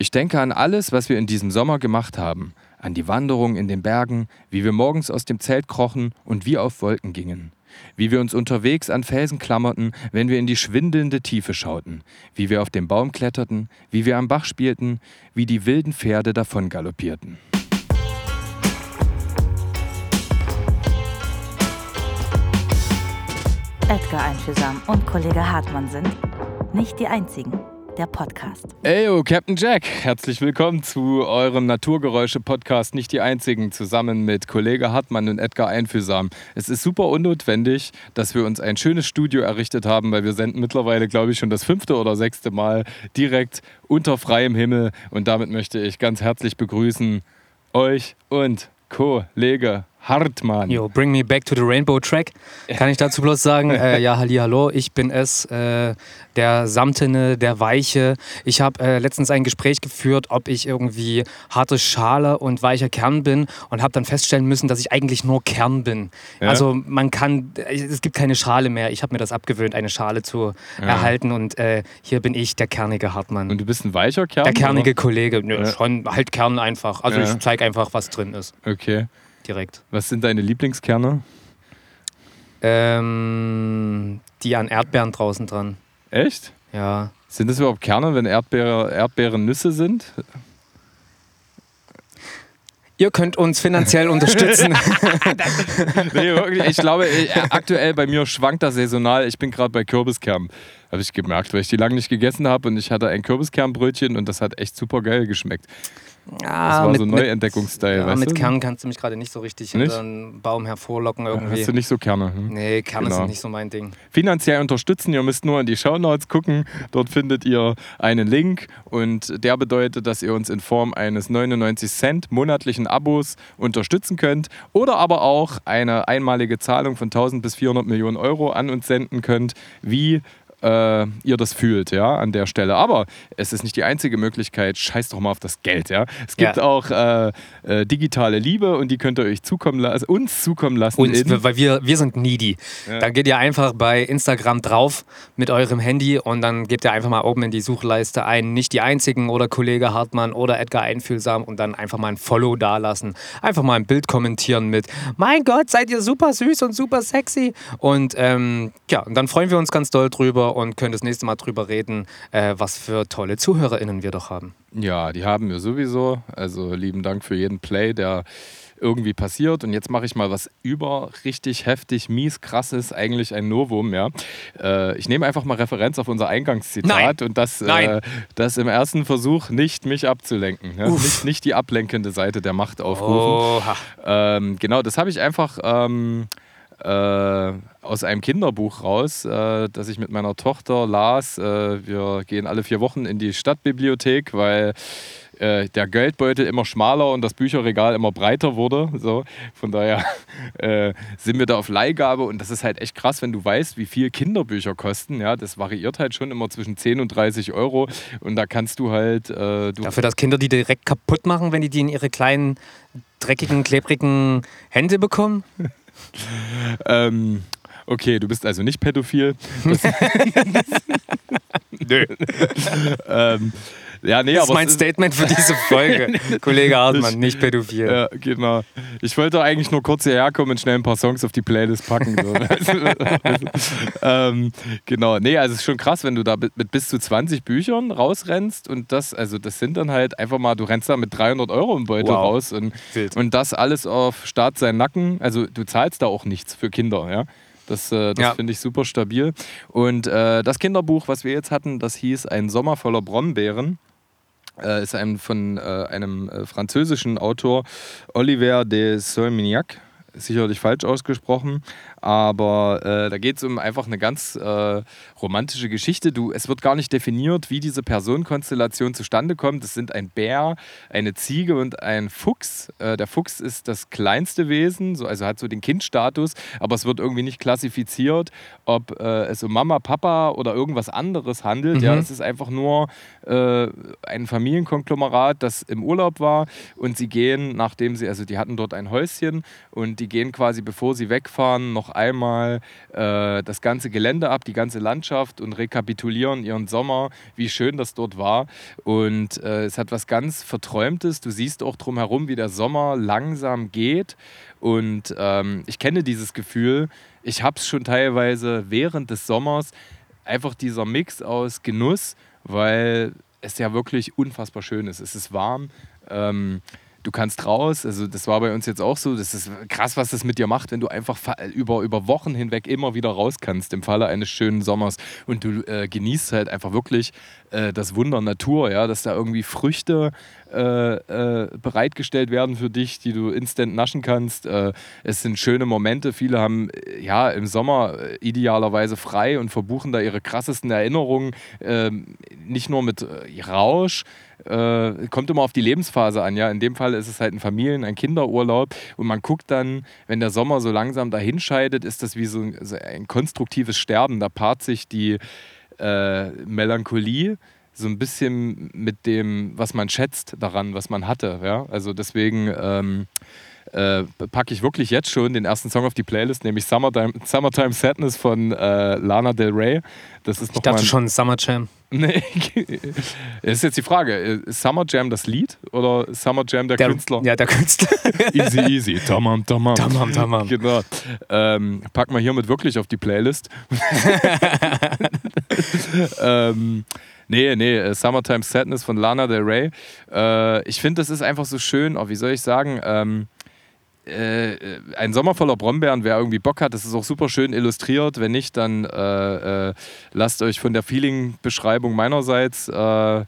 Ich denke an alles, was wir in diesem Sommer gemacht haben. An die Wanderung in den Bergen, wie wir morgens aus dem Zelt krochen und wie auf Wolken gingen. Wie wir uns unterwegs an Felsen klammerten, wenn wir in die schwindelnde Tiefe schauten. Wie wir auf dem Baum kletterten, wie wir am Bach spielten, wie die wilden Pferde davon galoppierten. Edgar Einfühlsam und Kollege Hartmann sind nicht die einzigen. Der Podcast. Eyo, Captain Jack, herzlich willkommen zu eurem Naturgeräusche-Podcast, nicht die einzigen, zusammen mit Kollege Hartmann und Edgar Einfühlsam. Es ist super unnotwendig, dass wir uns ein schönes Studio errichtet haben, weil wir senden mittlerweile, glaube ich, schon das fünfte oder sechste Mal direkt unter freiem Himmel. Und damit möchte ich ganz herzlich begrüßen euch und Kollege Hartmann. Yo, bring me back to the Rainbow Track. Kann ich dazu bloß sagen, äh, ja, halli, hallo, ich bin es, äh, der Samtene, der Weiche. Ich habe äh, letztens ein Gespräch geführt, ob ich irgendwie harte Schale und weicher Kern bin und habe dann feststellen müssen, dass ich eigentlich nur Kern bin. Ja. Also man kann, es gibt keine Schale mehr. Ich habe mir das abgewöhnt, eine Schale zu ja. erhalten und äh, hier bin ich, der kernige Hartmann. Und du bist ein weicher Kern? Der kernige oder? Kollege, Nö, ja. schon halt Kern einfach. Also ich zeige einfach, was drin ist. Okay direkt. Was sind deine Lieblingskerne? Ähm, die an Erdbeeren draußen dran. Echt? Ja. Sind das überhaupt Kerne, wenn Erdbeere, Erdbeeren Nüsse sind? Ihr könnt uns finanziell unterstützen. nee, wirklich, ich glaube, äh, aktuell bei mir schwankt das saisonal. Ich bin gerade bei Kürbiskernen. Habe ich gemerkt, weil ich die lange nicht gegessen habe und ich hatte ein Kürbiskernbrötchen und das hat echt super geil geschmeckt. Ja, das war mit, so Neuentdeckungsstyle, ja, weißt mit du? Kern kannst du mich gerade nicht so richtig nicht? hinter einen Baum hervorlocken irgendwie. Hast du nicht so Kerne? Hm? Nee, Kerne genau. sind nicht so mein Ding. Finanziell unterstützen, ihr müsst nur in die Shownotes gucken. Dort findet ihr einen Link und der bedeutet, dass ihr uns in Form eines 99 Cent monatlichen Abos unterstützen könnt oder aber auch eine einmalige Zahlung von 1000 bis 400 Millionen Euro an uns senden könnt, wie äh, ihr das fühlt, ja, an der Stelle. Aber es ist nicht die einzige Möglichkeit. Scheiß doch mal auf das Geld, ja. Es gibt ja. auch äh, äh, digitale Liebe und die könnt ihr euch zukommen lassen, uns zukommen lassen. Uns, weil wir, wir sind needy. Ja. Dann geht ihr einfach bei Instagram drauf mit eurem Handy und dann gebt ihr einfach mal oben in die Suchleiste ein, nicht die einzigen oder Kollege Hartmann oder Edgar Einfühlsam und dann einfach mal ein Follow dalassen. Einfach mal ein Bild kommentieren mit, mein Gott, seid ihr super süß und super sexy. Und ähm, ja, und dann freuen wir uns ganz doll drüber und können das nächste Mal drüber reden, äh, was für tolle ZuhörerInnen wir doch haben. Ja, die haben wir sowieso. Also lieben Dank für jeden Play, der irgendwie passiert. Und jetzt mache ich mal was über richtig heftig, mies, krasses, eigentlich ein Novum. Ja. Äh, ich nehme einfach mal Referenz auf unser Eingangszitat Nein. und das, äh, das im ersten Versuch nicht mich abzulenken. Ja. Nicht, nicht die ablenkende Seite der Macht aufrufen. Ähm, genau, das habe ich einfach. Ähm, äh, aus einem Kinderbuch raus, äh, das ich mit meiner Tochter las. Äh, wir gehen alle vier Wochen in die Stadtbibliothek, weil äh, der Geldbeutel immer schmaler und das Bücherregal immer breiter wurde. So. Von daher äh, sind wir da auf Leihgabe und das ist halt echt krass, wenn du weißt, wie viel Kinderbücher kosten. Ja, das variiert halt schon immer zwischen 10 und 30 Euro und da kannst du halt. Äh, du Dafür, dass Kinder die direkt kaputt machen, wenn die die in ihre kleinen, dreckigen, klebrigen Hände bekommen? ähm, okay, du bist also nicht pädophil. Nö. ähm, ja, nee, das ist mein Statement für diese Folge. Kollege Hartmann, ich, nicht pädophil. Ja, genau. Ich wollte eigentlich nur kurz hierher kommen und schnell ein paar Songs auf die Playlist packen. So. ähm, genau. Nee, also es ist schon krass, wenn du da mit bis zu 20 Büchern rausrennst und das, also das sind dann halt einfach mal, du rennst da mit 300 Euro im Beutel wow. raus und, und das alles auf Staat sein Nacken. Also du zahlst da auch nichts für Kinder, ja. Das, äh, das ja. finde ich super stabil. Und äh, das Kinderbuch, was wir jetzt hatten, das hieß Ein Sommer voller Brombeeren äh, ist ein, von äh, einem äh, französischen Autor, Oliver de Solmignac sicherlich falsch ausgesprochen, aber äh, da geht es um einfach eine ganz äh, romantische Geschichte. Du, es wird gar nicht definiert, wie diese Personenkonstellation zustande kommt. Es sind ein Bär, eine Ziege und ein Fuchs. Äh, der Fuchs ist das kleinste Wesen, so, also hat so den Kindstatus, aber es wird irgendwie nicht klassifiziert, ob äh, es um Mama, Papa oder irgendwas anderes handelt. Mhm. Ja, es ist einfach nur äh, ein Familienkonglomerat, das im Urlaub war und sie gehen, nachdem sie, also die hatten dort ein Häuschen und die die gehen quasi, bevor sie wegfahren, noch einmal äh, das ganze Gelände ab, die ganze Landschaft und rekapitulieren ihren Sommer, wie schön das dort war. Und äh, es hat was ganz Verträumtes. Du siehst auch drumherum, wie der Sommer langsam geht. Und ähm, ich kenne dieses Gefühl. Ich habe es schon teilweise während des Sommers. Einfach dieser Mix aus Genuss, weil es ja wirklich unfassbar schön ist. Es ist warm. Ähm, du kannst raus. Also das war bei uns jetzt auch so. Das ist krass, was das mit dir macht, wenn du einfach über, über Wochen hinweg immer wieder raus kannst im Falle eines schönen Sommers. Und du äh, genießt halt einfach wirklich äh, das Wunder Natur, ja, dass da irgendwie Früchte äh, äh bereitgestellt werden für dich, die du instant naschen kannst. Äh, es sind schöne Momente. Viele haben äh, ja im Sommer idealerweise frei und verbuchen da ihre krassesten Erinnerungen. Ähm, nicht nur mit Rausch, äh, kommt immer auf die Lebensphase an. Ja? In dem Fall ist es halt ein Familien-, ein Kinderurlaub und man guckt dann, wenn der Sommer so langsam dahinscheidet, ist das wie so ein, so ein konstruktives Sterben. Da paart sich die äh, Melancholie so ein bisschen mit dem, was man schätzt daran, was man hatte. Ja? Also deswegen ähm, äh, packe ich wirklich jetzt schon den ersten Song auf die Playlist, nämlich Summertime, Summertime Sadness von äh, Lana Del Rey. Das ist ich dachte schon Summer Jam. Nee, das ist jetzt die Frage. Ist Summer Jam das Lied oder Summer Jam der, der Künstler? Ja, der Künstler. easy, easy. Tamam, tamam. Tamam, tamam. Genau. Ähm, packen wir hiermit wirklich auf die Playlist. ähm, Nee, nee, äh, Summertime Sadness von Lana Del Rey. Äh, ich finde, das ist einfach so schön, oh, wie soll ich sagen, ähm, äh, ein Sommer voller Brombeeren, wer irgendwie Bock hat, das ist auch super schön illustriert. Wenn nicht, dann äh, äh, lasst euch von der Feeling-Beschreibung meinerseits äh,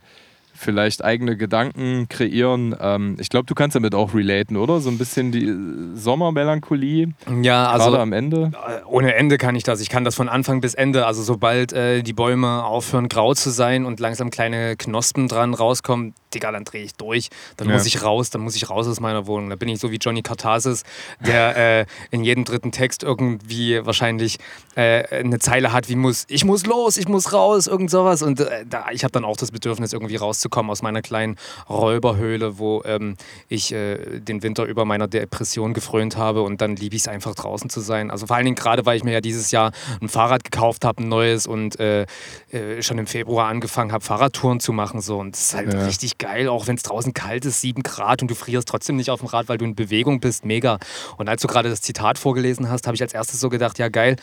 vielleicht eigene Gedanken kreieren. Ähm, ich glaube, du kannst damit auch relaten, oder? So ein bisschen die Sommermelancholie. Ja, also am Ende. Äh, ohne Ende kann ich das. Ich kann das von Anfang bis Ende. Also sobald äh, die Bäume aufhören grau zu sein und langsam kleine Knospen dran rauskommen, Digga, dann drehe ich durch. Dann ja. muss ich raus, dann muss ich raus aus meiner Wohnung. Da bin ich so wie Johnny Kartasis, der äh, in jedem dritten Text irgendwie wahrscheinlich äh, eine Zeile hat, wie muss, ich muss los, ich muss raus, irgend sowas. Und äh, da, ich habe dann auch das Bedürfnis, irgendwie rauszukommen aus meiner kleinen Räuberhöhle, wo ähm, ich äh, den Winter über meiner Depression gefrönt habe und dann liebe ich es einfach draußen zu sein. Also vor allen Dingen gerade, weil ich mir ja dieses Jahr ein Fahrrad gekauft habe, ein neues und äh, äh, schon im Februar angefangen habe, Fahrradtouren zu machen. So. Und das ist halt ja. richtig geil, auch wenn es draußen kalt ist, sieben Grad und du frierst trotzdem nicht auf dem Rad, weil du in Bewegung bist. Mega. Und als du gerade das Zitat vorgelesen hast, habe ich als erstes so gedacht, ja geil,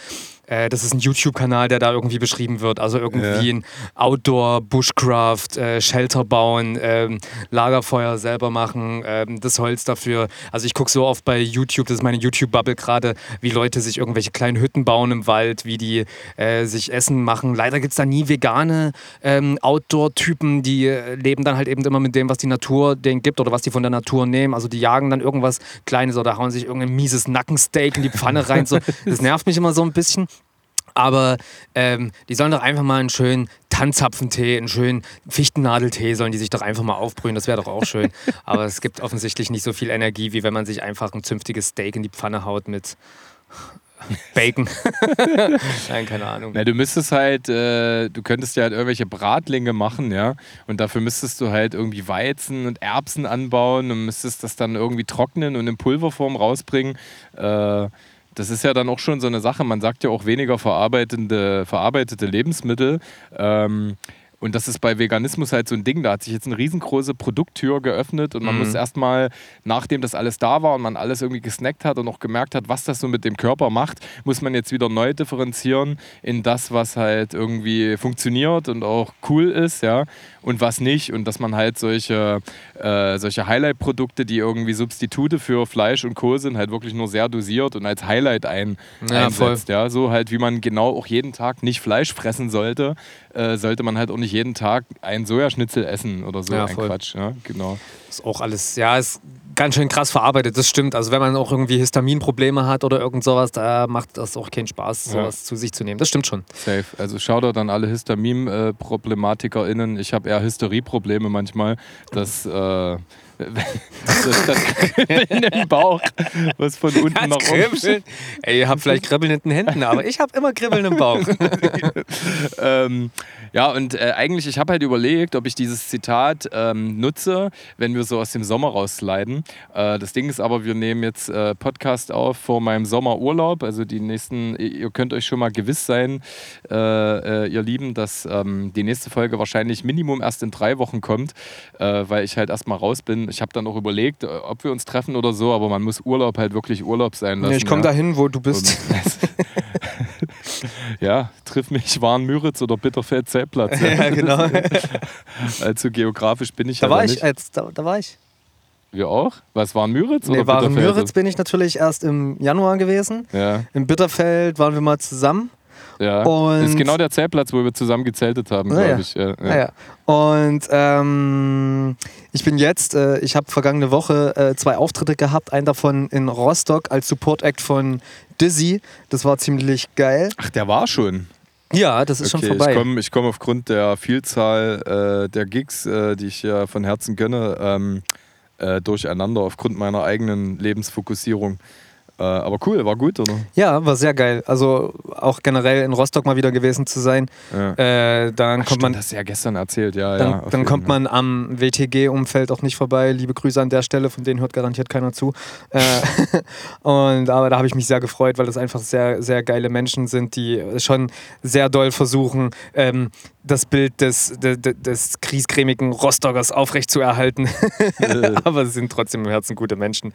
äh, das ist ein YouTube-Kanal, der da irgendwie beschrieben wird. Also irgendwie ja. ein Outdoor, Bushcraft, äh, Shelter bauen, ähm, Lagerfeuer selber machen, ähm, das Holz dafür. Also ich gucke so oft bei YouTube, das ist meine YouTube-Bubble gerade, wie Leute sich irgendwelche kleinen Hütten bauen im Wald, wie die äh, sich Essen machen. Leider gibt es da nie vegane ähm, Outdoor-Typen, die äh, leben dann halt eben immer mit dem, was die Natur denen gibt oder was die von der Natur nehmen. Also die jagen dann irgendwas Kleines oder hauen sich irgendein mieses Nackensteak in die Pfanne rein. So. Das nervt mich immer so ein bisschen. Aber ähm, die sollen doch einfach mal einen schönen Tanzapfentee, einen schönen Fichtennadeltee, sollen die sich doch einfach mal aufbrühen. Das wäre doch auch schön. Aber es gibt offensichtlich nicht so viel Energie, wie wenn man sich einfach ein zünftiges Steak in die Pfanne haut mit Bacon. Nein, keine Ahnung. Na, du müsstest halt, äh, du könntest ja halt irgendwelche Bratlinge machen, ja. Und dafür müsstest du halt irgendwie Weizen und Erbsen anbauen und müsstest das dann irgendwie trocknen und in Pulverform rausbringen. Äh, das ist ja dann auch schon so eine Sache. Man sagt ja auch weniger verarbeitende, verarbeitete Lebensmittel. Ähm, und das ist bei Veganismus halt so ein Ding. Da hat sich jetzt eine riesengroße Produkttür geöffnet und man mhm. muss erstmal, nachdem das alles da war und man alles irgendwie gesnackt hat und auch gemerkt hat, was das so mit dem Körper macht, muss man jetzt wieder neu differenzieren in das, was halt irgendwie funktioniert und auch cool ist, ja, und was nicht. Und dass man halt solche, äh, solche Highlight-Produkte, die irgendwie Substitute für Fleisch und Kohl sind, halt wirklich nur sehr dosiert und als Highlight ein, ja, einsetzt. Voll. Ja, so halt, wie man genau auch jeden Tag nicht Fleisch fressen sollte, äh, sollte man halt auch nicht jeden Tag ein Sojaschnitzel essen oder so. Ja, ein voll. Quatsch, ja, genau. Ist auch alles, ja, ist ganz schön krass verarbeitet, das stimmt. Also wenn man auch irgendwie Histaminprobleme hat oder irgend sowas, da macht das auch keinen Spaß, sowas ja. zu sich zu nehmen. Das stimmt schon. Safe. Also Shoutout an alle Histamin-ProblematikerInnen. Ich habe eher Hysterieprobleme manchmal. Das äh, das, das Kribbeln im Bauch, was von unten das nach oben. Ey, ihr habt vielleicht Kribbeln in den Händen, aber ich habe immer Kribbeln im Bauch. ähm, ja, und äh, eigentlich, ich habe halt überlegt, ob ich dieses Zitat ähm, nutze, wenn wir so aus dem Sommer rausleiten. Äh, das Ding ist aber, wir nehmen jetzt äh, Podcast auf vor meinem Sommerurlaub. Also die nächsten, ihr könnt euch schon mal gewiss sein, äh, äh ihr Lieben, dass ähm, die nächste Folge wahrscheinlich Minimum erst in drei Wochen kommt, äh, weil ich halt erstmal raus bin. Ich habe dann auch überlegt, äh, ob wir uns treffen oder so, aber man muss Urlaub halt wirklich Urlaub sein lassen. Nee, ich komme ja. dahin, wo du bist. ja, triff mich Warn-Müritz oder Bitterfeld-Zeltplatz. ja, genau. also geografisch bin ich da halt war ich. Als, da, da war ich. Wir auch? Was waren Müritz? Nee, waren Müritz bin ich natürlich erst im Januar gewesen. Ja. Im Bitterfeld waren wir mal zusammen. Ja. Und das ist genau der Zeltplatz, wo wir zusammen gezeltet haben, glaube ja. ich. Ja, ja. ja, Und ähm, ich bin jetzt, äh, ich habe vergangene Woche äh, zwei Auftritte gehabt, einen davon in Rostock als Support Act von Dizzy. Das war ziemlich geil. Ach, der war schon. Ja, das ist okay, schon vorbei. Ich komme komm aufgrund der Vielzahl äh, der Gigs, äh, die ich ja von Herzen gönne, ähm, äh, durcheinander aufgrund meiner eigenen Lebensfokussierung. Äh, aber cool, war gut, oder? Ja, war sehr geil. Also auch generell in Rostock mal wieder gewesen zu sein. Ja. Äh, dann Ach, kommt stimmt, man. Das ja gestern erzählt, ja. Dann, ja, dann kommt man am WTG-Umfeld auch nicht vorbei. Liebe Grüße an der Stelle, von denen hört garantiert keiner zu. Äh, und aber da habe ich mich sehr gefreut, weil das einfach sehr, sehr geile Menschen sind, die schon sehr doll versuchen, ähm, das Bild des, des, des kriescremigen Rostockers aufrechtzuerhalten. aber sie sind trotzdem im Herzen gute Menschen.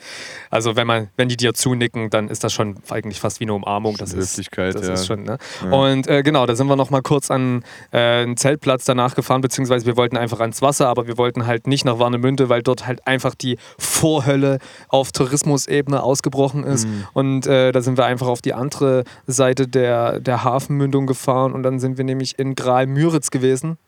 Also wenn man, wenn die dir zunicken, dann ist das schon eigentlich fast wie eine Umarmung. Das ist, das ja. ist schon, ne? ja. Und äh, genau, da sind wir noch mal kurz an äh, einen Zeltplatz danach gefahren, beziehungsweise wir wollten einfach ans Wasser, aber wir wollten halt nicht nach Warnemünde, weil dort halt einfach die Vorhölle auf Tourismusebene ausgebrochen ist. Mhm. Und äh, da sind wir einfach auf die andere Seite der, der Hafenmündung gefahren und dann sind wir nämlich in Graal-Müritz Müritz gewesen.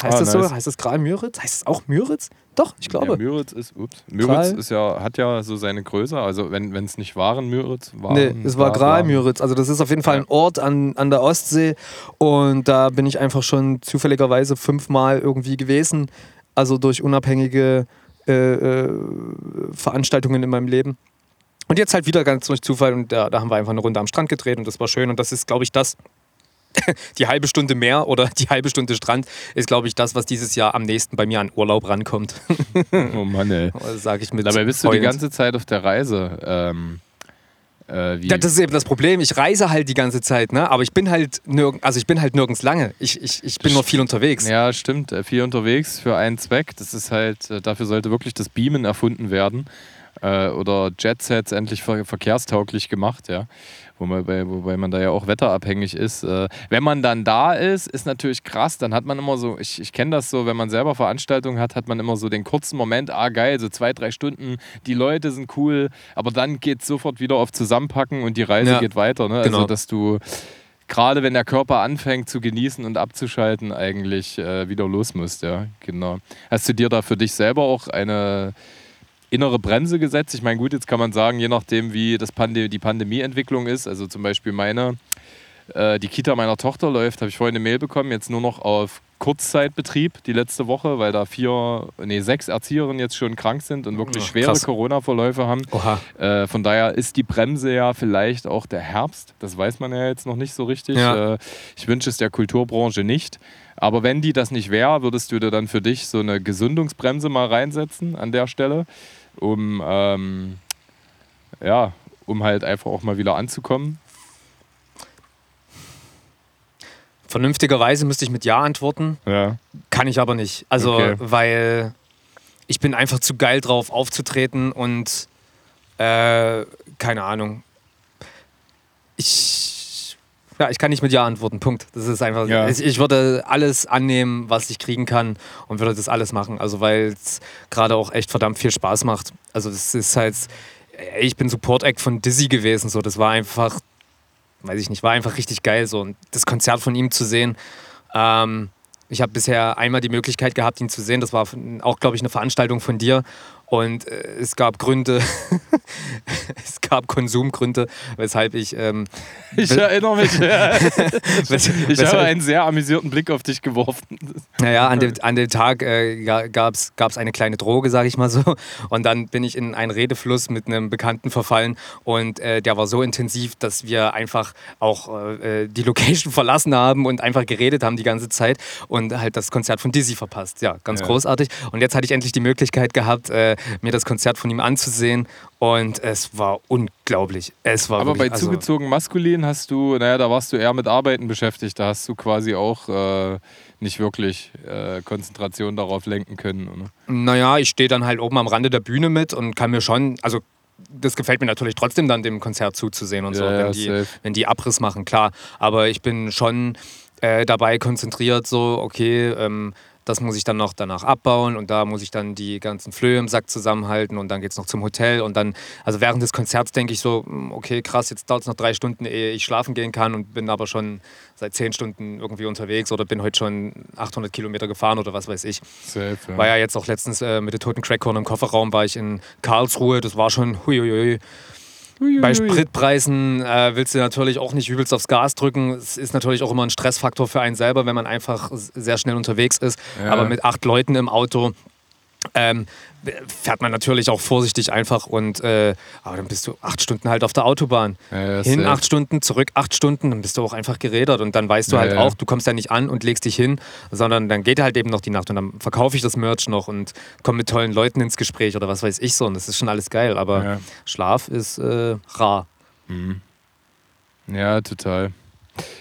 Heißt ah, das nice. so? Heißt das Gral Müritz? Heißt es auch Müritz? Doch, ich glaube. Ja, Müritz ist, ups. Müritz ist ja, hat ja so seine Größe. Also wenn es nicht waren Müritz, war Nee, es war Gral Müritz. Also das ist auf jeden Fall ein Ort an, an der Ostsee. Und da bin ich einfach schon zufälligerweise fünfmal irgendwie gewesen. Also durch unabhängige äh, äh, Veranstaltungen in meinem Leben. Und jetzt halt wieder ganz durch Zufall und da, da haben wir einfach eine Runde am Strand gedreht und das war schön. Und das ist, glaube ich, das, die halbe Stunde mehr oder die halbe Stunde Strand ist, glaube ich, das, was dieses Jahr am nächsten bei mir an Urlaub rankommt. oh Mann, ey. Sag ich mit Dabei bist du die ganze Zeit auf der Reise. Ähm, äh, ja, das ist eben das Problem. Ich reise halt die ganze Zeit, ne? aber ich bin halt, nirg also ich bin halt nirgends lange. Ich, ich, ich bin nur viel unterwegs. Ja, stimmt. Äh, viel unterwegs für einen Zweck. Das ist halt, äh, dafür sollte wirklich das Beamen erfunden werden. Äh, oder Jetsets endlich ver verkehrstauglich gemacht, ja wobei, wobei man da ja auch wetterabhängig ist. Äh, wenn man dann da ist, ist natürlich krass, dann hat man immer so, ich, ich kenne das so, wenn man selber Veranstaltungen hat, hat man immer so den kurzen Moment, ah geil, so zwei, drei Stunden, die Leute sind cool, aber dann geht es sofort wieder auf Zusammenpacken und die Reise ja, geht weiter. Ne? Also, genau. Also, dass du gerade wenn der Körper anfängt zu genießen und abzuschalten, eigentlich äh, wieder los musst, ja, genau. Hast du dir da für dich selber auch eine innere Bremse gesetzt. Ich meine, gut, jetzt kann man sagen, je nachdem, wie das Pande die Pandemieentwicklung ist, also zum Beispiel meine, äh, die Kita meiner Tochter läuft, habe ich vorhin eine Mail bekommen, jetzt nur noch auf Kurzzeitbetrieb die letzte Woche, weil da vier, nee, sechs Erzieherinnen jetzt schon krank sind und wirklich schwere Corona-Verläufe haben. Äh, von daher ist die Bremse ja vielleicht auch der Herbst. Das weiß man ja jetzt noch nicht so richtig. Ja. Äh, ich wünsche es der Kulturbranche nicht. Aber wenn die das nicht wäre, würdest du dir dann für dich so eine Gesundungsbremse mal reinsetzen an der Stelle? Um, ähm, ja, um halt einfach auch mal wieder anzukommen? Vernünftigerweise müsste ich mit Ja antworten. Ja. Kann ich aber nicht. Also, okay. weil ich bin einfach zu geil drauf aufzutreten und äh, keine Ahnung. Ich ja, ich kann nicht mit Ja antworten. Punkt. Das ist einfach. Ja. Ich, ich, würde alles annehmen, was ich kriegen kann und würde das alles machen. Also, weil es gerade auch echt verdammt viel Spaß macht. Also, das ist halt. Ich bin Support-Act von Dizzy gewesen. So, das war einfach. Weiß ich nicht, war einfach richtig geil. So, und das Konzert von ihm zu sehen. Ähm, ich habe bisher einmal die Möglichkeit gehabt, ihn zu sehen. Das war auch, glaube ich, eine Veranstaltung von dir. Und äh, es gab Gründe, es gab Konsumgründe, weshalb ich. Ähm, ich erinnere mich. ich habe einen sehr amüsierten Blick auf dich geworfen. Naja, an dem, an dem Tag äh, gab es eine kleine Droge, sage ich mal so. Und dann bin ich in einen Redefluss mit einem Bekannten verfallen. Und äh, der war so intensiv, dass wir einfach auch äh, die Location verlassen haben und einfach geredet haben die ganze Zeit und halt das Konzert von Dizzy verpasst. Ja, ganz ja. großartig. Und jetzt hatte ich endlich die Möglichkeit gehabt, äh, mir das Konzert von ihm anzusehen. Und es war unglaublich. Es war Aber wirklich, bei also zugezogen maskulin hast du, naja, da warst du eher mit Arbeiten beschäftigt. Da hast du quasi auch äh, nicht wirklich äh, Konzentration darauf lenken können. Oder? Naja, ich stehe dann halt oben am Rande der Bühne mit und kann mir schon, also das gefällt mir natürlich trotzdem dann dem Konzert zuzusehen und so, Ja, wenn, ja, die, wenn die Abriss machen, klar. Aber ich bin schon äh, dabei konzentriert, so, okay, ähm, das muss ich dann noch danach abbauen und da muss ich dann die ganzen Flöhe im Sack zusammenhalten und dann geht es noch zum Hotel und dann, also während des Konzerts denke ich so, hm, okay, krass, jetzt dauert es noch drei Stunden, ehe ich schlafen gehen kann und bin aber schon seit zehn Stunden irgendwie unterwegs oder bin heute schon 800 Kilometer gefahren oder was weiß ich. Safe, ja. War ja jetzt auch letztens äh, mit der toten Crackhorn im Kofferraum, war ich in Karlsruhe, das war schon huiuiui. Bei Spritpreisen äh, willst du natürlich auch nicht übelst aufs Gas drücken. Es ist natürlich auch immer ein Stressfaktor für einen selber, wenn man einfach sehr schnell unterwegs ist. Ja. Aber mit acht Leuten im Auto ähm, fährt man natürlich auch vorsichtig einfach und äh, aber dann bist du acht Stunden halt auf der Autobahn. Ja, Hin acht Stunden, zurück acht Stunden, dann bist du auch einfach gerädert und dann weißt du Ja, halt auch, du kommst ja nicht an und legst dich hin, sondern dann geht halt eben noch die Nacht und dann verkaufe ich das Merch noch und komme mit tollen Leuten ins Gespräch oder was weiß ich so und das ist schon alles geil, aber. Schlaf ist äh, rar. Ja, total.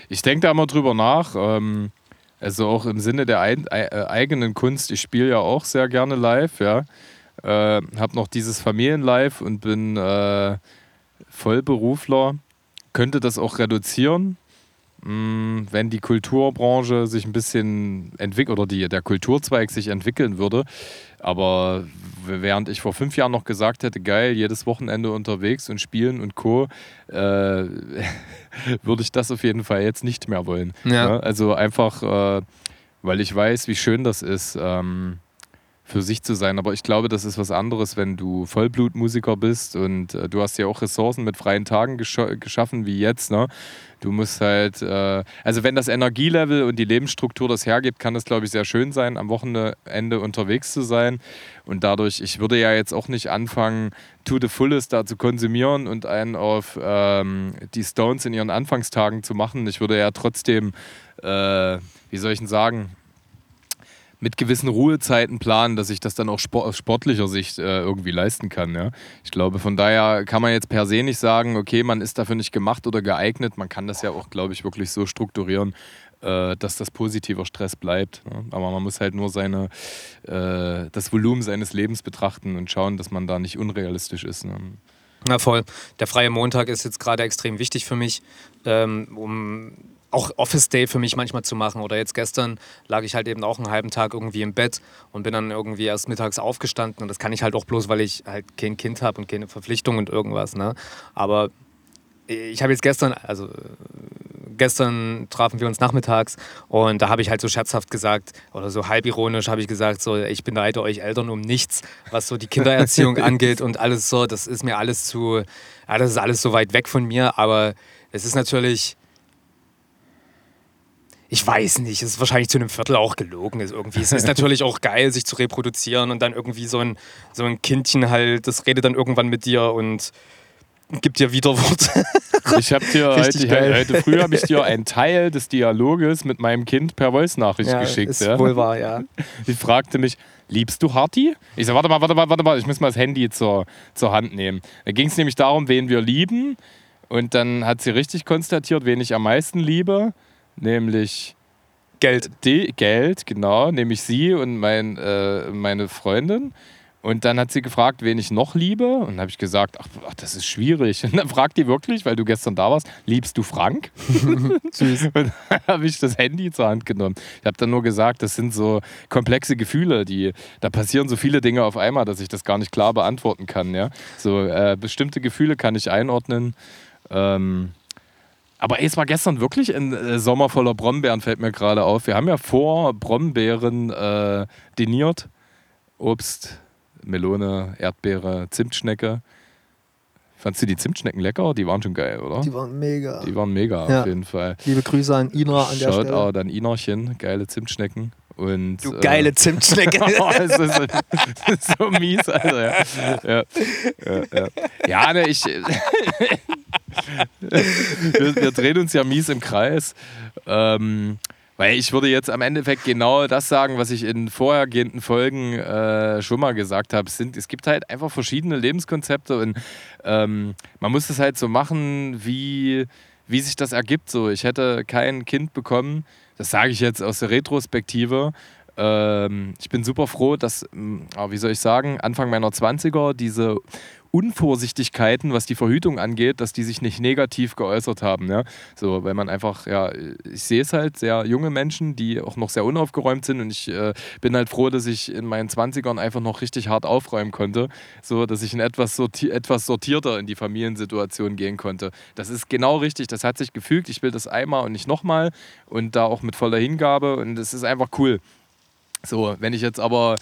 Ich denke da immer drüber nach. Ähm, also auch im Sinne der ein, äh, eigenen Kunst. Ich spiele ja auch sehr gerne live, ja. Äh, hab noch dieses Familienlive und bin äh, Vollberufler. Könnte das auch reduzieren, wenn die Kulturbranche sich ein bisschen entwickelt oder die, der Kulturzweig sich entwickeln würde. Aber während ich vor fünf Jahren noch gesagt hätte, geil, jedes Wochenende unterwegs und spielen und Co., äh, würde ich das auf jeden Fall jetzt nicht mehr wollen. Ja. Ne? Also einfach, äh, weil ich weiß, wie schön das ist, ähm, für sich zu sein. Aber ich glaube, das ist was anderes, wenn du Vollblutmusiker bist und äh, du hast ja auch Ressourcen mit freien Tagen gescha geschaffen, wie jetzt. Ne? Du musst halt, äh, also wenn das Energielevel und die Lebensstruktur das hergibt, kann es, glaube ich, sehr schön sein, am Wochenende unterwegs zu sein. Und dadurch, ich würde ja jetzt auch nicht anfangen, to the fullest da zu konsumieren und einen auf ähm, die Stones in ihren Anfangstagen zu machen. Ich würde ja trotzdem, äh, wie soll ich denn sagen, mit gewissen Ruhezeiten planen, dass ich das dann auch aus sportlicher Sicht äh, irgendwie leisten kann. Ja? Ich glaube, von daher kann man jetzt per se nicht sagen, okay, man ist dafür nicht gemacht oder geeignet. Man kann das ja auch, glaube ich, wirklich so strukturieren, äh, dass das positiver Stress bleibt. Ne? Aber man muss halt nur seine, äh, das Volumen seines Lebens betrachten und schauen, dass man da nicht unrealistisch ist. Ne? Na voll. Der freie Montag ist jetzt gerade extrem wichtig für mich, ähm, um auch Office Day für mich manchmal zu machen. Oder jetzt gestern lag ich halt eben auch einen halben Tag irgendwie im Bett und bin dann irgendwie erst mittags aufgestanden. Und das kann ich halt auch bloß, weil ich halt kein Kind habe und keine Verpflichtung und irgendwas. Ne? Aber ich habe jetzt gestern, also gestern trafen wir uns nachmittags und da habe ich halt so scherzhaft gesagt oder so halbironisch habe ich gesagt, so ich beneide euch Eltern um nichts, was so die Kindererziehung angeht und alles so, das ist mir alles zu, ja, das ist alles so weit weg von mir, aber es ist natürlich, ich weiß nicht, es ist wahrscheinlich zu einem Viertel auch gelogen ist irgendwie. Es ist natürlich auch geil, sich zu reproduzieren und dann irgendwie so ein, so ein Kindchen halt, das redet dann irgendwann mit dir und gibt dir Widerwort. Ich habe dir heute, geil. heute früh habe ich dir einen Teil des Dialoges mit meinem Kind per Voice-Nachricht geschickt. ist ja? wohl wahr, ja. Die fragte mich, liebst du Harti? Ich sag, warte mal, warte mal, warte mal, ich muss mal das Handy zur, zur Hand nehmen. Da ging es nämlich darum, wen wir lieben. Und dann hat sie richtig konstatiert, wen ich am meisten liebe. Nämlich Geld. die, Geld, genau, nämlich sie und mein, äh, meine Freundin. Und dann hat sie gefragt, wen ich noch liebe. Und dann habe ich gesagt, ach, ach, das ist schwierig. Und dann fragt die wirklich, weil du gestern da warst, liebst du Frank? Süß. Und dann habe ich das Handy zur Hand genommen. Ich habe dann nur gesagt, das sind so komplexe Gefühle, die da passieren so viele Dinge auf einmal, dass ich das gar nicht klar beantworten kann. Ja? So äh, bestimmte Gefühle kann ich einordnen. Ähm, aber ey, es war gestern wirklich ein äh, Sommer voller Brombeeren, fällt mir gerade auf. Wir haben ja vor Brombeeren äh, diniert. Obst, Melone, Erdbeere, Zimtschnecke. Fandst du die Zimtschnecken lecker? Die waren schon geil, oder? Die waren mega. Die waren mega Ja. auf jeden Fall. Liebe Grüße an Ina an der Stelle. Shoutout an Inerchen, geile Zimtschnecken. Und, Du geile Zimtschnecke. Oh, das, ist, das ist so mies, Alter. Ja, ja, ja, ja. ja ne, ich. wir, wir drehen uns ja mies im Kreis. Ähm, Weil ich würde jetzt am Endeffekt genau das sagen, was ich in vorhergehenden Folgen äh, schon mal gesagt habe. Es, es gibt halt einfach verschiedene Lebenskonzepte und ähm, man muss es halt so machen, wie, wie sich das ergibt. So, ich hätte kein Kind bekommen, das sage ich jetzt aus der Retrospektive. Ähm, ich bin super froh, dass, hm, wie soll ich sagen, Anfang meiner 20er diese Unvorsichtigkeiten, was die Verhütung angeht, dass die sich nicht negativ geäußert haben. Ja? So, weil man einfach, ja, ich sehe es halt, sehr junge Menschen, die auch noch sehr unaufgeräumt sind und ich äh, bin halt froh, dass ich in meinen 20ern einfach noch richtig hart aufräumen konnte, so dass ich in etwas, sorti etwas sortierter in die Familiensituation gehen konnte. Das ist genau richtig, das hat sich gefügt. Ich will das einmal und nicht nochmal und da auch mit voller Hingabe und es ist einfach cool. So, wenn ich jetzt aber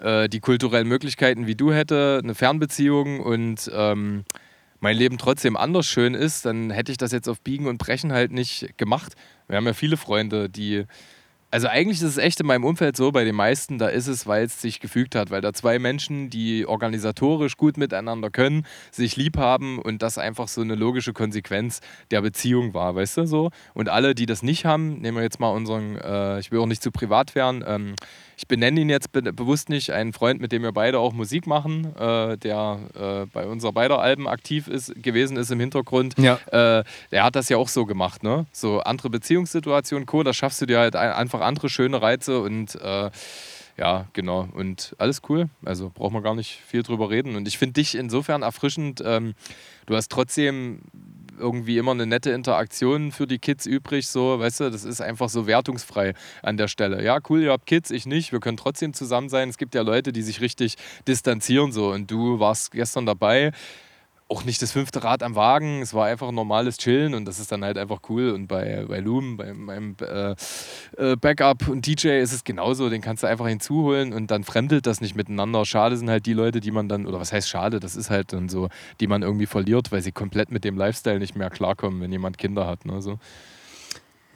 äh, die kulturellen Möglichkeiten wie du hätte, eine Fernbeziehung und ähm, mein Leben trotzdem anders schön ist, dann hätte ich das jetzt auf Biegen und Brechen halt nicht gemacht. Wir haben ja viele Freunde, die also eigentlich ist es echt in meinem Umfeld so, bei den meisten, da ist es, weil es sich gefügt hat, weil da zwei Menschen, die organisatorisch gut miteinander können, sich lieb haben und das einfach so eine logische Konsequenz der Beziehung war, weißt du so? Und alle, die das nicht haben, nehmen wir jetzt mal unseren, äh, ich will auch nicht zu privat werden, ähm, ich benenne ihn jetzt be bewusst nicht, einen Freund, mit dem wir beide auch Musik machen, äh, der äh, bei unserer beider Alben aktiv ist, gewesen ist im Hintergrund. Ja. Äh, der hat das ja auch so gemacht, ne? So andere Beziehungssituationen, Co., da schaffst du dir halt einfach andere schöne Reize und äh, ja, genau. Und alles cool. Also braucht man gar nicht viel drüber reden. Und ich finde dich insofern erfrischend. Ähm, du hast trotzdem irgendwie immer eine nette Interaktion für die Kids übrig, so, weißt du, das ist einfach so wertungsfrei an der Stelle. Ja, cool, ihr habt Kids, ich nicht, wir können trotzdem zusammen sein. Es gibt ja Leute, die sich richtig distanzieren, so, und du warst gestern dabei auch nicht das fünfte Rad am Wagen. Es war einfach ein normales Chillen und das ist dann halt einfach cool. Und bei, bei Loom, bei meinem äh, äh, Backup und DJ ist es genauso. Den kannst du einfach hinzuholen und dann fremdelt das nicht miteinander. Schade sind halt die Leute, die man dann, oder was heißt schade, das ist halt dann so, die man irgendwie verliert, weil sie komplett mit dem Lifestyle nicht mehr klarkommen, wenn jemand Kinder hat. Ne, so.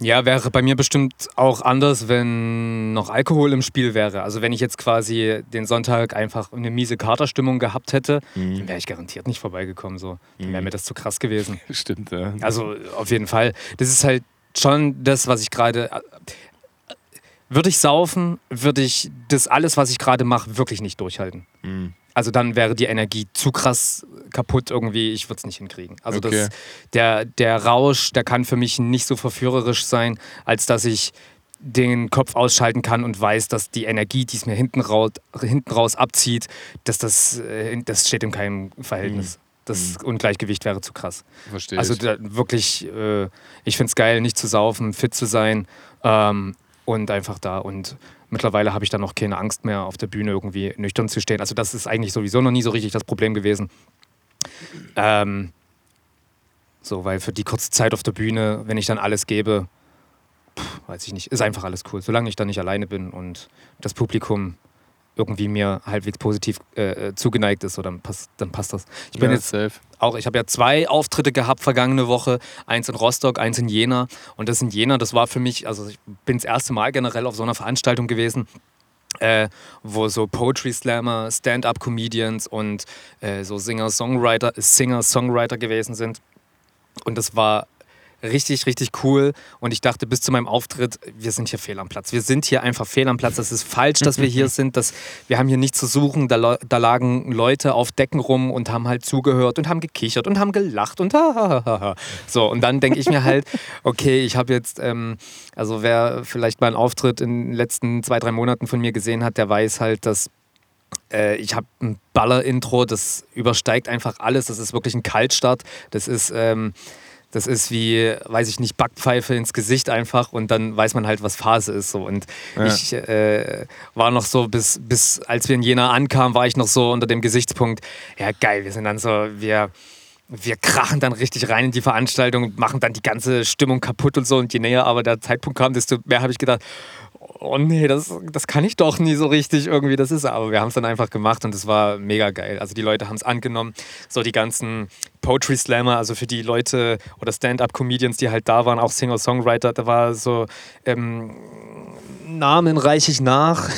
Ja, wäre bei mir bestimmt auch anders, wenn noch Alkohol im Spiel wäre. Also wenn ich jetzt quasi den Sonntag einfach eine miese Katerstimmung gehabt hätte, mhm. dann wäre ich garantiert nicht vorbeigekommen. So. Dann wäre mhm. mir das zu krass gewesen. Stimmt, ja. Also auf jeden Fall. Das ist halt schon das, was ich gerade. Würde ich saufen, würde ich das alles, was ich gerade mache, wirklich nicht durchhalten. Mhm. Also dann wäre die Energie zu krass kaputt irgendwie, ich würde es nicht hinkriegen. Also okay. das, der, der Rausch, der kann für mich nicht so verführerisch sein, als dass ich den Kopf ausschalten kann und weiß, dass die Energie, die es mir hinten raus, hinten raus abzieht, dass das, äh, das steht in keinem Verhältnis. Mhm. Das mhm. Ungleichgewicht wäre zu krass. Verstehe. Also da, wirklich, äh, ich finde es geil, nicht zu saufen, fit zu sein ähm, und einfach da und Mittlerweile habe ich dann noch keine Angst mehr, auf der Bühne irgendwie nüchtern zu stehen. Also das ist eigentlich sowieso noch nie so richtig das Problem gewesen. Ähm, so, weil für die kurze Zeit auf der Bühne, wenn ich dann alles gebe, pff, weiß ich nicht, ist einfach alles cool. Solange ich dann nicht alleine bin und das Publikum irgendwie mir halbwegs positiv äh, äh, zugeneigt ist, so, dann, passt, dann passt das. Ich bin ja, jetzt safe. auch, ich habe ja zwei Auftritte gehabt vergangene Woche, eins in Rostock, eins in Jena. Und das in Jena, das war für mich, also ich bin das erste Mal generell auf so einer Veranstaltung gewesen. Äh, wo so Poetry Slammer, Stand-up-Comedians und äh, so Singer-Songwriter Singer, Songwriter gewesen sind. Und das war richtig, richtig cool. Und ich dachte bis zu meinem Auftritt, wir sind hier fehl am Platz. Wir sind hier einfach fehl am Platz. Das ist falsch, dass wir hier sind. Das, wir haben hier nichts zu suchen. Da, da lagen Leute auf Decken rum und haben halt zugehört und haben gekichert und haben gelacht und ha, So, und dann denke ich mir halt, okay, ich habe jetzt, ähm, also wer vielleicht meinen Auftritt in den letzten zwei, drei Monaten von mir gesehen hat, der weiß halt, dass äh, ich habe ein Baller-Intro, das übersteigt einfach alles. Das ist wirklich ein Kaltstart. Das ist. Ähm, das ist wie, weiß ich nicht, Backpfeife ins Gesicht einfach und dann weiß man halt, was Phase ist. So. Und ja. ich äh, war noch so, bis, bis als wir in Jena ankamen, war ich noch so unter dem Gesichtspunkt, ja geil, wir sind dann so, wir, wir krachen dann richtig rein in die Veranstaltung und machen dann die ganze Stimmung kaputt und so. Und je näher aber der Zeitpunkt kam, desto mehr habe ich gedacht, oh nee, das, das kann ich doch nie so richtig irgendwie. Das ist aber wir haben es dann einfach gemacht und es war mega geil. Also die Leute haben es angenommen. So die ganzen Poetry Slammer, also für die Leute oder Stand-up-Comedians, die halt da waren, auch Singer-Songwriter, da war so ähm, Namen reiche ich nach.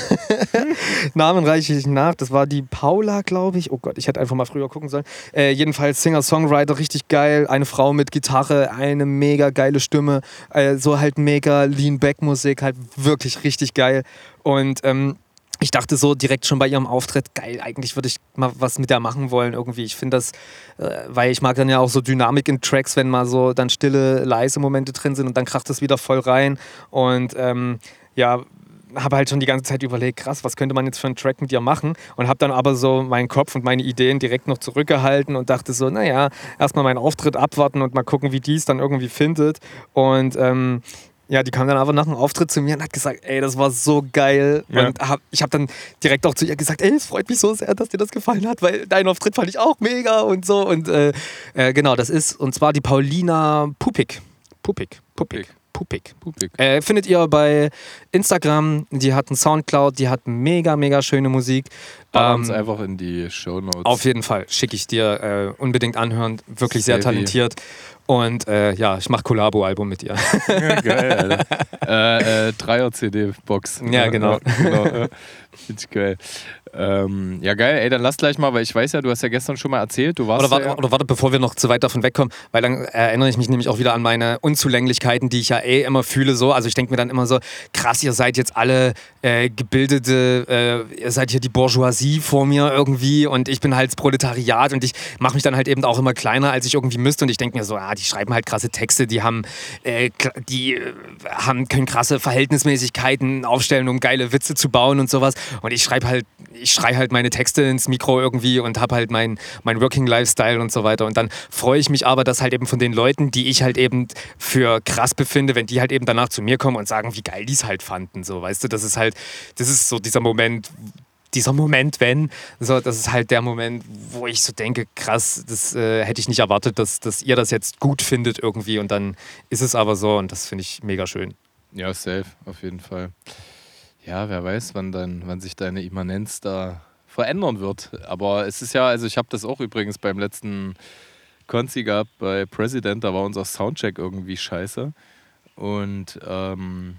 Namen reiche ich nach. Das war die Paula, glaube ich. Oh Gott, ich hätte einfach mal früher gucken sollen. Äh, jedenfalls Singer-Songwriter, richtig geil. Eine Frau mit Gitarre, eine mega geile Stimme. Äh, so halt mega Lean-Back-Musik, halt wirklich richtig geil. Und ähm, ich dachte so direkt schon bei ihrem Auftritt, geil, eigentlich würde ich mal was mit der machen wollen irgendwie. Ich finde das, äh, weil ich mag dann ja auch so Dynamik in Tracks, wenn mal so dann stille, leise Momente drin sind und dann kracht es wieder voll rein. Und ähm, ja, habe halt schon die ganze Zeit überlegt, krass, was könnte man jetzt für einen Track mit dir machen? Und habe dann aber so meinen Kopf und meine Ideen direkt noch zurückgehalten und dachte so, naja, erstmal meinen Auftritt abwarten und mal gucken, wie die es dann irgendwie findet. Und ähm, ja, die kam dann aber nach dem Auftritt zu mir und hat gesagt, ey, das war so geil. Ja. Und hab, ich habe dann direkt auch zu ihr gesagt, ey, es freut mich so sehr, dass dir das gefallen hat, weil dein Auftritt fand ich auch mega und so. Und äh, äh, genau, das ist, und zwar die Paulina Pupik. Pupik. Pupik. Pupik. Pupik. Äh, findet ihr bei Instagram. Die hat einen Soundcloud, die hat mega, mega schöne Musik. Ähm, uns einfach in die Show Notes. Auf jeden Fall. Schicke ich dir äh, unbedingt anhören. Wirklich sehr talentiert. Und äh, ja, ich mache Collabo-Album mit ihr. Ja, geil, Alter. äh, äh, Dreier-CD-Box. Ja, genau. genau. Finde ich geil. Ähm, ja, geil, ey, dann lass gleich mal, weil ich weiß ja, du hast ja gestern schon mal erzählt, du warst. Oder warte, ja oder warte bevor wir noch zu weit davon wegkommen, weil dann erinnere ich mich nämlich auch wieder an meine Unzulänglichkeiten, die ich ja eh immer fühle. So. Also ich denke mir dann immer so, krass, ihr seid jetzt alle äh, gebildete, äh, ihr seid hier die Bourgeoisie vor mir irgendwie und ich bin halt das Proletariat und ich mache mich dann halt eben auch immer kleiner, als ich irgendwie müsste. Und ich denke mir so, ah, die schreiben halt krasse Texte, die haben, äh, die äh, haben, können krasse Verhältnismäßigkeiten aufstellen, um geile Witze zu bauen und sowas. Und ich schreibe halt ich schreie halt meine Texte ins Mikro irgendwie und habe halt mein, mein Working Lifestyle und so weiter. Und dann freue ich mich aber, dass halt eben von den Leuten, die ich halt eben für krass befinde, wenn die halt eben danach zu mir kommen und sagen, wie geil die es halt fanden. So, weißt du, das ist halt, das ist so dieser Moment, dieser Moment, wenn, so, das ist halt der Moment, wo ich so denke, krass, das äh, hätte ich nicht erwartet, dass, dass ihr das jetzt gut findet irgendwie und dann ist es aber so und das finde ich mega schön. Ja, safe, auf jeden Fall. Ja, wer weiß, wann, dann, wann sich deine Immanenz da verändern wird. Aber es ist ja, also ich habe das auch übrigens beim letzten Konzi gehabt bei President, da war unser Soundcheck irgendwie scheiße. Und ähm,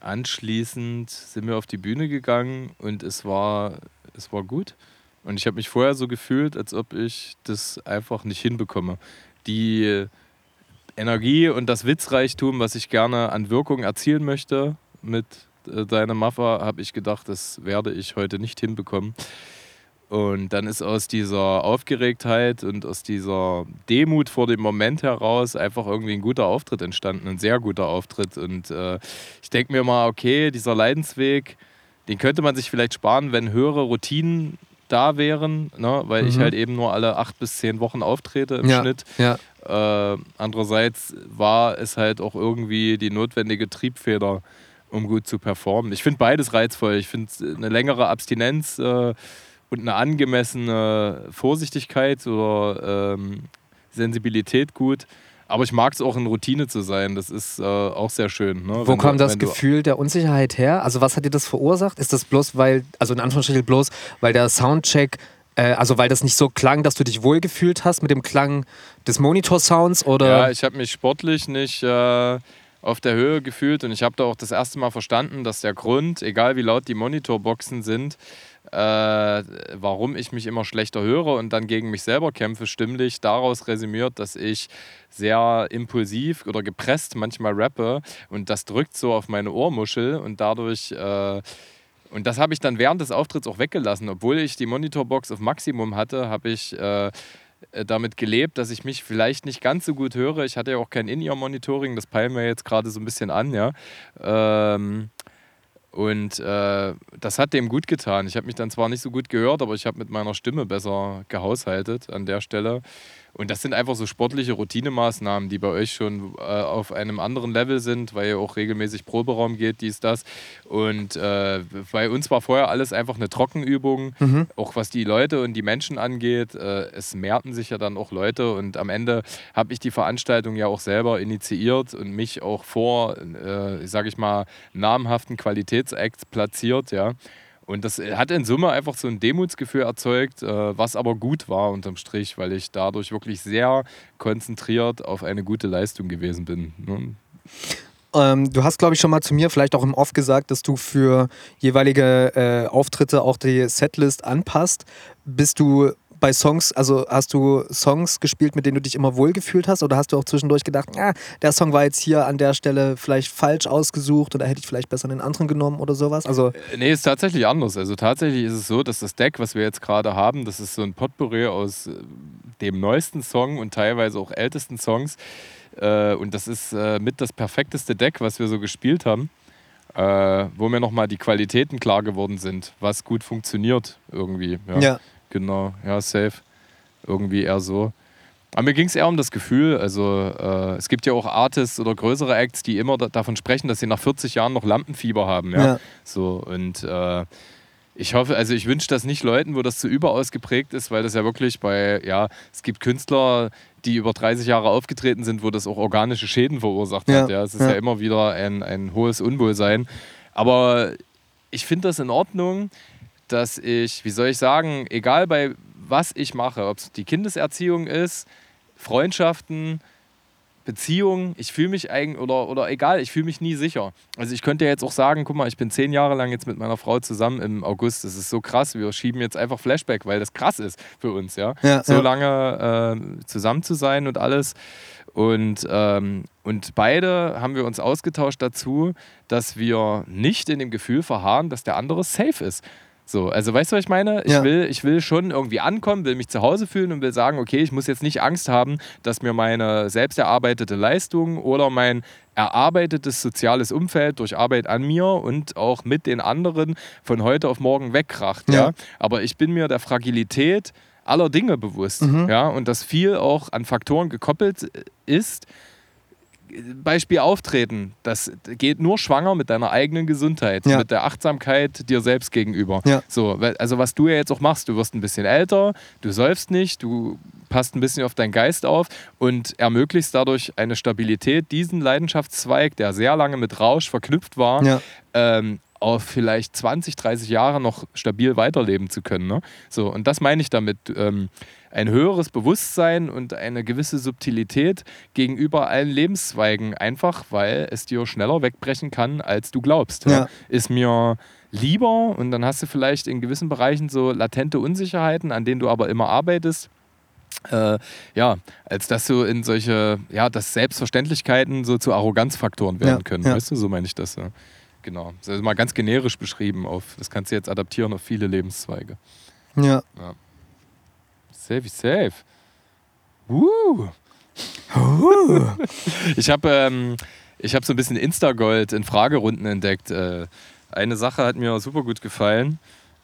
anschließend sind wir auf die Bühne gegangen und es war, es war gut. Und ich habe mich vorher so gefühlt, als ob ich das einfach nicht hinbekomme. Die Energie und das Witzreichtum, was ich gerne an Wirkung erzielen möchte mit deine Maffa, habe ich gedacht, das werde ich heute nicht hinbekommen. Und dann ist aus dieser Aufgeregtheit und aus dieser Demut vor dem Moment heraus einfach irgendwie ein guter Auftritt entstanden, ein sehr guter Auftritt. Und äh, ich denke mir mal, okay, dieser Leidensweg, den könnte man sich vielleicht sparen, wenn höhere Routinen da wären, ne? weil mhm. ich halt eben nur alle acht bis zehn Wochen auftrete im ja, Schnitt. Ja. Äh, andererseits war es halt auch irgendwie die notwendige Triebfeder um gut zu performen. Ich finde beides reizvoll. Ich finde eine längere Abstinenz äh, und eine angemessene Vorsichtigkeit oder ähm, Sensibilität gut. Aber ich mag es auch in Routine zu sein. Das ist äh, auch sehr schön. Ne? Wo wenn kam du, das Gefühl der Unsicherheit her? Also was hat dir das verursacht? Ist das bloß, weil, also in Anführungsstrichen bloß, weil der Soundcheck, äh, also weil das nicht so klang, dass du dich wohlgefühlt hast mit dem Klang des Monitor-Sounds? Ja, ich habe mich sportlich nicht... Äh, auf der Höhe gefühlt. Und ich habe da auch das erste Mal verstanden, dass der Grund, egal wie laut die Monitorboxen sind, äh, warum ich mich immer schlechter höre und dann gegen mich selber kämpfe, stimmlich daraus resümiert, dass ich sehr impulsiv oder gepresst manchmal rappe. Und das drückt so auf meine Ohrmuschel und dadurch äh, und das habe ich dann während des Auftritts auch weggelassen, obwohl ich die Monitorbox auf Maximum hatte, habe ich äh, damit gelebt, dass ich mich vielleicht nicht ganz so gut höre. Ich hatte ja auch kein In-Ear-Monitoring, das peilen wir jetzt gerade so ein bisschen an, ja. Ähm, und äh, das hat dem gut getan. Ich habe mich dann zwar nicht so gut gehört, aber ich habe mit meiner Stimme besser gehaushaltet an der Stelle. Und das sind einfach so sportliche Routinemaßnahmen, die bei euch schon äh, auf einem anderen Level sind, weil ihr auch regelmäßig Proberaum geht, dies, das. Und äh, bei uns war vorher alles einfach eine Trockenübung, mhm. auch was die Leute und die Menschen angeht. Äh, es mehrten sich ja dann auch Leute und am Ende habe ich die Veranstaltung ja auch selber initiiert und mich auch vor, äh, sage ich mal, namhaften Qualitätsacts platziert, ja. Und das hat in Summe einfach so ein Demutsgefühl erzeugt, äh, was aber gut war unterm Strich, weil ich dadurch wirklich sehr konzentriert auf eine gute Leistung gewesen bin. Ne? Ähm, du hast, glaube ich, schon mal zu mir vielleicht auch im Off gesagt, dass du für jeweilige äh, Auftritte auch die Setlist anpasst. Bist du bei Songs, also hast du Songs gespielt, mit denen du dich immer wohlgefühlt hast? Oder hast du auch zwischendurch gedacht, ah, der Song war jetzt hier an der Stelle vielleicht falsch ausgesucht oder hätte ich vielleicht besser einen anderen genommen oder sowas? Also äh, nee, ist tatsächlich anders. Also tatsächlich ist es so, dass das Deck, was wir jetzt gerade haben, das ist so ein Potpourri aus äh, dem neuesten Song und teilweise auch ältesten Songs. Äh, und das ist mit das perfekteste Deck, was wir so gespielt haben. wo mir nochmal die Qualitäten klar geworden sind, was gut funktioniert irgendwie. Ja. ja. Genau, ja, safe. Irgendwie eher so. Aber mir ging es eher um das Gefühl. Also, äh, es gibt ja auch Artists oder größere Acts, die immer da davon sprechen, dass sie nach 40 Jahren noch Lampenfieber haben. Ja. ja. So, und äh, ich hoffe, also ich wünsche das nicht Leuten, wo das zu überaus geprägt ist, weil das ja wirklich bei, ja, es gibt Künstler, die über 30 Jahre aufgetreten sind, wo das auch organische Schäden verursacht ja. hat. Ja, es ist ja, ja immer wieder ein, ein hohes Unwohlsein. Aber ich finde das in Ordnung dass ich, wie soll ich sagen, egal bei was ich mache, ob es die Kindeserziehung ist, Freundschaften, Beziehungen, ich fühle mich eigentlich, oder, oder egal, ich fühle mich nie sicher. Also ich könnte ja jetzt auch sagen, guck mal, ich bin zehn Jahre lang jetzt mit meiner Frau zusammen im August. Das ist so krass, wir schieben jetzt einfach Flashback, weil das krass ist für uns, ja. ja so ja. lange äh, zusammen zu sein und alles. Und, ähm, und beide haben wir uns ausgetauscht dazu, dass wir nicht in dem Gefühl verharren, dass der andere safe ist. So, also weißt du, was ich meine? Ich, ja. will, ich will schon irgendwie ankommen, will mich zu Hause fühlen und will sagen, okay, ich muss jetzt nicht Angst haben, dass mir meine selbst erarbeitete Leistung oder mein erarbeitetes soziales Umfeld durch Arbeit an mir und auch mit den anderen von heute auf morgen wegkracht. Ja. ja? Aber ich bin mir der Fragilität aller Dinge bewusst. Mhm. Ja? Und dass viel auch an Faktoren gekoppelt ist, Beispiel Auftreten, das geht nur schwanger mit deiner eigenen Gesundheit, ja. mit der Achtsamkeit dir selbst gegenüber. Ja. So, also was du ja jetzt auch machst, du wirst ein bisschen älter, du säufst nicht, du passt ein bisschen auf deinen Geist auf und ermöglichst dadurch eine Stabilität, diesen Leidenschaftszweig, der sehr lange mit Rausch verknüpft war, ja. ähm, auf vielleicht 20, 30 Jahre noch stabil weiterleben zu können. Ne? So, und das meine ich damit. Ähm, ein höheres Bewusstsein und eine gewisse Subtilität gegenüber allen Lebenszweigen, einfach weil es dir schneller wegbrechen kann, als du glaubst. Ja. Ist mir lieber und dann hast du vielleicht in gewissen Bereichen so latente Unsicherheiten, an denen du aber immer arbeitest. Äh, ja, als dass du in solche, ja, dass Selbstverständlichkeiten so zu Arroganzfaktoren werden ja, können. Ja. Weißt du, so meine ich das. Ja. Genau. Das ist mal ganz generisch beschrieben auf, das kannst du jetzt adaptieren auf viele Lebenszweige. Ja. ja. Safe, safe. Uh. uh. ich habe ähm, hab so ein bisschen Instagold in Fragerunden entdeckt. Äh, eine Sache hat mir super gut gefallen.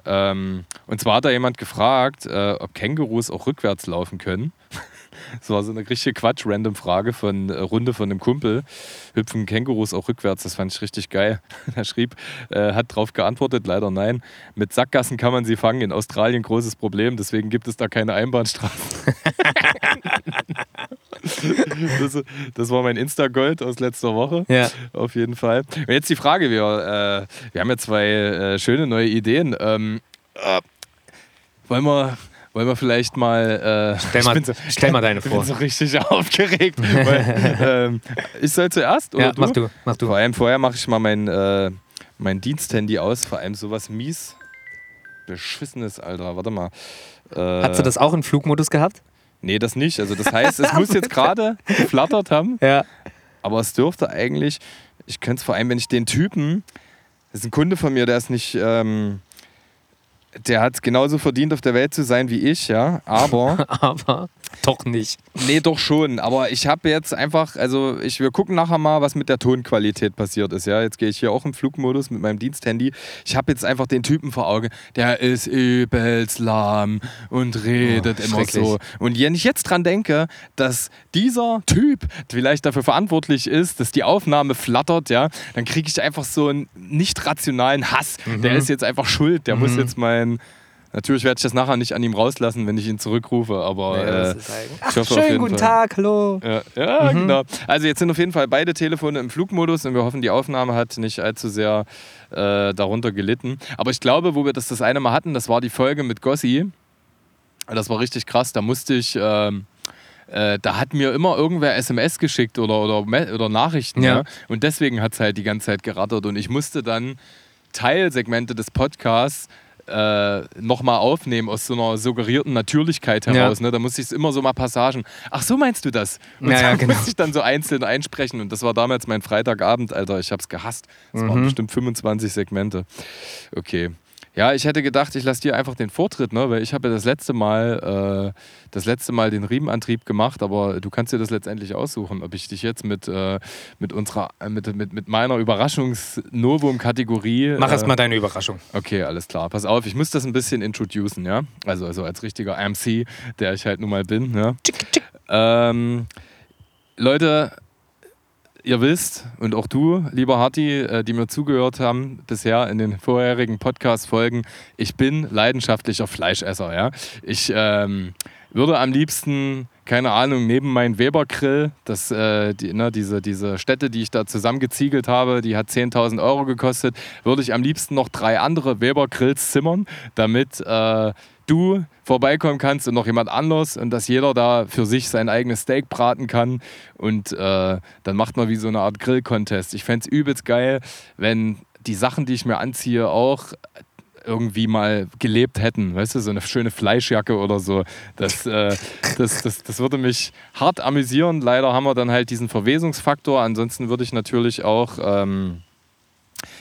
Ähm, und zwar hat da jemand gefragt, äh, ob Kängurus auch rückwärts laufen können. Das war so eine richtige Quatsch-Random-Frage von äh, Runde von einem Kumpel. Hüpfen Kängurus auch rückwärts? Das fand ich richtig geil. er schrieb, äh, hat darauf geantwortet, leider nein. Mit Sackgassen kann man sie fangen. In Australien großes Problem, deswegen gibt es da keine Einbahnstraßen. das, das, war mein Insta-Gold aus letzter Woche. Ja. Auf jeden Fall. Und jetzt die Frage: Wir, äh, wir haben ja zwei äh, schöne neue Ideen. Ähm, äh, wollen wir wollen wir vielleicht mal. Äh, stell, mal so, stell mal deine vor. Ich bin so richtig aufgeregt. weil, ähm, ich soll zuerst? Oder ja, du? mach du. Mach du. Vor allem vorher mache ich mal mein, äh, mein Diensthandy aus. Vor allem sowas mies. Beschissenes, Alter. Warte mal. Äh, Hast du das auch in Flugmodus gehabt? Nee, das nicht. Also, das heißt, es muss jetzt gerade geflattert haben. Ja. Aber es dürfte eigentlich. Ich könnte es vor allem, wenn ich den Typen. Das ist ein Kunde von mir, der ist nicht. Ähm, der hat genauso verdient, auf der Welt zu sein wie ich, ja. Aber. aber doch nicht. Nee, doch schon. Aber ich habe jetzt einfach, also ich, wir gucken nachher mal, was mit der Tonqualität passiert ist, ja. Jetzt gehe ich hier auch im Flugmodus mit meinem Diensthandy. Ich habe jetzt einfach den Typen vor Augen, der ist übelst lahm und redet oh, immer so. Und wenn ich jetzt dran denke, dass dieser Typ vielleicht dafür verantwortlich ist, dass die Aufnahme flattert, ja, dann kriege ich einfach so einen nicht rationalen Hass. Mhm. Der ist jetzt einfach schuld, der mhm. muss jetzt mal mein Natürlich werde ich das nachher nicht an ihm rauslassen, wenn ich ihn zurückrufe, aber das äh, Ach, hoffe schönen guten Fall. Tag, hallo. Ja, ja Mhm. genau. Also jetzt sind auf jeden Fall beide Telefone im Flugmodus und wir hoffen, die Aufnahme hat nicht allzu sehr äh, darunter gelitten. Aber ich glaube, wo wir das das eine Mal hatten, das war die Folge mit Gossi. Das war richtig krass. Da musste ich, ähm, äh, da hat mir immer irgendwer SMS geschickt oder, oder, oder Nachrichten. Ja. Ja. Und deswegen hat es halt die ganze Zeit gerattert. Und ich musste dann Teilsegmente des Podcasts äh, nochmal aufnehmen aus so einer suggerierten Natürlichkeit heraus. Ne? Da musste ich es immer so mal Passagen. Ach, so meinst du das? Und Ja, ja, genau. musste ich dann so einzeln einsprechen. Und das war damals mein Freitagabend, Alter. Ich hab's gehasst. Das Mhm. waren bestimmt 25 Segmente. Okay. Ja, ich hätte gedacht, ich lasse dir einfach den Vortritt, ne? weil ich habe ja das letzte Mal äh, das letzte Mal den Riemenantrieb gemacht, aber du kannst dir das letztendlich aussuchen, ob ich dich jetzt mit, äh, mit unserer äh, mit, mit, mit meiner Überraschungs-Novum-Kategorie. Mach äh, mal deine Überraschung. Okay, alles klar. Pass auf, ich muss das ein bisschen introducen, ja? Also, also als richtiger MC, der ich halt nun mal bin, ja? Ähm, Leute, ihr wisst, und auch du, lieber Harti, äh, die mir zugehört haben bisher in den vorherigen Podcast-Folgen, ich bin leidenschaftlicher Fleischesser, ja? Ich ähm, würde am liebsten, keine Ahnung, neben meinem Weber-Grill, äh, die, ne, diese, diese Stätte, die ich da zusammengeziegelt habe, die hat 10.000 Euro gekostet, würde ich am liebsten noch drei andere Weber-Grills zimmern, damit äh, du vorbeikommen kannst und noch jemand anders und dass jeder da für sich sein eigenes Steak braten kann und äh, dann macht man wie so eine Art Grill-Contest. Ich fände es übelst geil, wenn die Sachen, die ich mir anziehe, auch irgendwie mal gelebt hätten, weißt du, so eine schöne Fleischjacke oder so. Das, äh, das, das, das würde mich hart amüsieren. Leider haben wir dann halt diesen Verwesungsfaktor. Ansonsten würde ich natürlich auch, ähm,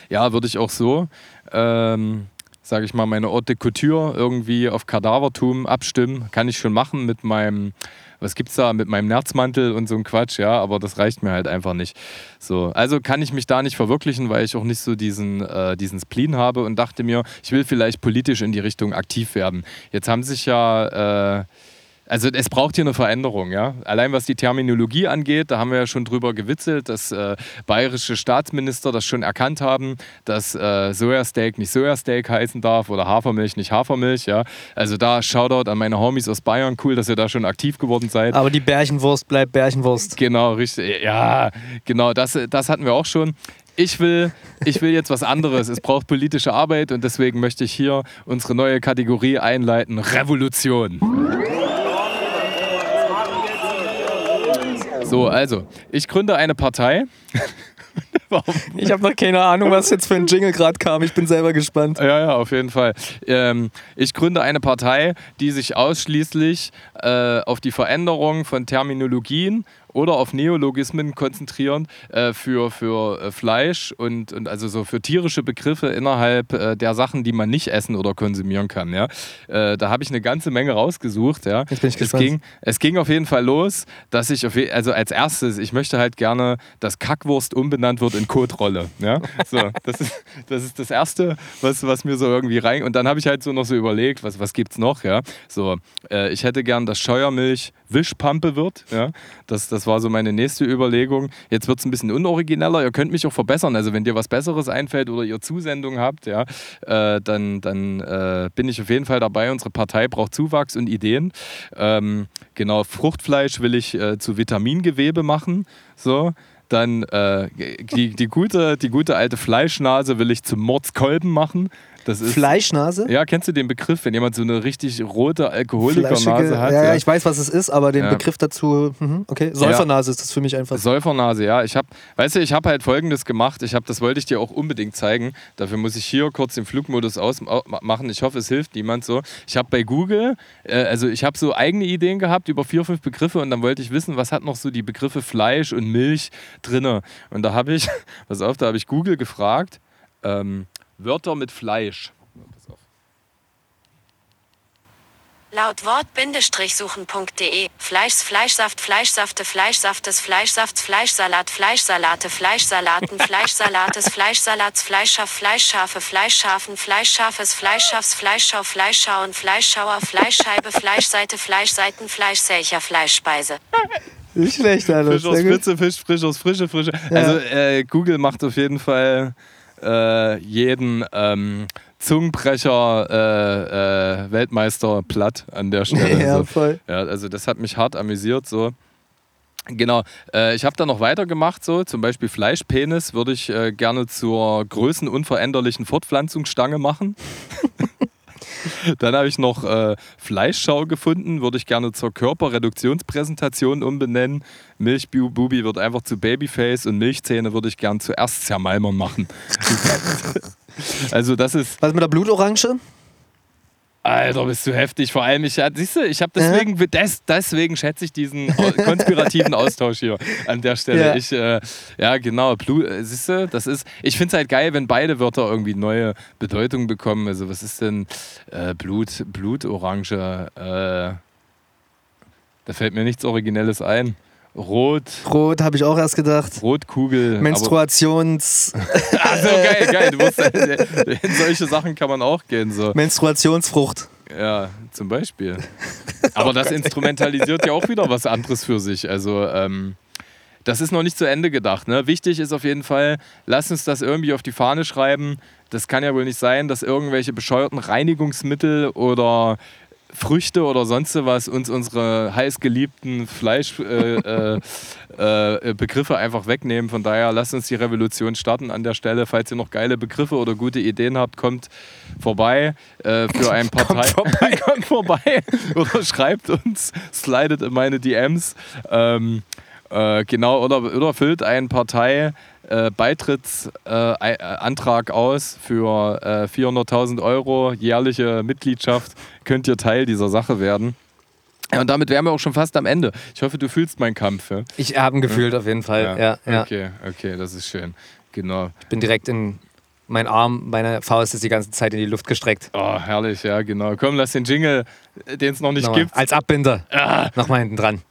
ja, würde ich auch so, ähm, sage ich mal, meine Haute Couture irgendwie auf Kadavertum abstimmen. Kann ich schon machen mit meinem, was gibt's da, mit meinem Nerzmantel und so ein Quatsch, ja, aber das reicht mir halt einfach nicht. So, also kann ich mich da nicht verwirklichen, weil ich auch nicht so diesen, äh, diesen Spleen habe und dachte mir, ich will vielleicht politisch in die Richtung aktiv werden. Jetzt haben sich ja äh, also es braucht hier eine Veränderung, ja. Allein was die Terminologie angeht, da haben wir ja schon drüber gewitzelt, dass äh, bayerische Staatsminister das schon erkannt haben, dass äh, Sojasteak nicht Sojasteak heißen darf oder Hafermilch nicht Hafermilch, ja. Also da Shoutout an meine Homies aus Bayern, cool, dass ihr da schon aktiv geworden seid. Aber die Bärchenwurst bleibt Bärchenwurst. Genau, richtig. Ja, genau, das, das hatten wir auch schon. Ich will, ich will jetzt was anderes. Es braucht politische Arbeit und deswegen möchte ich hier unsere neue Kategorie einleiten: Revolution. So, also, ich gründe eine Partei. Warum? Ich habe noch keine Ahnung, was jetzt für ein Jingle gerade kam. Ich bin selber gespannt. Ja, ja, auf jeden Fall. Ähm, ich gründe eine Partei, die sich ausschließlich äh, auf die Veränderung von Terminologien oder auf Neologismen konzentrieren äh, für, für äh, Fleisch und, und also so für tierische Begriffe innerhalb äh, der Sachen, die man nicht essen oder konsumieren kann. Ja? Äh, da habe ich eine ganze Menge rausgesucht. Ja? Jetzt bin ich es, ging, es ging auf jeden Fall los, dass ich, auf also als erstes, ich möchte halt gerne, dass Kackwurst umbenannt wird in Kotrolle. Ja? So, das, ist, das ist das Erste, was, was mir so irgendwie rein... Und dann habe ich halt so noch so überlegt, was, was gibt es noch? Ja? So, äh, ich hätte gern, dass Scheuermilch Wischpampe wird. Ja? Das, das war so meine nächste Überlegung. Jetzt wird es ein bisschen unorigineller. Ihr könnt mich auch verbessern. Also wenn dir was Besseres einfällt oder ihr Zusendungen habt, ja, äh, dann, dann äh, bin ich auf jeden Fall dabei. Unsere Partei braucht Zuwachs und Ideen. Ähm, genau, Fruchtfleisch will ich äh, zu Vitamingewebe machen. So. Dann äh, die, die, gute, die gute alte Fleischnase will ich zum Mordskolben machen. Das ist, Fleischnase? ja, kennst du den Begriff, wenn jemand so eine richtig rote Alkoholikernase hat? ja, ja, ich weiß, was es ist, aber den Ja. Begriff dazu, mhm, okay. Säufernase ist das für mich einfach. Säufernase, ja. Ich habe, weißt du, ich habe halt Folgendes gemacht. Ich habe, das wollte ich dir auch unbedingt zeigen. Dafür muss ich hier kurz den Flugmodus ausmachen. Ich hoffe, es hilft niemand so. Ich habe bei Google, äh, also ich habe so eigene Ideen gehabt über vier, fünf Begriffe und dann wollte ich wissen, was hat noch so die Begriffe Fleisch und Milch drinne. Und da habe ich, pass auf, da habe ich Google gefragt, ähm, Wörter mit Fleisch. Laut Wort-suchen.de Fleisch, Fleischsaft, Fleischsafte, Fleischsaftes, Fleischsafts, Fleischsalat, Fleischsalate, Fleischsalaten, Fleischsalates, Fleischsalats, Fleischschaf, Fleischschafe, Fleischschafen, Fleischschafes, Fleischschafs, Fleischschau, Fleischschauen, Fleischschauer, Fleischscheibe, Fleischseite, Fleischseiten, Fleischsächer, Fleischspeise. Nicht schlecht, Alter. Fisch aus. Fritze, Fisch, frisch aus Frische, Frische. Also äh, Google macht auf jeden Fall äh, jeden ähm, Zungenbrecher äh, äh, Weltmeister platt an der Stelle. Ja, so. voll. Ja, also das hat mich hart amüsiert so. Genau, äh, ich habe da noch weitergemacht, so zum Beispiel Fleischpenis würde ich äh, gerne zur größenunveränderlichen Fortpflanzungsstange machen. Dann habe ich noch äh, Fleischschau gefunden, würde ich gerne zur Körperreduktionspräsentation umbenennen. Milchbubi wird einfach zu Babyface und Milchzähne würde ich gern zuerst zermalmern machen. also das ist, Was mit der Blutorange? Alter, bist du heftig. Vor allem, ich, ja, siehst du, ich habe deswegen, des, deswegen schätze ich diesen konspirativen Austausch hier an der Stelle. Ja. Ich, äh, ja, genau, äh, siehst du, das ist, ich finde es halt geil, wenn beide Wörter irgendwie neue Bedeutung bekommen. Also, was ist denn äh, Blut, Blutorange? Äh, da fällt mir nichts Originelles ein. Rot, Rot, habe ich auch erst gedacht. Rotkugel. Menstruations Ach so, geil, geil. Du musst, in solche Sachen kann man auch gehen. So. Menstruationsfrucht. Ja, zum Beispiel. Aber das instrumentalisiert ja auch wieder was anderes für sich. Also, ähm, das ist noch nicht zu Ende gedacht. Ne? Wichtig ist auf jeden Fall, lass uns das irgendwie auf die Fahne schreiben. Das kann ja wohl nicht sein, dass irgendwelche bescheuerten Reinigungsmittel oder Früchte oder sonst was uns unsere heißgeliebten Fleischbegriffe äh, äh, Begriffe einfach wegnehmen. Von daher lasst uns die Revolution starten an der Stelle. Falls ihr noch geile Begriffe oder gute Ideen habt, kommt vorbei äh, für ein Partei. vorbei. kommt vorbei oder schreibt uns, slidet in meine DMs. Ähm, äh, genau, oder, oder füllt einen Partei. Äh, Beitrittsantrag äh, aus für äh, 400.000 Euro jährliche Mitgliedschaft. Könnt ihr Teil dieser Sache werden. Ja, und damit wären wir auch schon fast am Ende. Ich hoffe, du fühlst meinen Kampf. Ja? Ich habe ihn gefühlt auf jeden Fall. Ja, ja. Okay, okay, das ist schön. Genau. Ich bin direkt in mein Arm, meine Faust ist die ganze Zeit in die Luft gestreckt. Oh, herrlich, ja, genau. Komm, lass den Jingle, den es noch nicht Nochmal. gibt. Als Abbinder. Nochmal hinten dran.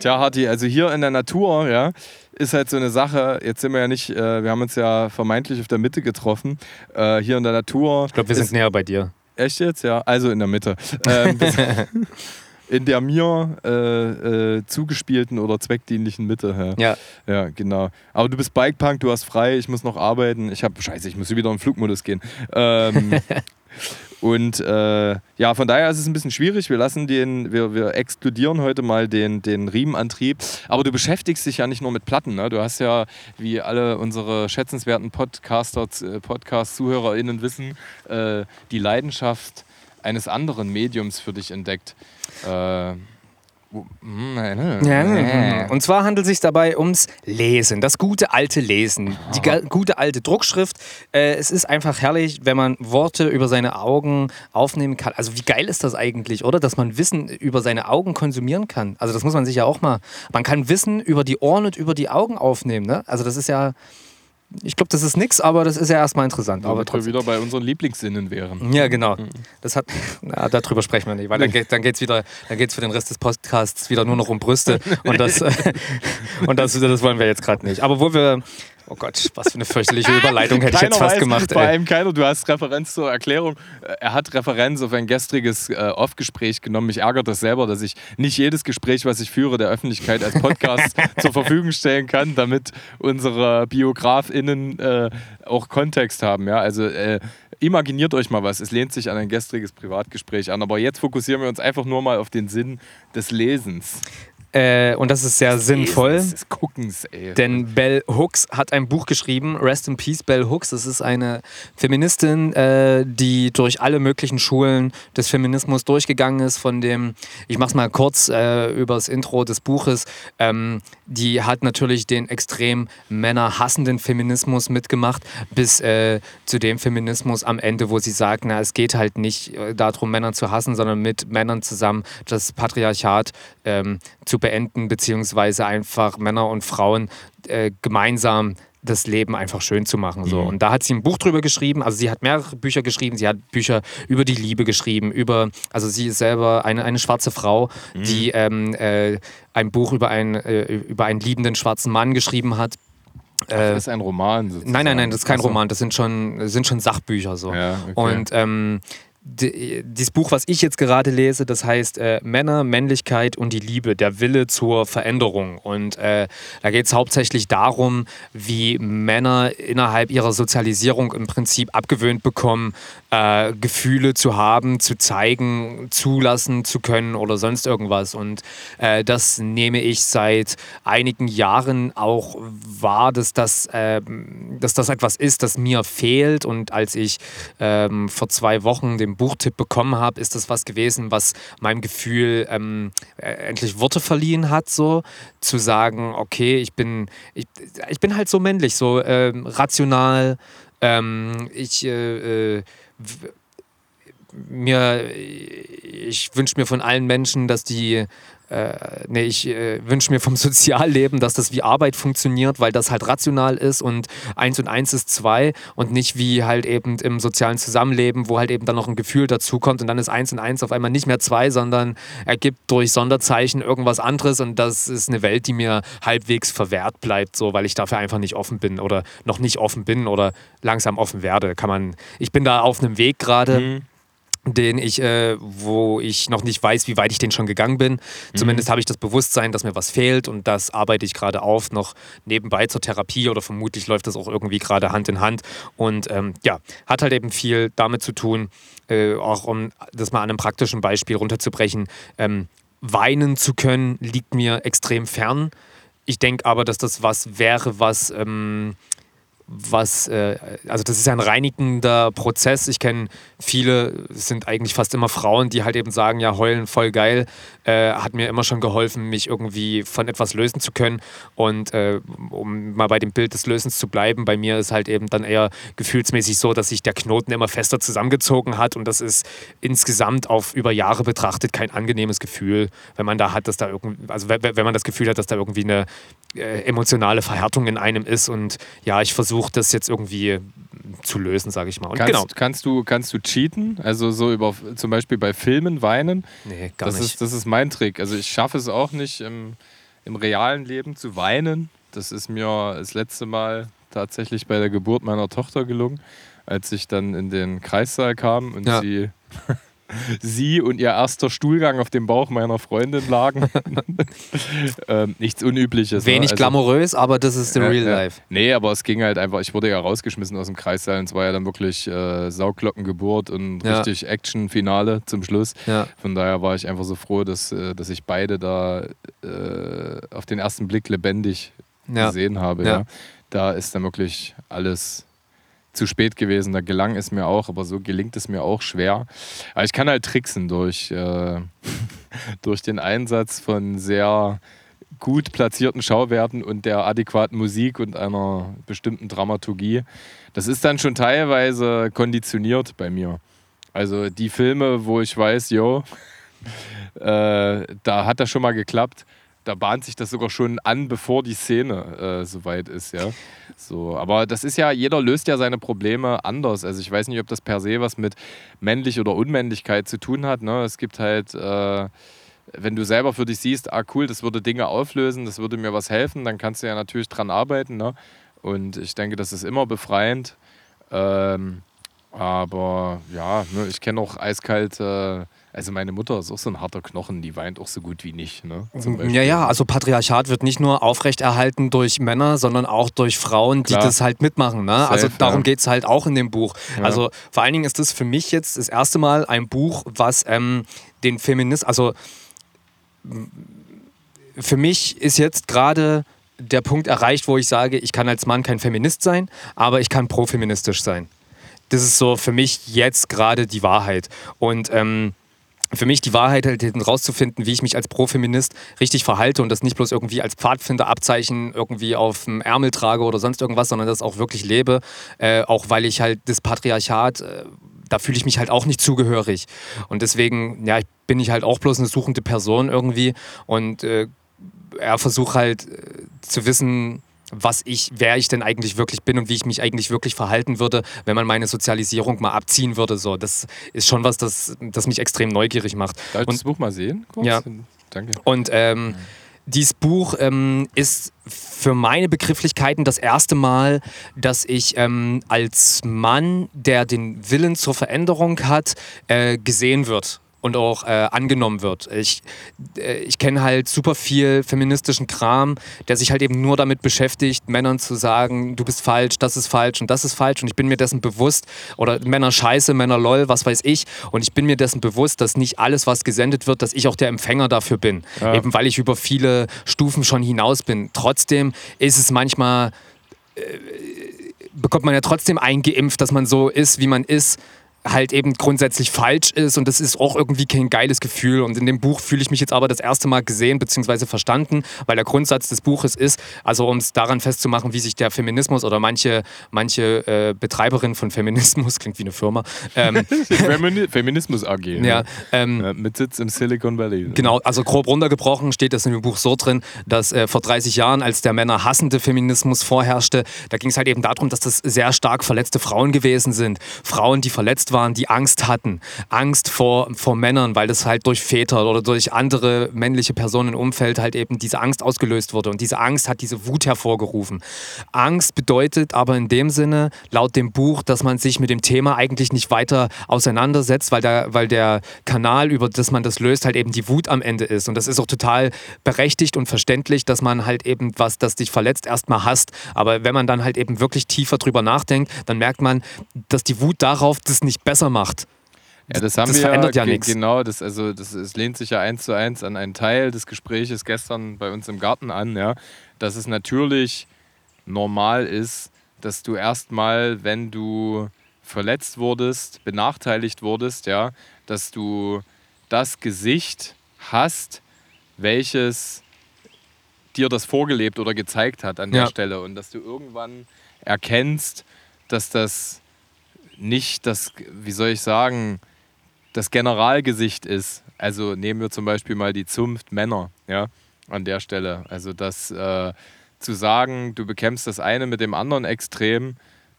Tja, Harti, also hier in der Natur, ja, ist halt so eine Sache. Jetzt sind wir ja nicht, äh, wir haben uns ja vermeintlich auf der Mitte getroffen. Äh, hier in der Natur. Ich glaube, wir sind näher bei dir. Echt jetzt? Ja, also in der Mitte. Ähm, in der mir äh, äh, zugespielten oder zweckdienlichen Mitte. Ja. Ja. ja, genau. Aber du bist Bikepunk, du hast frei, ich muss noch arbeiten. Ich habe, scheiße, ich muss wieder in den Flugmodus gehen. Ähm, und äh, ja, von daher ist es ein bisschen schwierig. Wir lassen den, wir, wir exkludieren heute mal den, den Riemenantrieb. Aber du beschäftigst dich ja nicht nur mit Platten. Ne? Du hast ja, wie alle unsere schätzenswerten Podcaster, äh, Podcast-ZuhörerInnen wissen, äh, die Leidenschaft eines anderen Mediums für dich entdeckt. Äh, Ja, und zwar handelt es sich dabei ums Lesen, das gute alte Lesen, die ga- gute alte Druckschrift. Äh, es ist einfach herrlich, wenn man Worte über seine Augen aufnehmen kann. Also wie geil ist das eigentlich, oder? Dass man Wissen über seine Augen konsumieren kann. Also das muss man sich ja auch mal. Man kann Wissen über die Ohren und über die Augen aufnehmen. Ne? Also das ist ja. Ich glaube, das ist nix, aber das ist ja erstmal interessant. Aber Womit wir wieder bei unseren Lieblingssinnen wären. Ja, genau. Das hat, na, darüber sprechen wir nicht, weil dann, geht, dann geht es wieder, dann geht's für den Rest des Podcasts wieder nur noch um Brüste und das, und das, das wollen wir jetzt gerade nicht. Aber wo wir, oh Gott, was für eine fürchterliche Überleitung hätte ich jetzt fast weiß, gemacht. Vor allem keiner, du hast Referenz zur Erklärung. Äh, Er hat Referenz auf ein gestriges äh, Off-Gespräch genommen. Mich ärgert das selber, dass ich nicht jedes Gespräch, was ich führe, der Öffentlichkeit als Podcast zur Verfügung stellen kann, damit unsere BiografInnen äh, auch Kontext haben. Ja? Also äh, imaginiert euch mal was. Es lehnt sich an ein gestriges Privatgespräch an. Aber jetzt fokussieren wir uns einfach nur mal auf den Sinn des Lesens. Äh, und das ist sehr sinnvoll. Lesens, des Guckens, ey. Denn Bell Hooks hat ein Buch geschrieben, Rest in Peace Bell Hooks. Das ist eine Feministin, äh, die durch alle möglichen Schulen des Feminismus durchgegangen ist. Von dem, ich mach's mal kurz äh, über das Intro des Buches. Ähm, die hat natürlich den extrem männerhassenden Feminismus mitgemacht, bis äh, zu dem Feminismus am Ende, wo sie sagt, na, es geht halt nicht äh, darum, Männer zu hassen, sondern mit Männern zusammen das Patriarchat ähm, zu beenden, beziehungsweise einfach Männer und Frauen äh, gemeinsam das Leben einfach schön zu machen. So. Und da hat sie ein Buch drüber geschrieben. Also sie hat mehrere Bücher geschrieben. Sie hat Bücher über die Liebe geschrieben, über, also sie ist selber eine, eine schwarze Frau, die ähm, äh, ein Buch über, ein, äh, über einen liebenden schwarzen Mann geschrieben hat. Äh, das ist ein Roman. Sozusagen. Nein, nein, nein, das ist kein Ach. Roman, das sind schon, sind schon Sachbücher so. Ja, okay. Und ähm, dieses Buch, was ich jetzt gerade lese, das heißt äh, Männer, Männlichkeit und die Liebe, der Wille zur Veränderung. Und äh, da geht es hauptsächlich darum, wie Männer innerhalb ihrer Sozialisierung im Prinzip abgewöhnt bekommen, äh, Gefühle zu haben, zu zeigen, zulassen zu können oder sonst irgendwas. Und äh, das nehme ich seit einigen Jahren auch wahr, dass das, ähm, dass das etwas ist, das mir fehlt. Und als ich ähm, vor zwei Wochen den Buchtipp bekommen habe, ist das was gewesen, was meinem Gefühl ähm, äh, endlich Worte verliehen hat, so zu sagen, okay, ich bin, ich, ich bin halt so männlich, so ähm, rational, ähm, ich äh, äh, mir, ich wünsche mir von allen Menschen, dass die äh, nee, ich äh, wünsche mir vom Sozialleben, dass das wie Arbeit funktioniert, weil das halt rational ist und eins und eins ist zwei und nicht wie halt eben im sozialen Zusammenleben, wo halt eben dann noch ein Gefühl dazukommt und dann ist eins und eins auf einmal nicht mehr zwei, sondern ergibt durch Sonderzeichen irgendwas anderes und das ist eine Welt, die mir halbwegs verwehrt bleibt, so, weil ich dafür einfach nicht offen bin oder noch nicht offen bin oder langsam offen werde. Kann man, ich bin da auf einem Weg gerade. Mhm den ich, äh, wo ich noch nicht weiß, wie weit ich den schon gegangen bin. Mhm. Zumindest habe ich das Bewusstsein, dass mir was fehlt und das arbeite ich gerade auf, noch nebenbei zur Therapie oder vermutlich läuft das auch irgendwie gerade Hand in Hand. Und ähm, ja, hat halt eben viel damit zu tun, äh, auch um das mal an einem praktischen Beispiel runterzubrechen. Ähm, weinen zu können, liegt mir extrem fern. Ich denke aber, dass das was wäre, was ähm, was, äh, also das ist ja ein reinigender Prozess. Ich kenne viele, es sind eigentlich fast immer Frauen, die halt eben sagen, ja, heulen voll geil, äh, hat mir immer schon geholfen, mich irgendwie von etwas lösen zu können. Und äh, um mal bei dem Bild des Lösens zu bleiben, bei mir ist halt eben dann eher gefühlsmäßig so, dass sich der Knoten immer fester zusammengezogen hat und das ist insgesamt auf über Jahre betrachtet kein angenehmes Gefühl, wenn man da hat, dass da irgendwie, also wenn man das Gefühl hat, dass da irgendwie eine äh, emotionale Verhärtung in einem ist und ja, ich versuche das jetzt irgendwie zu lösen, sage ich mal. Und kannst, genau. kannst, du, kannst du cheaten? Also so über zum Beispiel bei Filmen weinen? Nee, gar das nicht. Ist, das ist mein Trick. Also ich schaffe es auch nicht im, im realen Leben zu weinen. Das ist mir das letzte Mal tatsächlich bei der Geburt meiner Tochter gelungen, als ich dann in den Kreissaal kam und ja. sie sie und ihr erster Stuhlgang auf dem Bauch meiner Freundin lagen. ähm, nichts Unübliches. Ne? Wenig ne? also, glamourös, aber das ist the real life. Nee, aber es ging halt einfach, ich wurde ja rausgeschmissen aus dem Kreissaal und es war ja dann wirklich äh, Sauglockengeburt und ja. richtig Action-Finale zum Schluss. Ja. Von daher war ich einfach so froh, dass, äh, dass ich beide da äh, auf den ersten Blick lebendig gesehen habe. Ja. Da ist dann wirklich alles zu spät gewesen. Da gelang es mir auch, aber so gelingt es mir auch schwer. Aber ich kann halt tricksen durch, äh, durch den Einsatz von sehr gut platzierten Schauwerten und der adäquaten Musik und einer bestimmten Dramaturgie. Das ist dann schon teilweise konditioniert bei mir. Also die Filme, wo ich weiß, yo, äh, da hat das schon mal geklappt da bahnt sich das sogar schon an, bevor die Szene äh, soweit ist, ja. So, aber das ist ja, jeder löst ja seine Probleme anders. Also ich weiß nicht, ob das per se was mit männlich oder Unmännlichkeit zu tun hat. Ne? Es gibt halt, äh, wenn du selber für dich siehst, ah cool, das würde Dinge auflösen, das würde mir was helfen, dann kannst du ja natürlich dran arbeiten. Ne? Und ich denke, das ist immer befreiend. Ähm, aber ja, ne, ich kenne auch eiskalt. Äh, also meine Mutter ist auch so ein harter Knochen, die weint auch so gut wie nicht. Ne? Ja, ja, also Patriarchat wird nicht nur aufrechterhalten durch Männer, sondern auch durch Frauen, die Klar. das halt mitmachen. Ne? Safe, also darum ja. geht es halt auch in dem Buch. Ja. Also vor allen Dingen ist das für mich jetzt das erste Mal ein Buch, was ähm, den Feminist, also für mich ist jetzt gerade der Punkt erreicht, wo ich sage, ich kann als Mann kein Feminist sein, aber ich kann profeministisch sein. Das ist so für mich jetzt gerade die Wahrheit. Und ähm, für mich die Wahrheit halt rauszufinden, wie ich mich als Profeminist richtig verhalte und das nicht bloß irgendwie als Pfadfinderabzeichen irgendwie auf dem Ärmel trage oder sonst irgendwas, sondern das auch wirklich lebe, äh, auch weil ich halt das Patriarchat, äh, da fühle ich mich halt auch nicht zugehörig. Und deswegen, ja, bin ich halt auch bloß eine suchende Person irgendwie und äh, er versucht halt äh, zu wissen, was ich, wer ich denn eigentlich wirklich bin und wie ich mich eigentlich wirklich verhalten würde, wenn man meine Sozialisierung mal abziehen würde. So, das ist schon was, das, das mich extrem neugierig macht. Darf ich das Buch mal sehen? Kurz? Ja. Danke. Und ähm, dieses Buch ähm, ist für meine Begrifflichkeiten das erste Mal, dass ich ähm, als Mann, der den Willen zur Veränderung hat, äh, gesehen wird und auch äh, angenommen wird. Ich, äh, ich kenne halt super viel feministischen Kram, der sich halt eben nur damit beschäftigt, Männern zu sagen, du bist falsch, das ist falsch und das ist falsch und ich bin mir dessen bewusst, oder Männer scheiße, Männer lol, was weiß ich und ich bin mir dessen bewusst, dass nicht alles, was gesendet wird, dass ich auch der Empfänger dafür bin, ja. eben weil ich über viele Stufen schon hinaus bin. Trotzdem ist es manchmal, äh, bekommt man ja trotzdem eingeimpft, dass man so ist, wie man ist halt eben grundsätzlich falsch ist und das ist auch irgendwie kein geiles Gefühl und in dem Buch fühle ich mich jetzt aber das erste Mal gesehen bzw. verstanden, weil der Grundsatz des Buches ist, also um es daran festzumachen, wie sich der Feminismus oder manche, manche äh, Betreiberinnen von Feminismus, klingt wie eine Firma. Ähm, Feminismus AG. Ne? Ja, ähm, ja, mit Sitz im Silicon Valley. Genau, also grob runtergebrochen steht das in dem Buch so drin, dass äh, vor 30 Jahren, als der Männer hassende Feminismus vorherrschte, da ging es halt eben darum, dass das sehr stark verletzte Frauen gewesen sind. Frauen, die verletzt waren, die Angst hatten. Angst vor, vor Männern, weil das halt durch Väter oder durch andere männliche Personen im Umfeld halt eben diese Angst ausgelöst wurde. Und diese Angst hat diese Wut hervorgerufen. Angst bedeutet aber in dem Sinne, laut dem Buch, dass man sich mit dem Thema eigentlich nicht weiter auseinandersetzt, weil der, weil der Kanal, über das man das löst, halt eben die Wut am Ende ist. Und das ist auch total berechtigt und verständlich, dass man halt eben was, das dich verletzt, erstmal hasst. Aber wenn man dann halt eben wirklich tiefer drüber nachdenkt, dann merkt man, dass die Wut darauf das nicht besser macht. Ja, das haben das wir verändert ja, ja nichts. Genau, das, also, das, es lehnt sich ja eins zu eins an einen Teil des Gespräches gestern bei uns im Garten an, ja, dass es natürlich normal ist, dass du erstmal, wenn du verletzt wurdest, benachteiligt wurdest, ja, dass du das Gesicht hast, welches dir das vorgelebt oder gezeigt hat an der ja. Stelle und dass du irgendwann erkennst, dass das nicht das, wie soll ich sagen, das Generalgesicht ist. Also nehmen wir zum Beispiel mal die Zunft Männer, ja, an der Stelle. Also das äh, zu sagen, du bekämpfst das eine mit dem anderen Extrem,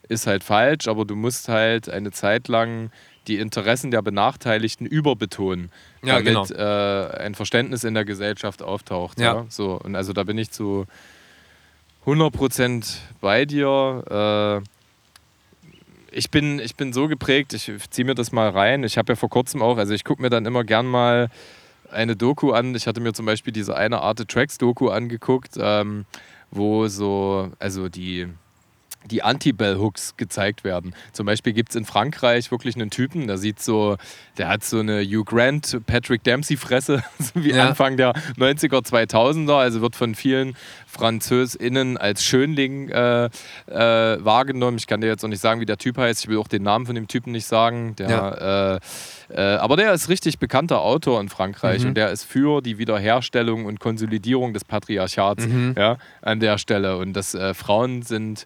ist halt falsch, aber du musst halt eine Zeit lang die Interessen der Benachteiligten überbetonen, ja, damit genau. äh, ein Verständnis in der Gesellschaft auftaucht. Ja. ja. So, und also da bin ich zu 100% bei dir. Äh, ich bin, ich bin so geprägt, ich ziehe mir das mal rein. Ich habe ja vor kurzem auch, also ich gucke mir dann immer gern mal eine Doku an. Ich hatte mir zum Beispiel diese eine Arte Tracks Doku angeguckt, ähm, wo so, also die die Anti-Bell-Hooks gezeigt werden. Zum Beispiel gibt es in Frankreich wirklich einen Typen, der sieht so, der hat so eine Hugh Grant, Patrick Dempsey-Fresse, wie ja. Anfang der 90er, 2000er, also wird von vielen FranzösInnen als Schönling äh, äh, wahrgenommen. Ich kann dir jetzt auch nicht sagen, wie der Typ heißt, ich will auch den Namen von dem Typen nicht sagen. Der, ja. äh, äh aber der ist richtig bekannter Autor in Frankreich mhm. und der ist für die Wiederherstellung und Konsolidierung des Patriarchats mhm. ja, an der Stelle. Und dass äh, Frauen sind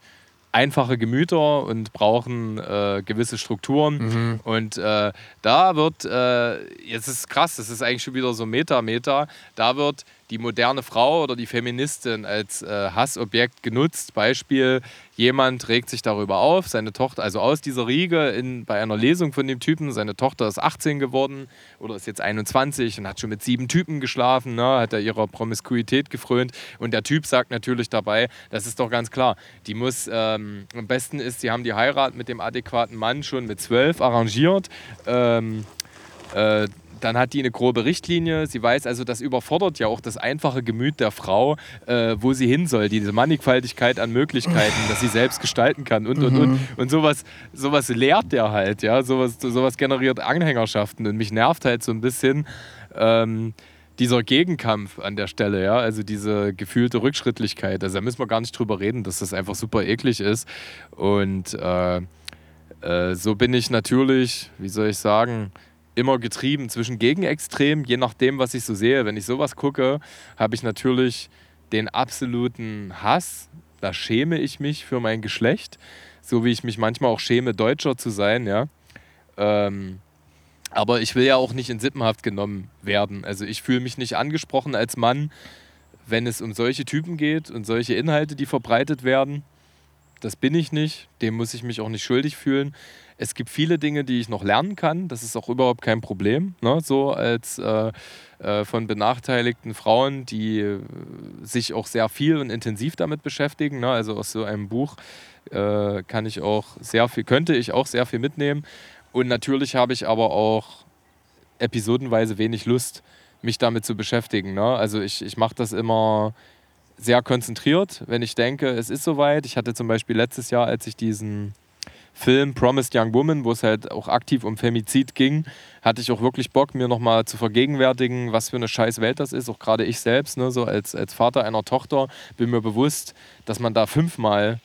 einfache Gemüter und brauchen äh, gewisse Strukturen. Mhm. Und äh, da wird, äh, jetzt ist krass, das ist eigentlich schon wieder so Meta-Meta, da wird die moderne Frau oder die Feministin als äh, Hassobjekt genutzt. Beispiel, jemand regt sich darüber auf, seine Tochter, also aus dieser Riege in, bei einer Lesung von dem Typen, seine Tochter ist 18 geworden oder ist jetzt 21 und hat schon mit sieben Typen geschlafen, ne, hat er ihrer Promiskuität gefrönt. Und der Typ sagt natürlich dabei, das ist doch ganz klar, die muss, ähm, am besten ist, sie haben die Heirat mit dem adäquaten Mann schon mit zwölf arrangiert. Ähm, äh, dann hat die eine grobe Richtlinie. Sie weiß also, das überfordert ja auch das einfache Gemüt der Frau, äh, wo sie hin soll. Diese Mannigfaltigkeit an Möglichkeiten, dass sie selbst gestalten kann und, und, mhm. und. Und sowas, sowas lehrt der halt, ja. Sowas, sowas generiert Anhängerschaften. Und mich nervt halt so ein bisschen. Ähm, dieser Gegenkampf an der Stelle, ja, also diese gefühlte Rückschrittlichkeit, also da müssen wir gar nicht drüber reden, dass das einfach super eklig ist. Und äh, äh, so bin ich natürlich, wie soll ich sagen, immer getrieben zwischen Gegenextremen, je nachdem, was ich so sehe. Wenn ich sowas gucke, habe ich natürlich den absoluten Hass. Da schäme ich mich für mein Geschlecht, so wie ich mich manchmal auch schäme, Deutscher zu sein, ja. Ähm, aber ich will ja auch nicht in Sippenhaft genommen werden. Also ich fühle mich nicht angesprochen als Mann, wenn es um solche Typen geht und solche Inhalte, die verbreitet werden. Das bin ich nicht, dem muss ich mich auch nicht schuldig fühlen. Es gibt viele Dinge, die ich noch lernen kann. Das ist auch überhaupt kein Problem. Ne? So als äh, äh, von benachteiligten Frauen, die äh, sich auch sehr viel und intensiv damit beschäftigen. Ne? Also aus so einem Buch äh, kann ich auch sehr viel, könnte ich auch sehr viel mitnehmen. Und natürlich habe ich aber auch episodenweise wenig Lust, mich damit zu beschäftigen. Ne? Also ich, ich mache das immer sehr konzentriert, wenn ich denke, es ist soweit. Ich hatte zum Beispiel letztes Jahr, als ich diesen Film Promised Young Woman, wo es halt auch aktiv um Femizid ging, hatte ich auch wirklich Bock, mir nochmal zu vergegenwärtigen, was für eine scheiß Welt das ist. Auch gerade ich selbst, ne, so als, als Vater einer Tochter, bin mir bewusst, dass man da fünfmal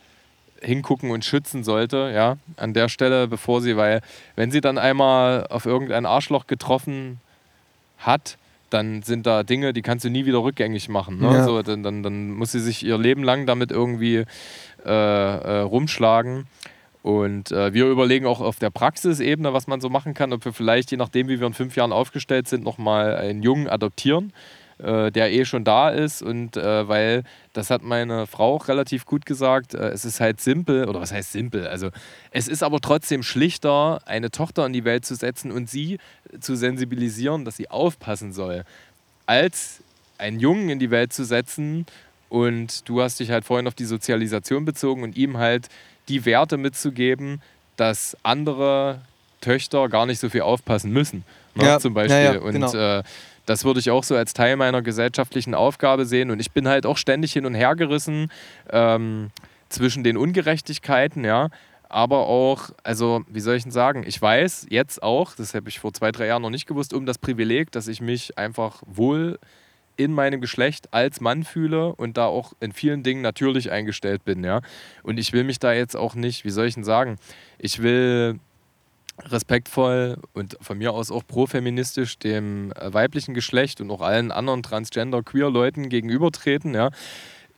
hingucken und schützen sollte, ja, an der Stelle, bevor sie, weil wenn sie dann einmal auf irgendein Arschloch getroffen hat, dann sind da Dinge, die kannst du nie wieder rückgängig machen. Ne? Ja. So, dann, dann, dann muss sie sich ihr Leben lang damit irgendwie äh, äh, rumschlagen. Und äh, wir überlegen auch auf der Praxisebene, was man so machen kann, ob wir vielleicht, je nachdem, wie wir in fünf Jahren aufgestellt sind, nochmal einen Jungen adoptieren, äh, der eh schon da ist. Und äh, weil, das hat meine Frau auch relativ gut gesagt, äh, es ist halt simpel, oder was heißt simpel? Also es ist aber trotzdem schlichter, eine Tochter in die Welt zu setzen und sie zu sensibilisieren, dass sie aufpassen soll, als einen Jungen in die Welt zu setzen und du hast dich halt vorhin auf die Sozialisation bezogen und ihm halt die Werte mitzugeben, dass andere Töchter gar nicht so viel aufpassen müssen. Ne, ja, zum Beispiel. Ja, ja, und genau. äh, das würde ich auch so als Teil meiner gesellschaftlichen Aufgabe sehen. Und ich bin halt auch ständig hin und her gerissen ähm, zwischen den Ungerechtigkeiten, ja. Aber auch, also wie soll ich denn sagen, ich weiß jetzt auch, das habe ich vor zwei, drei Jahren noch nicht gewusst, um das Privileg, dass ich mich einfach wohl in meinem Geschlecht als Mann fühle und da auch in vielen Dingen natürlich eingestellt bin, ja. Und ich will mich da jetzt auch nicht, wie soll ich denn sagen, ich will respektvoll und von mir aus auch profeministisch dem äh, weiblichen Geschlecht und auch allen anderen Transgender, queer Leuten gegenübertreten, ja.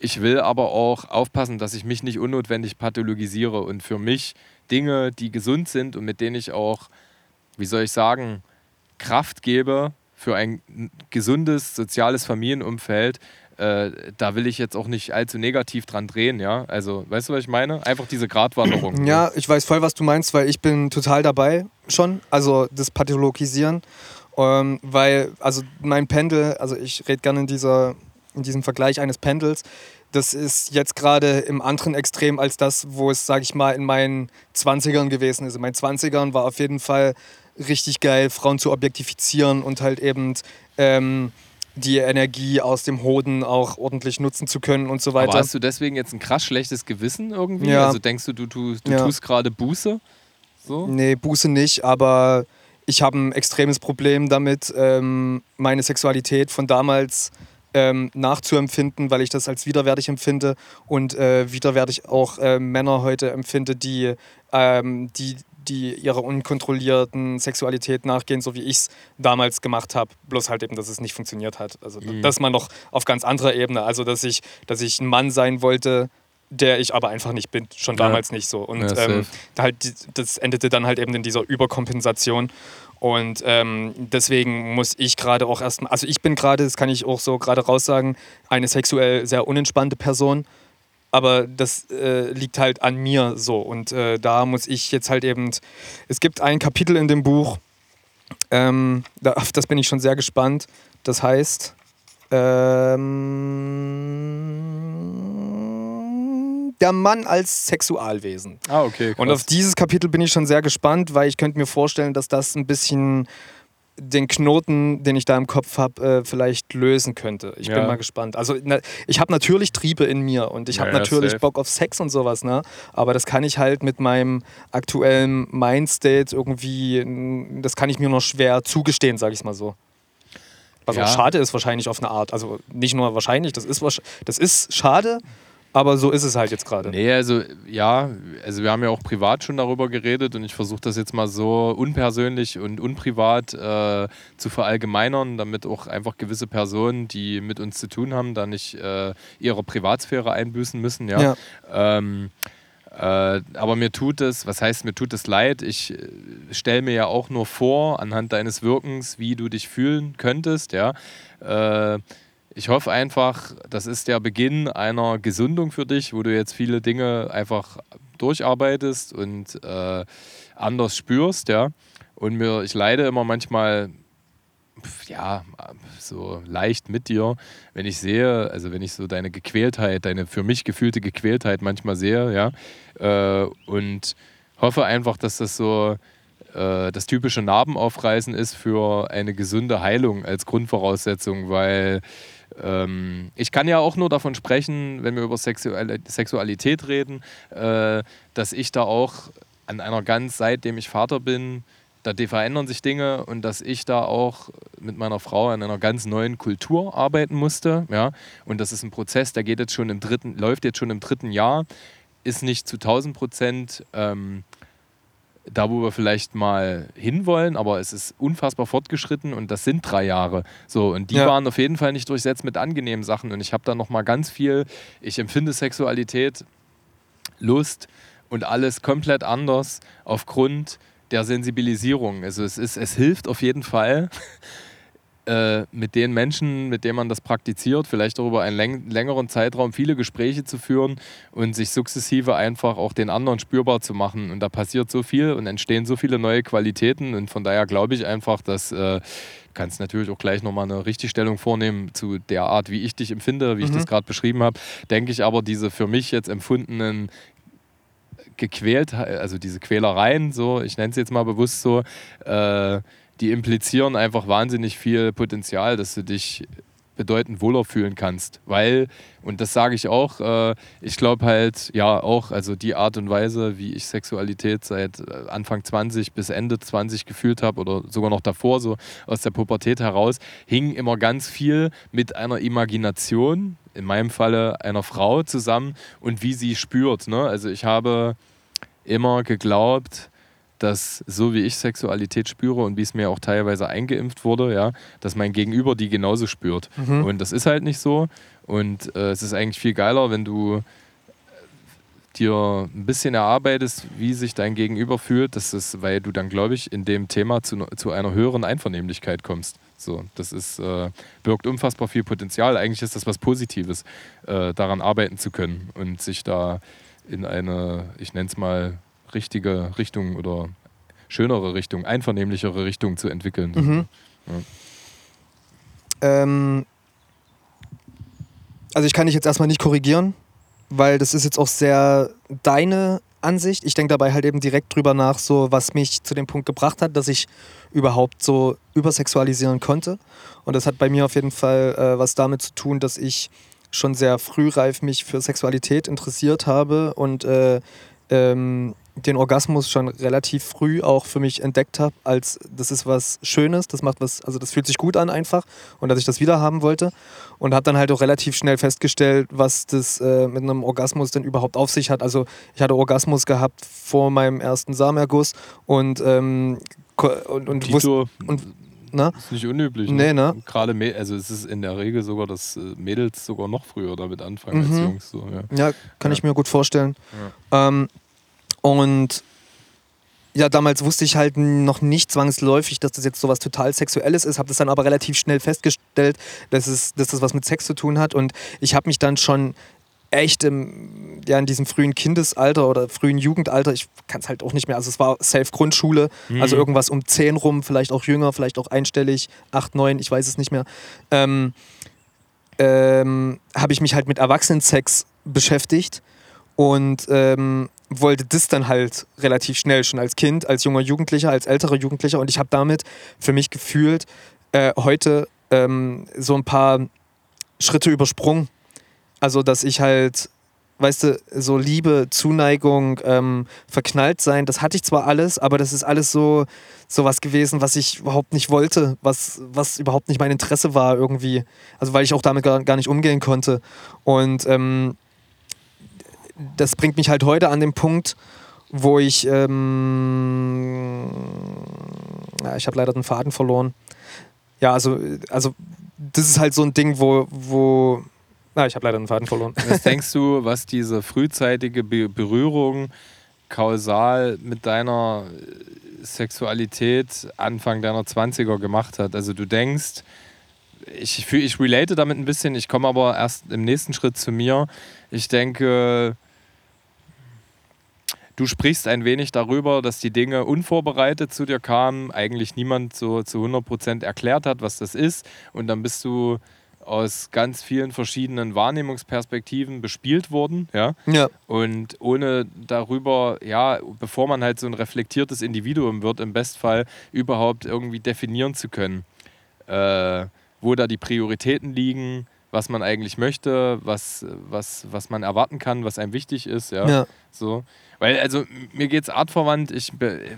Ich will aber auch aufpassen, dass ich mich nicht unnotwendig pathologisiere und für mich Dinge, die gesund sind und mit denen ich auch, wie soll ich sagen, Kraft gebe, für ein gesundes soziales Familienumfeld, äh, da will ich jetzt auch nicht allzu negativ dran drehen, ja. Also, weißt du, was ich meine? Einfach diese Gratwanderung. Ja, ich weiß voll, was du meinst, weil ich bin total dabei schon, also das Pathologisieren. Ähm, weil, also mein Pendel, also ich rede gerne in, dieser, in diesem Vergleich eines Pendels, das ist jetzt gerade im anderen Extrem als das, wo es, sage ich mal, in meinen 20ern gewesen ist. In meinen 20ern war auf jeden Fall richtig geil, Frauen zu objektifizieren und halt eben ähm, die Energie aus dem Hoden auch ordentlich nutzen zu können und so weiter. Aber hast du deswegen jetzt ein krass schlechtes Gewissen irgendwie? Ja. Also denkst du, du, du, du ja. tust gerade Buße? So? Nee, Buße nicht, aber ich habe ein extremes Problem damit, ähm, meine Sexualität von damals ähm, nachzuempfinden, weil ich das als widerwärtig empfinde und äh, widerwärtig auch äh, Männer heute empfinde, die, ähm, die die ihrer unkontrollierten Sexualität nachgehen, so wie ich es damals gemacht habe. Bloß halt eben, dass es nicht funktioniert hat. Also mhm. das mal noch auf ganz anderer Ebene. Also dass ich, dass ich ein Mann sein wollte, der ich aber einfach nicht bin, schon damals ja. nicht so. Und ja, ähm, halt, das endete dann halt eben in dieser Überkompensation. Und ähm, deswegen muss ich gerade auch erstmal, also ich bin gerade, das kann ich auch so gerade raussagen, eine sexuell sehr unentspannte Person aber das äh, liegt halt an mir so. Und äh, da muss ich jetzt halt eben. Es gibt ein Kapitel in dem Buch, ähm, da, auf das bin ich schon sehr gespannt. Das heißt. Ähm, der Mann als Sexualwesen. Ah, okay. Krass. Und auf dieses Kapitel bin ich schon sehr gespannt, weil ich könnte mir vorstellen, dass das ein bisschen den Knoten, den ich da im Kopf habe, äh, vielleicht lösen könnte. Ich ja. bin mal gespannt. Also na, ich habe natürlich Triebe in mir und ich habe ja, natürlich safe. Bock auf Sex und sowas, ne? Aber das kann ich halt mit meinem aktuellen Mindstate irgendwie, das kann ich mir noch schwer zugestehen, sage ich mal so. Was ja. auch schade ist wahrscheinlich auf eine Art. Also nicht nur wahrscheinlich, das ist, das ist schade, aber so ist es halt jetzt gerade. Nee, also ja, also wir haben ja auch privat schon darüber geredet und ich versuche das jetzt mal so unpersönlich und unprivat äh, zu verallgemeinern, damit auch einfach gewisse Personen, die mit uns zu tun haben, da nicht äh, ihre Privatsphäre einbüßen müssen. Ja. ja. Ähm, äh, aber mir tut es, was heißt, mir tut es leid. Ich äh, stelle mir ja auch nur vor, anhand deines Wirkens, wie du dich fühlen könntest, ja. Äh, ich hoffe einfach, das ist der Beginn einer Gesundung für dich, wo du jetzt viele Dinge einfach durcharbeitest und äh, anders spürst, ja. Und mir, ich leide immer manchmal ja, so leicht mit dir, wenn ich sehe, also wenn ich so deine Gequältheit, deine für mich gefühlte Gequältheit manchmal sehe, ja, äh, und hoffe einfach, dass das so äh, das typische Narbenaufreißen ist für eine gesunde Heilung als Grundvoraussetzung, weil ähm, ich kann ja auch nur davon sprechen, wenn wir über Sexualität reden, äh, dass ich da auch an einer ganz, seitdem ich Vater bin, da verändern sich Dinge und dass ich da auch mit meiner Frau an einer ganz neuen Kultur arbeiten musste. Ja? Und das ist ein Prozess, der geht jetzt schon im dritten, läuft jetzt schon im dritten Jahr, ist nicht zu 1000 Prozent ähm, da, wo wir vielleicht mal hinwollen, aber es ist unfassbar fortgeschritten und das sind drei Jahre. So, und die ja. waren auf jeden Fall nicht durchsetzt mit angenehmen Sachen. Und ich habe da nochmal ganz viel, ich empfinde Sexualität, Lust und alles komplett anders aufgrund der Sensibilisierung. Also es, ist, es hilft auf jeden Fall, äh, mit den Menschen, mit denen man das praktiziert, vielleicht auch über einen läng längeren Zeitraum viele Gespräche zu führen und sich sukzessive einfach auch den anderen spürbar zu machen. Und da passiert so viel und entstehen so viele neue Qualitäten. Und von daher glaube ich einfach, dass äh, kannst natürlich auch gleich nochmal eine Richtigstellung vornehmen zu der Art, wie ich dich empfinde, wie mhm. ich das gerade beschrieben habe. Denke ich aber, diese für mich jetzt empfundenen gequält, also diese Quälereien, so, ich nenne es jetzt mal bewusst so, äh, die implizieren einfach wahnsinnig viel Potenzial, dass du dich bedeutend wohler fühlen kannst. Weil, und das sage ich auch, äh, ich glaube halt, ja, auch, also die Art und Weise, wie ich Sexualität seit äh, Anfang 20 bis Ende 20 gefühlt habe oder sogar noch davor, so aus der Pubertät heraus, hing immer ganz viel mit einer Imagination, in meinem Falle einer Frau zusammen und wie sie spürt. Ne? Also ich habe immer geglaubt, dass so wie ich Sexualität spüre und wie es mir auch teilweise eingeimpft wurde, ja, dass mein Gegenüber die genauso spürt. Mhm. Und das ist halt nicht so. Und äh, es ist eigentlich viel geiler, wenn du äh, dir ein bisschen erarbeitest, wie sich dein Gegenüber fühlt, das ist, weil du dann, glaube ich, in dem Thema zu, zu einer höheren Einvernehmlichkeit kommst. So, das ist, äh, birgt unfassbar viel Potenzial. Eigentlich ist das was Positives, äh, daran arbeiten zu können und sich da in eine, ich nenne es mal, richtige Richtung oder schönere Richtung, einvernehmlichere Richtung zu entwickeln. Mhm. Ja. Ähm, also ich kann dich jetzt erstmal nicht korrigieren, weil das ist jetzt auch sehr deine Ansicht. Ich denke dabei halt eben direkt drüber nach, so was mich zu dem Punkt gebracht hat, dass ich überhaupt so übersexualisieren konnte. Und das hat bei mir auf jeden Fall äh, was damit zu tun, dass ich schon sehr frühreif mich für Sexualität interessiert habe und äh, ähm, den Orgasmus schon relativ früh auch für mich entdeckt habe, als das ist was Schönes, das macht was, also das fühlt sich gut an einfach und dass ich das wieder haben wollte und habe dann halt auch relativ schnell festgestellt, was das äh, mit einem Orgasmus denn überhaupt auf sich hat. Also ich hatte Orgasmus gehabt vor meinem ersten Samenerguss und ähm, und, und, wusste, und na? Das ist nicht unüblich. Ne? Nee, ne? Gerade, also es ist in der Regel sogar, dass äh, Mädels sogar noch früher damit anfangen mhm. als Jungs. So, ja. ja kann ja. ich mir gut vorstellen. Ja. Ähm, und ja, damals wusste ich halt noch nicht zwangsläufig, dass das jetzt so was total Sexuelles ist, habe das dann aber relativ schnell festgestellt, dass, es, dass das was mit Sex zu tun hat. Und ich habe mich dann schon echt im, ja, in diesem frühen Kindesalter oder frühen Jugendalter, ich kann es halt auch nicht mehr, also es war Safe-Grundschule, mhm. also irgendwas um 10 rum, vielleicht auch jünger, vielleicht auch einstellig, 8, 9, ich weiß es nicht mehr, ähm, ähm, habe ich mich halt mit Erwachsenensex beschäftigt und ähm, wollte das dann halt relativ schnell schon als Kind, als junger Jugendlicher, als älterer Jugendlicher und ich habe damit für mich gefühlt äh, heute ähm, so ein paar Schritte übersprungen. Also, dass ich halt, weißt du, so Liebe, Zuneigung, ähm, verknallt sein, das hatte ich zwar alles, aber das ist alles so, so was gewesen, was ich überhaupt nicht wollte, was, was überhaupt nicht mein Interesse war irgendwie. Also, weil ich auch damit gar, gar nicht umgehen konnte. Und ähm, das bringt mich halt heute an den Punkt, wo ich, ähm, ja, ich habe leider den Faden verloren. Ja, also, also das ist halt so ein Ding, wo, wo na, ich habe leider den Faden verloren. Was denkst du, was diese frühzeitige Be Berührung kausal mit deiner Sexualität Anfang deiner 20er gemacht hat? Also du denkst, ich, ich relate damit ein bisschen, ich komme aber erst im nächsten Schritt zu mir. Ich denke, du sprichst ein wenig darüber, dass die Dinge unvorbereitet zu dir kamen, eigentlich niemand so zu 100% erklärt hat, was das ist und dann bist du aus ganz vielen verschiedenen Wahrnehmungsperspektiven bespielt worden, ja. Ja. Und ohne darüber, ja, bevor man halt so ein reflektiertes Individuum wird, im Bestfall überhaupt irgendwie definieren zu können, äh, wo da die Prioritäten liegen, was man eigentlich möchte, was, was, was man erwarten kann, was einem wichtig ist, ja. Ja. So. Weil, also mir geht es artverwandt, ich,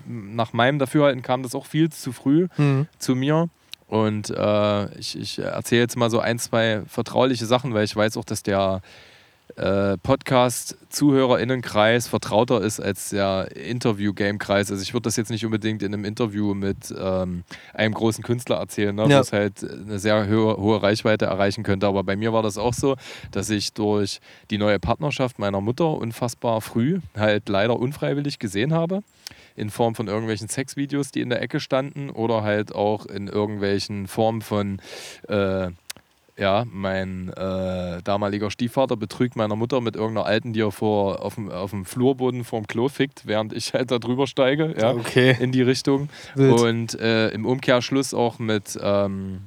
nach meinem Dafürhalten kam das auch viel zu früh Mhm. zu mir. Und äh, ich, ich erzähle jetzt mal so ein, zwei vertrauliche Sachen, weil ich weiß auch, dass der äh, Podcast-ZuhörerInnenkreis vertrauter ist als der Interview-Game-Kreis. Also ich würde das jetzt nicht unbedingt in einem Interview mit ähm, einem großen Künstler erzählen, ne, Ja. wo es halt eine sehr hohe, hohe Reichweite erreichen könnte. Aber bei mir war das auch so, dass ich durch die neue Partnerschaft meiner Mutter unfassbar früh halt leider unfreiwillig gesehen habe in Form von irgendwelchen Sexvideos, die in der Ecke standen oder halt auch in irgendwelchen Formen von äh, ja, mein äh, damaliger Stiefvater betrügt meiner Mutter mit irgendeiner Alten, die er vor, auf, dem, auf dem Flurboden vorm Klo fickt, während ich halt da drüber steige, ja, Okay. in die Richtung. Wild. Und äh, im Umkehrschluss auch mit ähm,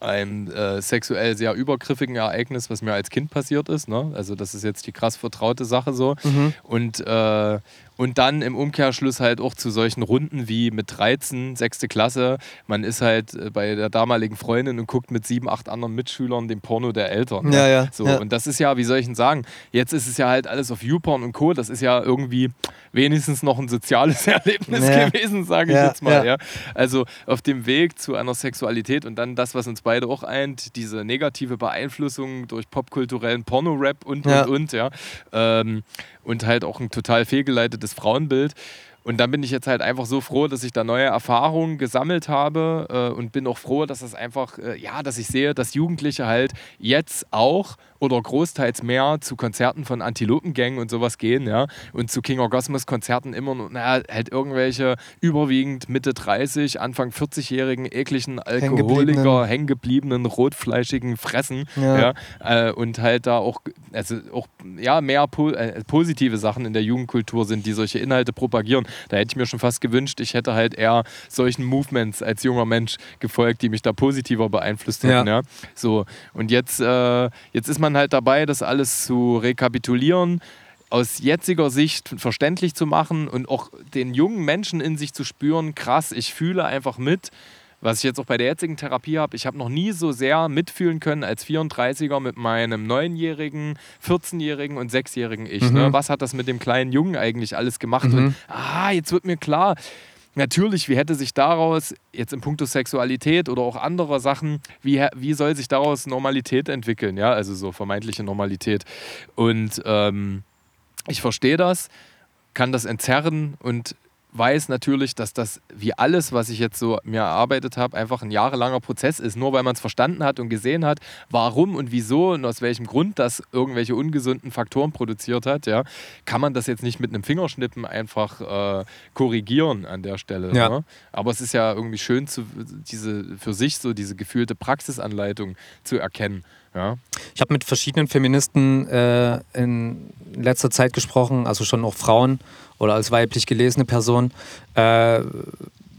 einem äh, sexuell sehr übergriffigen Ereignis, was mir als Kind passiert ist. Ne? Also das ist jetzt die krass vertraute Sache so. Mhm. Und, äh, und dann im Umkehrschluss halt auch zu solchen Runden wie mit 13, sechste Klasse. Man ist halt äh, bei der damaligen Freundin und guckt mit sieben, acht anderen Mitschülern den Porno der Eltern. ne? Ja, ja, So, ja. Und das ist ja, wie soll ich denn sagen, jetzt ist es ja halt alles auf YouPorn und Co. Das ist ja irgendwie wenigstens noch ein soziales Erlebnis Ja. gewesen, sage ich Ja, jetzt mal. ja. Also auf dem Weg zu einer Sexualität und dann das, was uns beide auch eint, diese negative Beeinflussung durch popkulturellen Porno-Rap und, und, und, ja. Ähm, und halt auch ein total fehlgeleitetes Frauenbild. Und dann bin ich jetzt halt einfach so froh, dass ich da neue Erfahrungen gesammelt habe äh, und bin auch froh, dass es einfach, äh, ja, dass ich sehe, dass Jugendliche halt jetzt auch oder großteils mehr zu Konzerten von Antilopengang und sowas gehen, ja, und zu King Orgasmus Konzerten immer nur, naja, halt irgendwelche überwiegend Mitte 30, Anfang 40-jährigen ekligen Alkoholiker, hängengebliebenen, rotfleischigen Fressen, Ja. ja, äh, und halt da auch, also auch ja, mehr po äh, positive Sachen in der Jugendkultur sind, die solche Inhalte propagieren. Da hätte ich mir schon fast gewünscht, ich hätte halt eher solchen Movements als junger Mensch gefolgt, die mich da positiver beeinflusst hätten. Ja. Ja. So, und jetzt, äh, jetzt ist man halt dabei, das alles zu rekapitulieren aus jetziger Sicht verständlich zu machen und auch den jungen Menschen in sich zu spüren, krass, ich fühle einfach mit, was ich jetzt auch bei der jetzigen Therapie habe, ich habe noch nie so sehr mitfühlen können als 34er mit meinem 9-jährigen, 14-jährigen und 6-jährigen Ich. Ne? Was hat das mit dem kleinen Jungen eigentlich alles gemacht? Und ah, jetzt wird mir klar, Natürlich, wie hätte sich daraus, jetzt in puncto Sexualität oder auch anderer Sachen, wie, wie soll sich daraus Normalität entwickeln? Ja, also so vermeintliche Normalität. Und ähm, ich verstehe das, kann das entzerren und weiß natürlich, dass das wie alles, was ich jetzt so mir erarbeitet habe, einfach ein jahrelanger Prozess ist. Nur weil man es verstanden hat und gesehen hat, warum und wieso und aus welchem Grund das irgendwelche ungesunden Faktoren produziert hat, ja, kann man das jetzt nicht mit einem Fingerschnippen einfach äh, korrigieren an der Stelle. Ja. Ne? Aber es ist ja irgendwie schön, zu, diese für sich so diese gefühlte Praxisanleitung zu erkennen. Ja. Ich habe mit verschiedenen Feministen äh, in letzter Zeit gesprochen, also schon auch Frauen oder als weiblich gelesene Person, äh,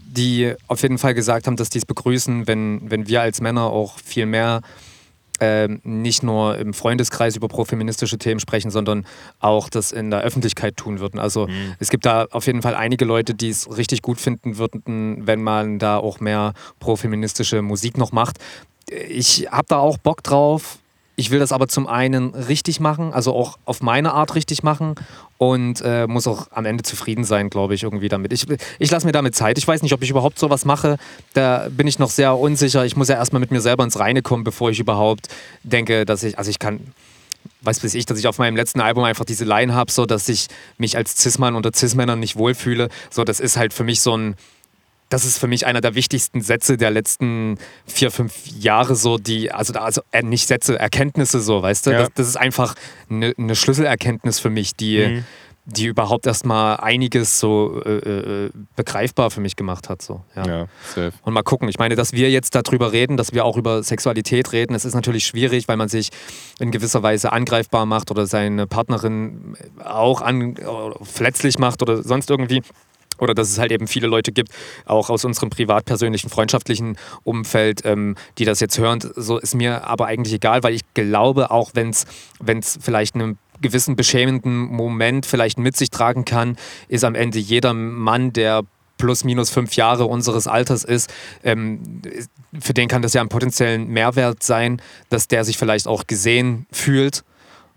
die auf jeden Fall gesagt haben, dass die es begrüßen, wenn, wenn wir als Männer auch viel mehr ähm, nicht nur im Freundeskreis über profeministische Themen sprechen, sondern auch das in der Öffentlichkeit tun würden. Also es gibt da auf jeden Fall einige Leute, die es richtig gut finden würden, wenn man da auch mehr profeministische Musik noch macht. Ich habe da auch Bock drauf. Ich will das aber zum einen richtig machen, also auch auf meine Art richtig machen und äh, muss auch am Ende zufrieden sein, glaube ich, irgendwie damit. Ich, ich lasse mir damit Zeit. Ich weiß nicht, ob ich überhaupt sowas mache. Da bin ich noch sehr unsicher. Ich muss ja erstmal mit mir selber ins Reine kommen, bevor ich überhaupt denke, dass ich, also ich kann, weiß bis ich, dass ich auf meinem letzten Album einfach diese Line habe, so dass ich mich als Cis-Mann unter Cis-Männern nicht wohlfühle. So, das ist halt für mich so ein, das ist für mich einer der wichtigsten Sätze der letzten vier, fünf Jahre, so die, also, also äh, nicht Sätze, Erkenntnisse, so, weißt du? Ja. Das, das ist einfach eine, eine Schlüsselerkenntnis für mich, die, Mhm. die überhaupt erstmal einiges so äh, äh, begreifbar für mich gemacht hat. So. Ja. ja, safe. Und mal gucken. Ich meine, dass wir jetzt darüber reden, dass wir auch über Sexualität reden, es ist natürlich schwierig, weil man sich in gewisser Weise angreifbar macht oder seine Partnerin auch an, verletzlich macht oder sonst irgendwie oder dass es halt eben viele Leute gibt, auch aus unserem privat, persönlichen, freundschaftlichen Umfeld, ähm, die das jetzt hören. So ist mir aber eigentlich egal, weil ich glaube, auch wenn es vielleicht einen gewissen beschämenden Moment vielleicht mit sich tragen kann, ist am Ende jeder Mann, der plus minus fünf Jahre unseres Alters ist, ähm, für den kann das ja einen potenziellen Mehrwert sein, dass der sich vielleicht auch gesehen fühlt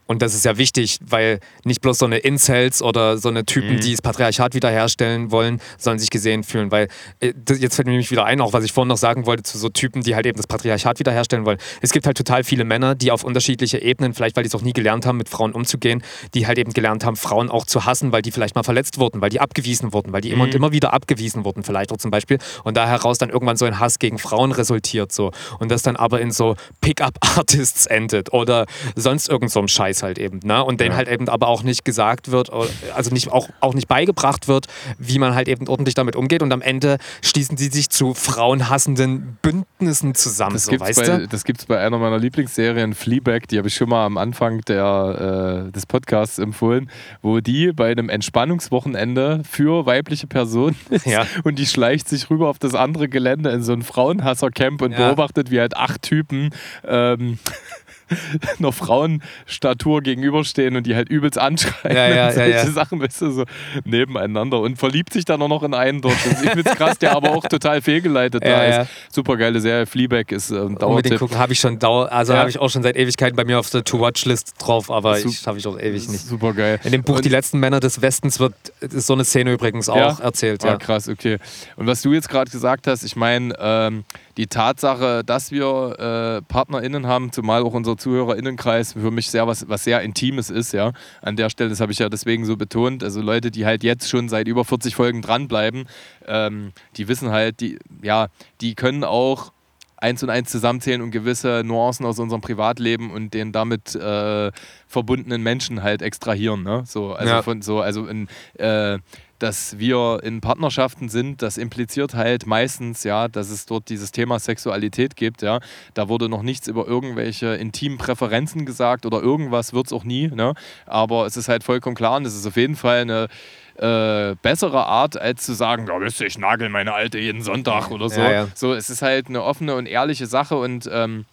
und das ist ja wichtig, weil nicht bloß so eine Incels oder so eine Typen, mhm. die das Patriarchat wiederherstellen wollen, sollen sich gesehen fühlen. Weil äh, jetzt fällt mir nämlich wieder ein, auch was ich vorhin noch sagen wollte, zu so Typen, die halt eben das Patriarchat wiederherstellen wollen. Es gibt halt total viele Männer, die auf unterschiedliche Ebenen, vielleicht weil die es auch nie gelernt haben, mit Frauen umzugehen, die halt eben gelernt haben, Frauen auch zu hassen, weil die vielleicht mal verletzt wurden, weil die abgewiesen wurden, weil die mhm. immer und immer wieder abgewiesen wurden, vielleicht auch zum Beispiel. Und da heraus dann irgendwann so ein Hass gegen Frauen resultiert so. Und das dann aber in so Pickup-Artists endet oder sonst irgend so einem Scheiß Scheiß halt eben. Ne? Und ja. denen halt eben aber auch nicht gesagt wird, also nicht, auch, auch nicht beigebracht wird, wie man halt eben ordentlich damit umgeht. Und am Ende schließen sie sich zu frauenhassenden Bündnissen zusammen. Das so, gibt es bei, einer meiner Lieblingsserien, Fleabag, die habe ich schon mal am Anfang der, äh, des Podcasts empfohlen, wo die bei einem Entspannungswochenende für weibliche Personen ist ja. und die schleicht sich rüber auf das andere Gelände in so ein Frauenhasser-Camp und ja. beobachtet, wie halt acht Typen ähm, noch Frauenstatur gegenüberstehen und die halt übelst anschreien. Ja, ja, solche ja, Sachen, weißt du, so nebeneinander. Und verliebt sich dann auch noch in einen dort. Das ich find's krass, der aber auch total fehlgeleitet da ist. Super geile Serie. Fleabag ist äh, ein Dauertipp. gucken, habe ich schon Dauer, also habe ich auch schon seit Ewigkeiten bei mir auf der To-Watch-List drauf, aber habe ich auch ewig nicht. Super geil. In dem Buch und Die letzten Männer des Westens wird ist so eine Szene übrigens auch erzählt. Ja, ah, krass, okay. Und was du jetzt gerade gesagt hast, ich meine, ähm, die Tatsache, dass wir äh, PartnerInnen haben, zumal auch unser ZuhörerInnenkreis für mich sehr was, was sehr Intimes ist, ja. An der Stelle, das habe ich ja deswegen so betont. Also Leute, die halt jetzt schon seit über 40 Folgen dranbleiben, ähm, die wissen halt, die, ja, die können auch eins und eins zusammenzählen und gewisse Nuancen aus unserem Privatleben und den damit äh, verbundenen Menschen halt extrahieren. Ne? So, also ja. von so, also in, äh, dass wir in Partnerschaften sind, das impliziert halt meistens, ja, dass es dort dieses Thema Sexualität gibt, ja. Da wurde noch nichts über irgendwelche intimen Präferenzen gesagt oder irgendwas wird es auch nie, ne? Aber es ist halt vollkommen klar und es ist auf jeden Fall eine äh, bessere Art, als zu sagen, ja, wisst ihr, ich nagel meine Alte jeden Sonntag oder so. Ja, ja. So, es ist halt eine offene und ehrliche Sache und ähm,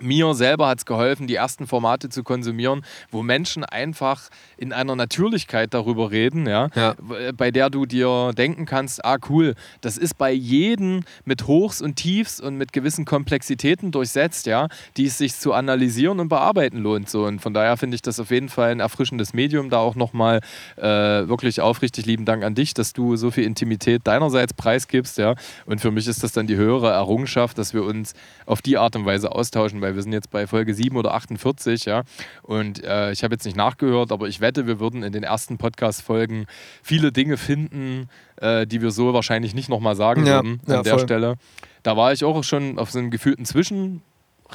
mir selber hat es geholfen, die ersten Formate zu konsumieren, wo Menschen einfach in einer Natürlichkeit darüber reden, ja, ja, bei der du dir denken kannst, ah cool, das ist bei jedem mit Hochs und Tiefs und mit gewissen Komplexitäten durchsetzt, ja, die es sich zu analysieren und bearbeiten lohnt. So. Und von daher finde ich das auf jeden Fall ein erfrischendes Medium. Da auch nochmal äh, wirklich aufrichtig lieben Dank an dich, dass du so viel Intimität deinerseits preisgibst, ja. Und für mich ist das dann die höhere Errungenschaft, dass wir uns auf die Art und Weise austauschen, weil wir sind jetzt bei Folge 7 oder 48, ja. Und äh, ich habe jetzt nicht nachgehört, aber ich wette, wir würden in den ersten Podcast-Folgen viele Dinge finden, äh, die wir so wahrscheinlich nicht nochmal sagen ja, würden an ja, der voll. Stelle. Da war ich auch schon auf so einem gefühlten Zwischen-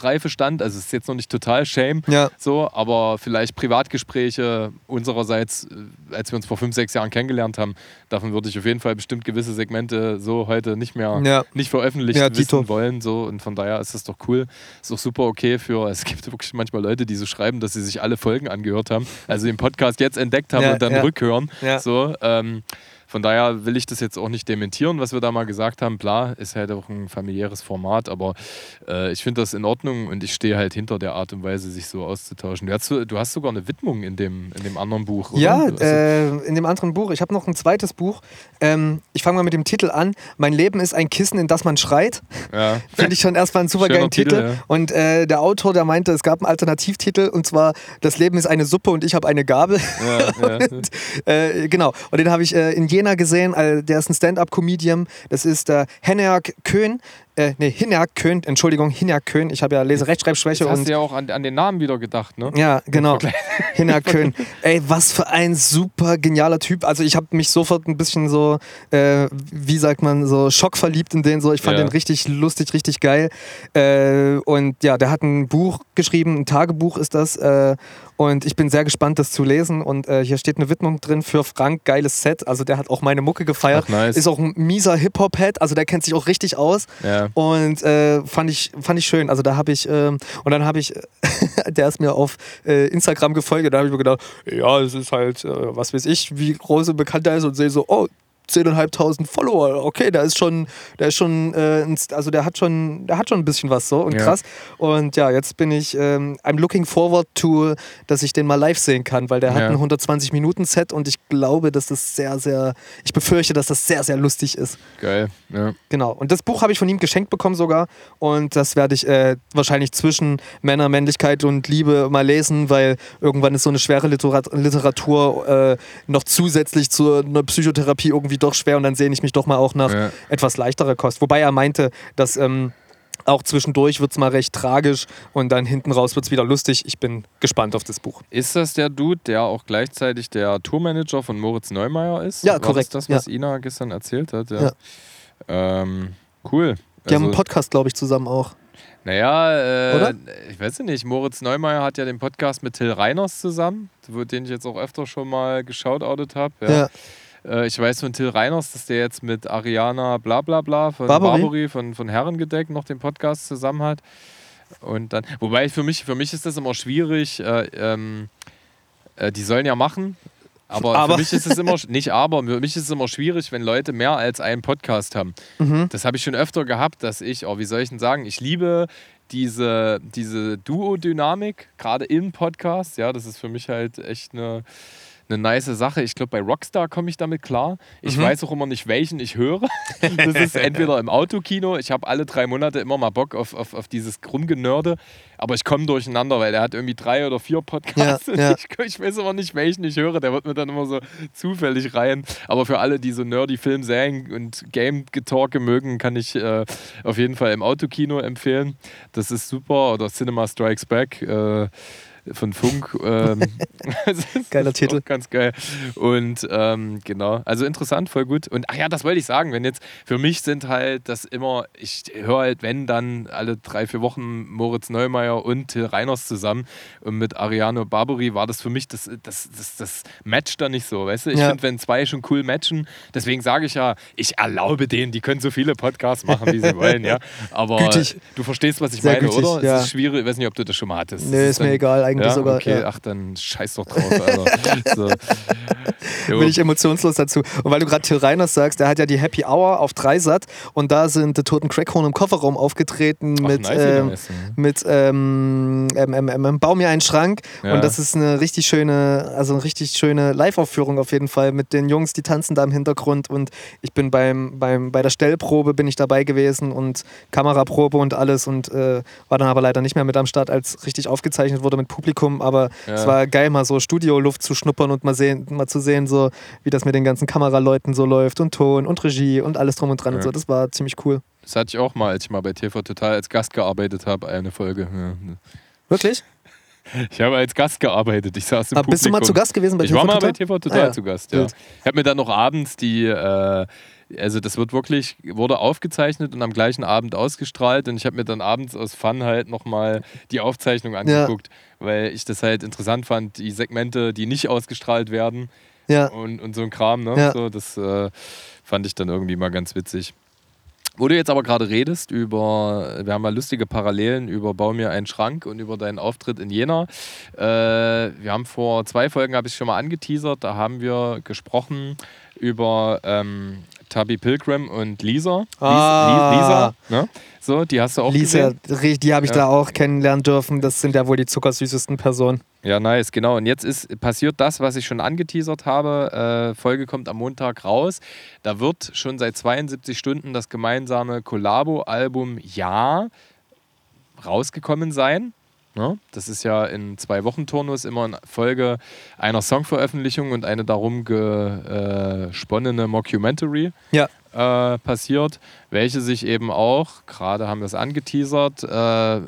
Reifestand. Also es ist jetzt noch nicht total Shame, ja. so, aber vielleicht Privatgespräche unsererseits, äh, als wir uns vor fünf, sechs Jahren kennengelernt haben, davon würde ich auf jeden Fall bestimmt gewisse Segmente so heute nicht mehr ja. nicht veröffentlicht ja, wissen wollen. So. Und von daher ist das doch cool. Ist auch super okay für, es gibt wirklich manchmal Leute, die so schreiben, dass sie sich alle Folgen angehört haben, also den Podcast jetzt entdeckt haben und dann rückhören. So, ähm, von daher will ich das jetzt auch nicht dementieren, was wir da mal gesagt haben. Klar, ist halt auch ein familiäres Format, aber äh, ich finde das in Ordnung und ich stehe halt hinter der Art und Weise, sich so auszutauschen. Du hast, du hast sogar eine Widmung in dem, in dem anderen Buch, oder? Ja, äh, in dem anderen Buch. Ich habe noch ein zweites Buch. Ähm, ich fange mal mit dem Titel an. Mein Leben ist ein Kissen, in das man schreit. Ja. Finde ich schon erstmal einen super geilen Titel. Titel. Ja. Und äh, der Autor, der meinte, es gab einen Alternativtitel und zwar Das Leben ist eine Suppe und ich habe eine Gabel. Ja, und, äh, genau. Und den habe ich äh, in jedem Jena gesehen, der ist ein Stand-up-Comedian, das ist der Henneak Köhn. Äh, nee, Hinnerkön, Entschuldigung, Hinnerkön. Ich habe ja Leserechtschreibschwäche Jetzt hast und. du ja auch an, an den Namen wieder gedacht, ne? Ja, genau. Hinnerkön. Ey, was für ein super genialer Typ. Also ich habe mich sofort ein bisschen so, äh, wie sagt man, so schockverliebt in den so. Ich fand Ja. den richtig lustig, richtig geil. Äh, und ja, der hat ein Buch geschrieben, ein Tagebuch ist das. Äh, und ich bin sehr gespannt, das zu lesen. Und äh, hier steht eine Widmung drin für Frank, geiles Set. Also der hat auch meine Mucke gefeiert. Ach, nice. Ist auch ein mieser Hip-Hop-Head, also der kennt sich auch richtig aus. Ja. Und äh, fand, ich, fand ich schön. Also da habe ich, ähm, und dann habe ich, der ist mir auf äh, Instagram gefolgt und da habe ich mir gedacht, ja, es ist halt, äh, was weiß ich, wie groß und bekannt er ist und sehe so, oh, 10.500 Follower, okay, der ist schon, der ist schon, äh, also der hat schon, der hat schon ein bisschen was so und Ja. krass. Und ja, jetzt bin ich, ähm, I'm looking forward to, dass ich den mal live sehen kann, weil der hat Ja. ein 120 Minuten Set und ich glaube, dass das sehr, sehr, ich befürchte, dass das sehr, sehr lustig ist. Geil. Ja. Genau. Und das Buch habe ich von ihm geschenkt bekommen sogar. Und das werde ich äh, wahrscheinlich zwischen Männer, Männlichkeit und Liebe mal lesen, weil irgendwann ist so eine schwere Literat Literatur äh, noch zusätzlich zu einer Psychotherapie irgendwie doch schwer und dann sehne ich mich doch mal auch nach Ja. etwas leichterer Kost. Wobei er meinte, dass ähm, auch zwischendurch wird es mal recht tragisch und dann hinten raus wird es wieder lustig. Ich bin gespannt auf das Buch. Ist das der Dude, der auch gleichzeitig der Tourmanager von Moritz Neumeier ist? Ja, War korrekt, Das, das was Ina gestern erzählt hat, ja. Ja. Ähm, cool. Die haben Also- einen Podcast, glaube ich, zusammen auch. Naja, äh, Oder? ich weiß nicht, Moritz Neumeier hat ja den Podcast mit Till Reiners zusammen, den ich jetzt auch öfter schon mal geschautoutet habe. Ja. Ja. Äh, ich weiß von Till Reiners, dass der jetzt mit Ariana bla bla bla von Barbary? Barbary, von, von Herrengedeck noch den Podcast zusammen hat. Und dann, wobei für mich, für mich ist das immer schwierig, äh, ähm, äh, die sollen ja machen. Aber, Aber- für mich ist es immer, nicht aber, für mich ist es immer schwierig, wenn Leute mehr als einen Podcast haben. Mhm. Das habe ich schon öfter gehabt, dass ich, oh, wie soll ich denn sagen, ich liebe diese, diese Duo-Dynamik, gerade im Podcast. Ja, das ist für mich halt echt eine, eine nice Sache. Ich glaube, bei Rockstar komme ich damit klar. Ich Mhm. weiß auch immer nicht, welchen ich höre. Das ist entweder im Autokino, ich habe alle drei Monate immer mal Bock auf, auf, auf dieses Rumgenörde, aber ich komme durcheinander, weil der hat irgendwie drei oder vier Podcasts. Ja, ja. Ich, ich weiß immer nicht, welchen ich höre. Der wird mir dann immer so zufällig rein. Aber für alle, die so nerdy Film, Serien und Game-Getalke mögen, kann ich äh, auf jeden Fall im Autokino empfehlen. Das ist super. Oder Cinema Strikes Back. Äh, von Funk. Ähm, ist Geiler Titel. Ganz geil. Und ähm, genau, also interessant, voll gut. Und ach ja, das wollte ich sagen, wenn jetzt, für mich sind halt das immer, ich höre halt, wenn dann alle drei, vier Wochen Moritz Neumeier und Till Reiners zusammen. Und mit Ariano Barbary war das für mich, das, das, das, das matcht da nicht so, weißt du? Ich Ja. finde, wenn zwei schon cool matchen, deswegen sage ich ja, ich erlaube denen, die können so viele Podcasts machen, wie sie wollen, ja. Aber Gütig. du verstehst, was ich Sehr meine, gütig, oder? ja. Es ist schwierig, ich weiß nicht, ob du das schon mal hattest. Nee, Das ist mir egal, eigentlich ja, sogar. Okay, ja. ach, dann scheiß doch drauf, Alter. so. Bin ich emotionslos dazu. Und weil du gerade Till Reiners sagst, der hat ja die Happy Hour auf Dreisat und da sind die Toten Crackhorn im Kofferraum aufgetreten Ach, mit, nice, ähm, nice. mit ähm, ähm, ähm, ähm, Bau mir einen Schrank. Ja. Und das ist eine richtig schöne, also eine richtig schöne Live-Aufführung auf jeden Fall mit den Jungs, die tanzen da im Hintergrund. Und ich bin beim, beim, bei der Stellprobe bin ich dabei gewesen und Kameraprobe und alles und äh, war dann aber leider nicht mehr mit am Start, als richtig aufgezeichnet wurde mit Publikum. Aber Ja. es war geil, mal so Studioluft zu schnuppern und mal, sehen, mal zu sehen, so wie das mit den ganzen Kameraleuten so läuft und Ton und Regie und alles drum und dran und Ja. so. Das war ziemlich cool. Das hatte ich auch mal, als ich mal bei TV Total als Gast gearbeitet habe, eine Folge. Ja. Wirklich? Ich habe als Gast gearbeitet. Ich saß im Aber bist du mal Publikum. zu Gast gewesen bei ich TV war mal Total? bei TV Total Ah, zu Gast, ja. Ich habe mir dann noch abends die, äh, also das wird wirklich, wurde aufgezeichnet und am gleichen Abend ausgestrahlt und ich habe mir dann abends aus Fun halt nochmal die Aufzeichnung angeguckt, weil ich das halt interessant fand, die Segmente, die nicht ausgestrahlt werden Ja. und, und so ein Kram, ne? Ja. So, das äh, fand ich dann irgendwie mal ganz witzig. Wo du jetzt aber gerade redest über, wir haben mal lustige Parallelen über Bau mir einen Schrank und über deinen Auftritt in Jena. Äh, wir haben vor zwei Folgen, habe ich schon mal angeteasert, da haben wir gesprochen über ähm, Tubby Pilgrim und Lisa. Lis- Ah. Lisa, ne? So, die hast du auch Lisa, gesehen? die habe ich Ja. da auch kennenlernen dürfen. Das sind ja wohl die zuckersüßesten Personen. Ja, nice, genau. Und jetzt ist passiert das, was ich schon angeteasert habe. Äh, Folge kommt am Montag raus. Da wird schon seit 72 Stunden das gemeinsame Collabo-Album Ja rausgekommen sein. Ne? Das ist ja in zwei Wochen Turnus immer in Folge einer Songveröffentlichung und eine darum gesponnene Mockumentary. Ja. äh, passiert, welche sich eben auch, gerade haben wir es angeteasert, äh,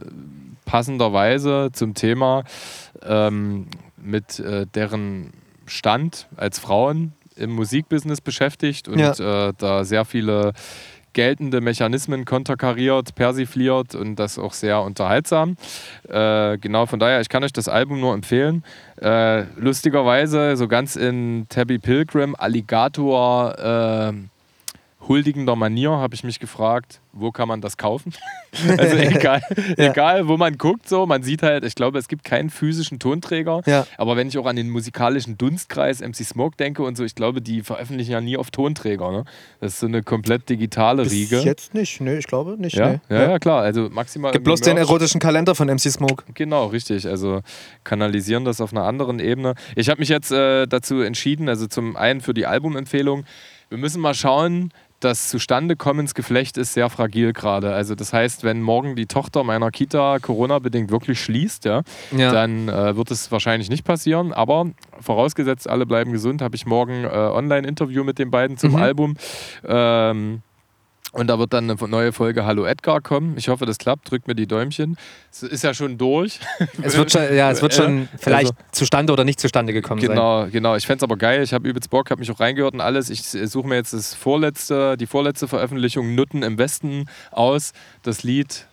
passenderweise zum Thema ähm, mit äh, deren Stand als Frauen im Musikbusiness beschäftigt und ja. äh, da sehr viele geltende Mechanismen konterkariert, persifliert und das auch sehr unterhaltsam. Äh, genau, von daher, ich kann euch das Album nur empfehlen. Äh, lustigerweise, so ganz in Tabby Pilgrim, Alligator äh, huldigender Manier habe ich mich gefragt, wo kann man das kaufen? also egal, ja. egal, wo man guckt, so, man sieht halt, ich glaube, es gibt keinen physischen Tonträger, ja. aber wenn ich auch an den musikalischen Dunstkreis MC Smoke denke und so, ich glaube, die veröffentlichen ja nie auf Tonträger. Ne? Das ist so eine komplett digitale Bis Riege. jetzt nicht, ne, ich glaube nicht. Ja, nee. ja, ja, klar, also maximal. Gibt bloß den erotischen Kalender von MC Smoke. Genau, richtig, also kanalisieren das auf einer anderen Ebene. Ich habe mich jetzt äh, dazu entschieden, also zum einen für die Albumempfehlung, wir müssen mal schauen, das Zustandekommensgeflecht ist sehr fragil gerade. Also das heißt, wenn morgen die Tochter meiner Kita Corona-bedingt wirklich schließt, ja, ja. dann äh, wird es wahrscheinlich nicht passieren. Aber vorausgesetzt, alle bleiben gesund, habe ich morgen äh, Online-Interview mit den beiden zum mhm. Album. Ähm, und da wird dann eine neue Folge Hallo Edgar kommen. Ich hoffe, das klappt. Drückt mir die Däumchen. Es ist ja schon durch. Es wird schon, ja, es wird schon vielleicht also, zustande oder nicht zustande gekommen genau, sein. Genau, Ich fände es aber geil. Ich habe übelst Bock, habe mich auch reingehört und alles. Ich suche mir jetzt das vorletzte, die vorletzte Veröffentlichung Nutten im Westen aus. Das Lied.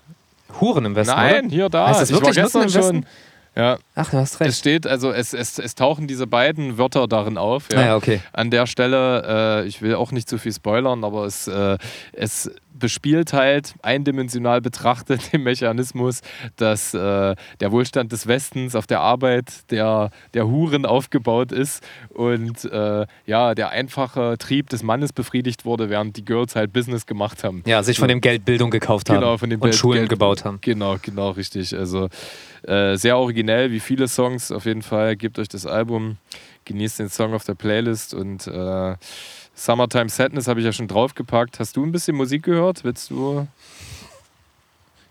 Huren im Westen. Nein, oder? hier da. Heißt das wirklich ich war gestern Nutten im Westen? schon. Ja. Ach, du hast recht. Es steht, also es, es, es tauchen diese beiden Wörter darin auf. Ja. Ah, ja, okay. An der Stelle, äh, ich will auch nicht zu viel spoilern, aber es, äh, es bespielt halt eindimensional betrachtet den Mechanismus, dass äh, der Wohlstand des Westens auf der Arbeit der, der Huren aufgebaut ist und äh, ja, der einfache Trieb des Mannes befriedigt wurde, während die Girls halt Business gemacht haben. Ja, sich von dem Geld Bildung gekauft haben genau, von dem und Geld, Schulen Geld, gebaut haben. Genau, genau, richtig. Also äh, sehr originell, wie viele Songs auf jeden Fall. Gebt euch das Album, genießt den Song auf der Playlist und äh, Summertime Sadness habe ich ja schon draufgepackt. Hast du ein bisschen Musik gehört? Willst du?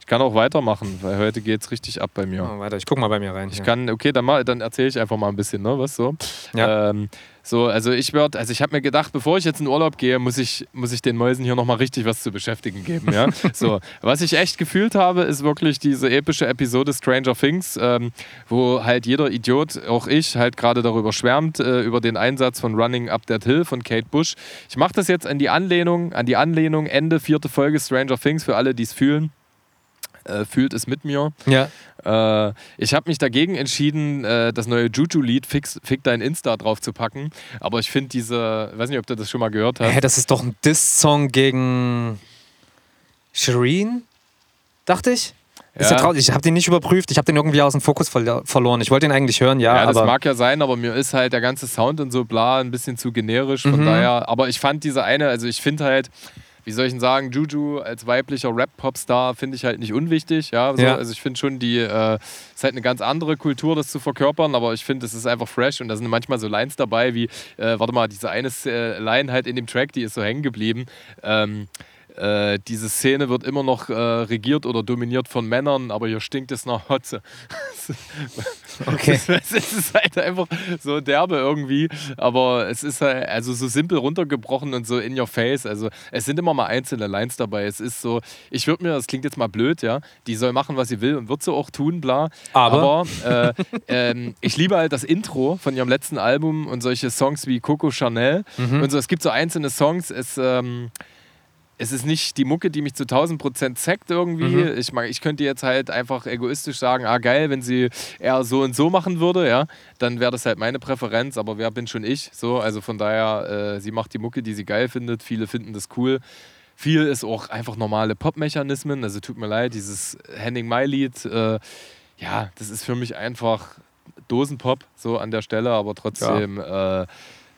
Ich kann auch weitermachen, weil heute geht es richtig ab bei mir. Oh, weiter, ich guck mal bei mir rein. Ich ja. kann, okay, dann, dann erzähle ich einfach mal ein bisschen, ne? Was so? Ja. Ähm, so, also ich werde, also ich habe mir gedacht, bevor ich jetzt in Urlaub gehe, muss ich, muss ich den Mäusen hier nochmal richtig was zu beschäftigen geben. Ja? so, was ich echt gefühlt habe, ist wirklich diese epische Episode Stranger Things, ähm, wo halt jeder Idiot, auch ich, halt gerade darüber schwärmt, äh, über den Einsatz von Running Up That Hill von Kate Bush. Ich mache das jetzt an die Anlehnung, an die Anlehnung, Ende vierte Folge Stranger Things für alle, die es fühlen äh, fühlt es mit mir. Ja. Äh, ich habe mich dagegen entschieden, äh, das neue Juju-Lied Fick dein Insta drauf zu packen. Aber ich finde diese, weiß nicht, ob du das schon mal gehört hast. Hä, das ist doch ein Diss-Song gegen Shireen, dachte ich. Ist ja. ja ich habe den nicht überprüft, ich habe den irgendwie aus dem Fokus verloren. Ich wollte den eigentlich hören, ja. Ja, das mag ja sein, aber mir ist halt der ganze Sound und so bla ein bisschen zu generisch. Von mhm. daher, aber ich fand diese eine, also ich finde halt, wie soll ich denn sagen, Juju als weiblicher Rap-Popstar finde ich halt nicht unwichtig. Ja, so, ja. Also ich finde schon, die äh, ist halt eine ganz andere Kultur, das zu verkörpern, aber ich finde, es ist einfach fresh und da sind manchmal so Lines dabei, wie, äh, warte mal, diese eine äh, Line halt in dem Track, die ist so hängen geblieben. Ähm, äh, diese Szene wird immer noch äh, regiert oder dominiert von Männern, aber hier stinkt es nach Hotze. okay. Es, ist halt einfach so derbe irgendwie, aber es ist halt also so simpel runtergebrochen und so in your face. Also es sind immer mal einzelne Lines dabei. Es ist so, ich würde mir, das klingt jetzt mal blöd, ja, die soll machen, was sie will und wird so auch tun, bla. Aber, aber äh, ähm, ich liebe halt das Intro von ihrem letzten Album und solche Songs wie Coco Chanel mhm. und so. Es gibt so einzelne Songs, es ähm, es ist nicht die Mucke, die mich zu 1000 Prozent zackt irgendwie. Mhm. Ich, ich könnte jetzt halt einfach egoistisch sagen, ah geil, wenn sie eher so und so machen würde, ja, dann wäre das halt meine Präferenz, aber wer bin schon ich? So, also von daher, äh, sie macht die Mucke, die sie geil findet. Viele finden das cool. Viel ist auch einfach normale Pop-Mechanismen. Also tut mir leid, dieses Henning Mai-Lied, äh, ja, das ist für mich einfach Dosenpop so an der Stelle, aber trotzdem ja. äh,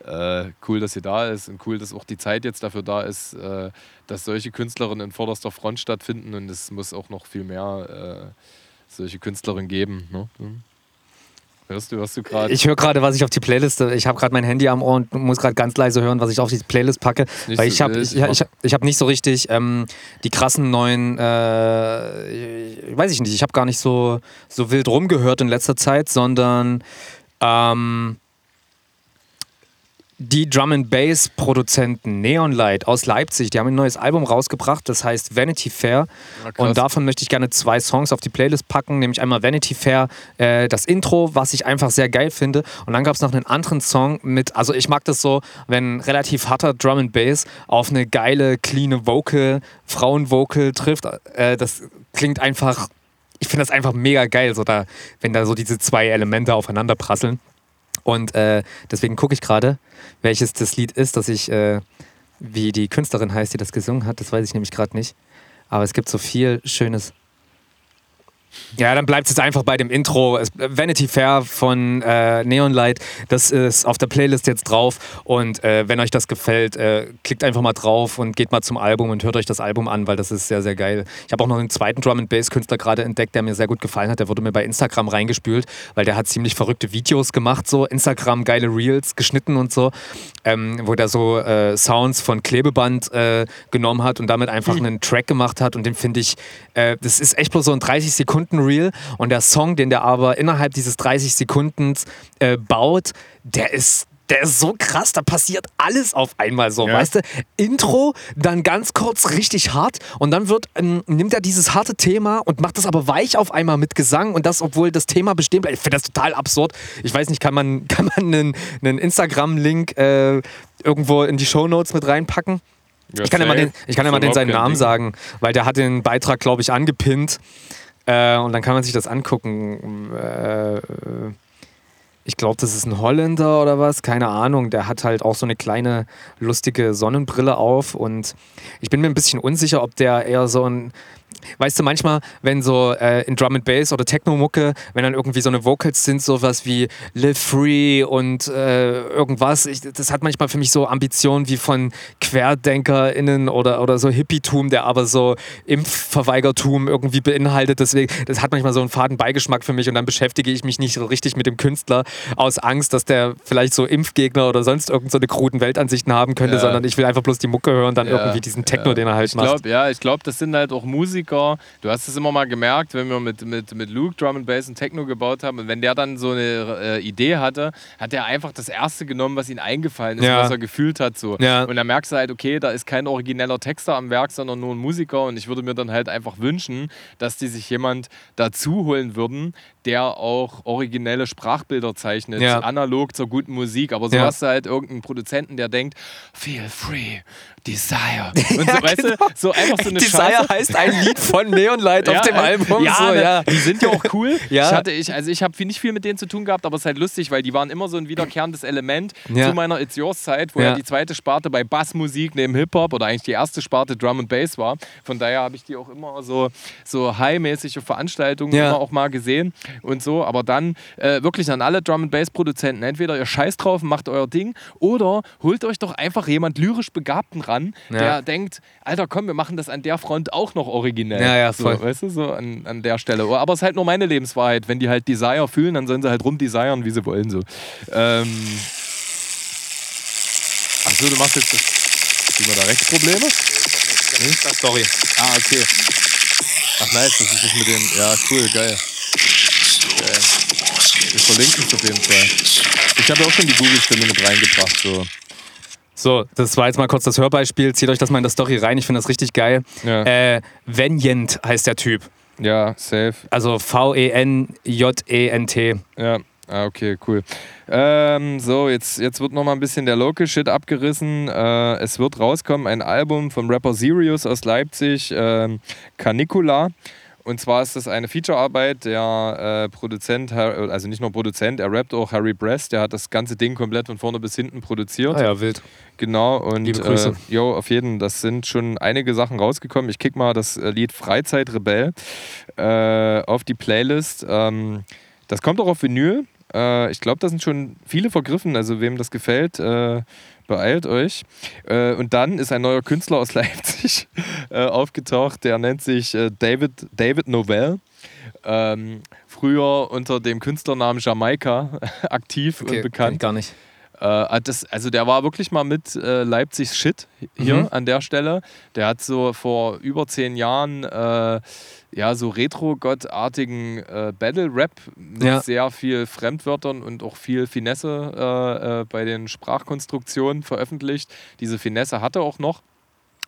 äh, cool, dass sie da ist und cool, dass auch die Zeit jetzt dafür da ist, äh, dass solche Künstlerinnen in vorderster Front stattfinden und es muss auch noch viel mehr äh, solche Künstlerinnen geben. Ne? Mhm. Hörst du, hörst du gerade? Ich höre gerade, was ich auf die Playlist. Ich habe gerade mein Handy am Ohr und muss gerade ganz leise hören, was ich auf die Playlist packe. Nicht weil so ich habe ich, ich, ich hab nicht so richtig ähm, die krassen neuen, äh, weiß ich nicht, ich habe gar nicht so, so wild rumgehört in letzter Zeit, sondern ähm, die Drum and Bass Produzenten Neon Light aus Leipzig, die haben ein neues Album rausgebracht, das heißt Vanity Fair. Ja, und davon möchte ich gerne zwei Songs auf die Playlist packen, nämlich einmal Vanity Fair, äh, das Intro, was ich einfach sehr geil finde. Und dann gab es noch einen anderen Song mit, also ich mag das so, wenn relativ harter Drum and Bass auf eine geile, clean Vocal, Frauenvocal trifft. Äh, das klingt einfach, ich finde das einfach mega geil, so da, wenn da so diese zwei Elemente aufeinander prasseln. Und äh, deswegen gucke ich gerade, welches das Lied ist, dass ich, äh, wie die Künstlerin heißt, die das gesungen hat. Das weiß ich nämlich gerade nicht. Aber es gibt so viel Schönes. Ja, dann bleibt es jetzt einfach bei dem Intro. Es, Vanity Fair von äh, Neon Light, das ist auf der Playlist jetzt drauf. Und äh, wenn euch das gefällt, äh, klickt einfach mal drauf und geht mal zum Album und hört euch das Album an, weil das ist sehr, sehr geil. Ich habe auch noch einen zweiten Drum and Bass Künstler gerade entdeckt, der mir sehr gut gefallen hat. Der wurde mir bei Instagram reingespült, weil der hat ziemlich verrückte Videos gemacht, so Instagram geile Reels geschnitten und so, ähm, wo der so äh, Sounds von Klebeband äh, genommen hat und damit einfach mhm. einen Track gemacht hat. Und den finde ich, äh, das ist echt bloß so ein 30 Sekunden Sekunden Reel und der Song, den der aber innerhalb dieses 30 Sekunden äh, baut, der ist der ist so krass, da passiert alles auf einmal so, ja. weißt du? Intro, dann ganz kurz richtig hart und dann wird, ähm, nimmt er dieses harte Thema und macht das aber weich auf einmal mit Gesang und das, obwohl das Thema bestehen bleibt. Ich finde das total absurd. Ich weiß nicht, kann man, kann man einen, einen Instagram-Link äh, irgendwo in die Show Notes mit reinpacken? Ja, ich kann ja mal den, ich kann ja mal den seinen Namen Ding. sagen, weil der hat den Beitrag, glaube ich, angepinnt. Äh, und dann kann man sich das angucken. Äh, ich glaube, das ist ein Holländer oder was, keine Ahnung. Der hat halt auch so eine kleine lustige Sonnenbrille auf und ich bin mir ein bisschen unsicher, ob der eher so ein weißt du, manchmal, wenn so äh, in Drum and Bass oder Techno-Mucke, wenn dann irgendwie so eine Vocals sind, sowas wie Live Free und äh, irgendwas, ich, das hat manchmal für mich so Ambitionen wie von QuerdenkerInnen oder, oder so Hippietum, der aber so Impfverweigertum irgendwie beinhaltet. Deswegen, das hat manchmal so einen faden Beigeschmack für mich und dann beschäftige ich mich nicht so richtig mit dem Künstler aus Angst, dass der vielleicht so Impfgegner oder sonst irgendeine so kruden Weltansichten haben könnte, ja. sondern ich will einfach bloß die Mucke hören und dann ja. irgendwie diesen Techno, ja. den er halt ich glaub, macht. Ja, ich glaube, das sind halt auch Musiker, Musiker. Du hast es immer mal gemerkt, wenn wir mit, mit, mit Luke Drum and Bass und Techno gebaut haben und wenn der dann so eine äh, Idee hatte, hat er einfach das erste genommen, was ihm eingefallen ist, ja. was er gefühlt hat. So. Ja. Und dann merkst du halt, okay, da ist kein origineller Texter am Werk, sondern nur ein Musiker und ich würde mir dann halt einfach wünschen, dass die sich jemand dazu holen würden, der auch originelle Sprachbilder zeichnet, ja. analog zur guten Musik. Aber so ja. hast du halt irgendeinen Produzenten, der denkt, feel free, Desire. Und ja, so, weißt genau. du, so einfach so eine Desire Scheiße. heißt ein Lied von Neon Light ja, auf dem Album. Ja, so, ne, ja, die sind ja auch cool. ja. Ich hatte, ich, also ich habe nicht viel mit denen zu tun gehabt, aber es ist halt lustig, weil die waren immer so ein wiederkehrendes Element zu meiner It's Yours Zeit, wo ja. die zweite Sparte bei Bassmusik neben Hip-Hop oder eigentlich die erste Sparte Drum and Bass war. Von daher habe ich die auch immer so, so high-mäßige Veranstaltungen immer auch mal gesehen und so. Aber dann äh, wirklich an alle Drum and Bass Produzenten, entweder ihr scheißt drauf und macht euer Ding oder holt euch doch einfach jemand lyrisch Begabten ran, ja. der denkt, Alter, komm, wir machen das an der Front auch noch originell. Ja, ja, voll. So, weißt du, so an, an der Stelle. Aber es ist halt nur meine Lebenswahrheit. Wenn die halt Desire fühlen, dann sollen sie halt rumdesiren, wie sie wollen. So. Ähm Achso, du machst jetzt das. Sehen wir da Rechtsprobleme? Nee, ich hab Story. Ah, okay. Ach nice, das ist das mit dem. Ja, cool, geil. Geil. Wir verlinken es auf jeden Fall. Ich habe auch schon die Google-Stimme mit reingebracht. So. So, das war jetzt mal kurz das Hörbeispiel. Zieht euch das mal in der Story rein. Ich finde das richtig geil. Ja. Äh, Venjent heißt der Typ. Ja, safe. Also V-E-N-J-E-N-T. Ja. Ah, okay, cool. Ähm, so, jetzt, jetzt wird nochmal ein bisschen der Local Shit abgerissen. Äh, es wird rauskommen ein Album vom Rapper Sirius aus Leipzig, äh, Canicula. Und zwar ist das eine Featurearbeit. Der äh, Produzent, also nicht nur Produzent, er rappt auch Harry Bress. Der hat das ganze Ding komplett von vorne bis hinten produziert. Ah ja, wild. Genau. Und Liebe Grüße. Äh, jo, auf jeden. Das sind schon einige Sachen rausgekommen. Ich kick mal das äh, Lied Freizeit Rebell äh, auf die Playlist. Ähm, das kommt auch auf Vinyl. Äh, ich glaube, da sind schon viele vergriffen. Also wem das gefällt, äh, beeilt euch. Äh, und dann ist ein neuer Künstler aus Leipzig äh, aufgetaucht, der nennt sich äh, David, David Novell. Ähm, früher unter dem Künstlernamen Jamaika aktiv okay, und bekannt. Gar nicht. Äh, das, also der war wirklich mal mit äh, Leipzigs Shit hier mhm. an der Stelle. Der hat so vor über zehn Jahren äh, ja so Retro-Gottartigen äh, Battle-Rap mit ja. sehr viel Fremdwörtern und auch viel Finesse äh, äh, bei den Sprachkonstruktionen veröffentlicht. Diese Finesse hatte auch noch.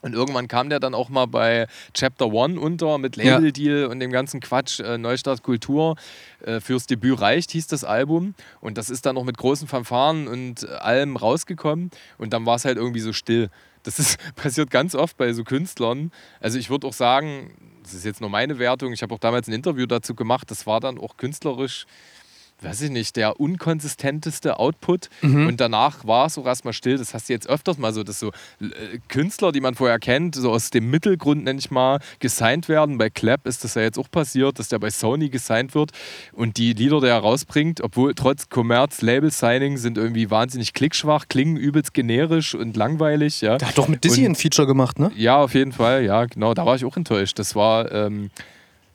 Und irgendwann kam der dann auch mal bei Chapter One unter mit Label Deal ja. und dem ganzen Quatsch. Äh, Neustart Kultur. Äh, fürs Debüt reicht hieß das Album. Und das ist dann noch mit großen Fanfaren und allem rausgekommen. Und dann war es halt irgendwie so still. Das ist, passiert ganz oft bei so Künstlern. Also ich würde auch sagen, das ist jetzt nur meine Wertung. Ich habe auch damals ein Interview dazu gemacht. Das war dann auch künstlerisch weiß ich nicht, der unkonsistenteste Output. Mhm. Und danach war es auch erstmal still. Das hast du jetzt öfters mal so, dass so äh, Künstler, die man vorher kennt, so aus dem Mittelgrund, nenne ich mal, gesigned werden. Bei Clap ist das ja jetzt auch passiert, dass der bei Sony gesigned wird. Und die Lieder, die er rausbringt, obwohl trotz Commerz, Label-Signing, sind irgendwie wahnsinnig klickschwach, klingen übelst generisch und langweilig. Ja. Der hat doch mit Dizzy und, ein Feature gemacht, ne? Ja, auf jeden Fall. Ja, genau. Da war ich auch enttäuscht. Das war. Ähm,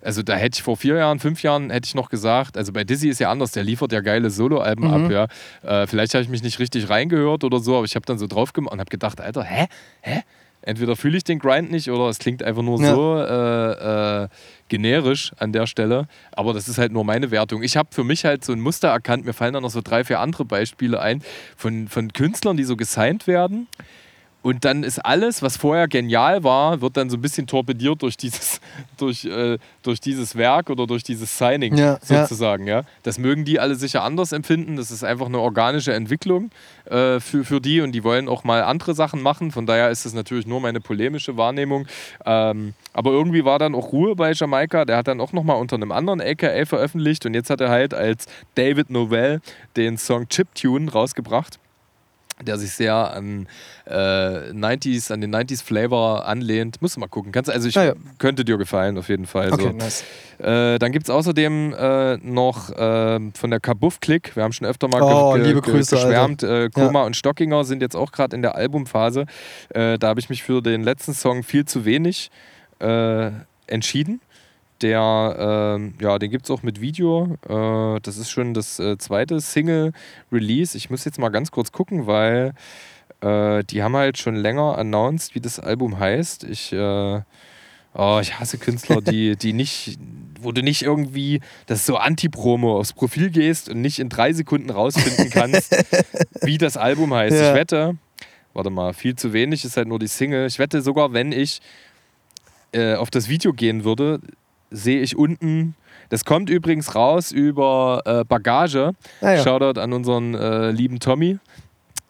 also da hätte ich vor vier Jahren, fünf Jahren hätte ich noch gesagt, also bei Dizzy ist ja anders, der liefert ja geile Soloalben mhm. ab, ja. Äh, vielleicht habe ich mich nicht richtig reingehört oder so, aber ich habe dann so drauf gemacht und habe gedacht, Alter, hä? Hä? Entweder fühle ich den Grind nicht oder es klingt einfach nur ja. so äh, äh, generisch an der Stelle. Aber das ist halt nur meine Wertung. Ich habe für mich halt so ein Muster erkannt. Mir fallen dann noch so drei, vier andere Beispiele ein von, von Künstlern, die so gesigned werden und dann ist alles, was vorher genial war, wird dann so ein bisschen torpediert durch dieses, durch, äh, durch dieses Werk oder durch dieses Signing ja, sozusagen. Ja. ja. Das mögen die alle sicher anders empfinden. Das ist einfach eine organische Entwicklung äh, für, für die und die wollen auch mal andere Sachen machen. Von daher ist das natürlich nur meine polemische Wahrnehmung. Ähm, aber irgendwie war dann auch Ruhe bei Jamaika. Der hat dann auch nochmal unter einem anderen AKA veröffentlicht und jetzt hat er halt als David Novell den Song Chiptune rausgebracht der sich sehr an äh, 90s, an den 90s Flavor anlehnt. Musst du mal gucken. Kannst, also ich ja, ja. könnte dir gefallen, auf jeden Fall. Okay, so. nice. Äh, dann gibt es außerdem äh, noch äh, von der Kabuff Klick, wir haben schon öfter mal oh, ge liebe Grüße, geschwärmt, äh, Koma ja. und Stockinger sind jetzt auch gerade in der Albumphase. Äh, da habe ich mich für den letzten Song viel zu wenig entschieden. Der, äh, ja, den gibt es auch mit Video. Äh, das ist schon das äh, zweite Single-Release. Ich muss jetzt mal ganz kurz gucken, weil äh, die haben halt schon länger announced, wie das Album heißt. Ich, äh, oh, ich hasse Künstler, die, die nicht, wo du nicht irgendwie, das ist so Anti-Promo, aufs Profil gehst und nicht in drei Sekunden rausfinden kannst, wie das Album heißt. Ja. Ich wette, warte mal, viel zu wenig ist halt nur die Single. Ich wette sogar, wenn ich äh, auf das Video gehen würde, sehe ich unten. Das kommt übrigens raus über äh, Bagage. Ah, ja. Shoutout an unseren äh, lieben Tommy.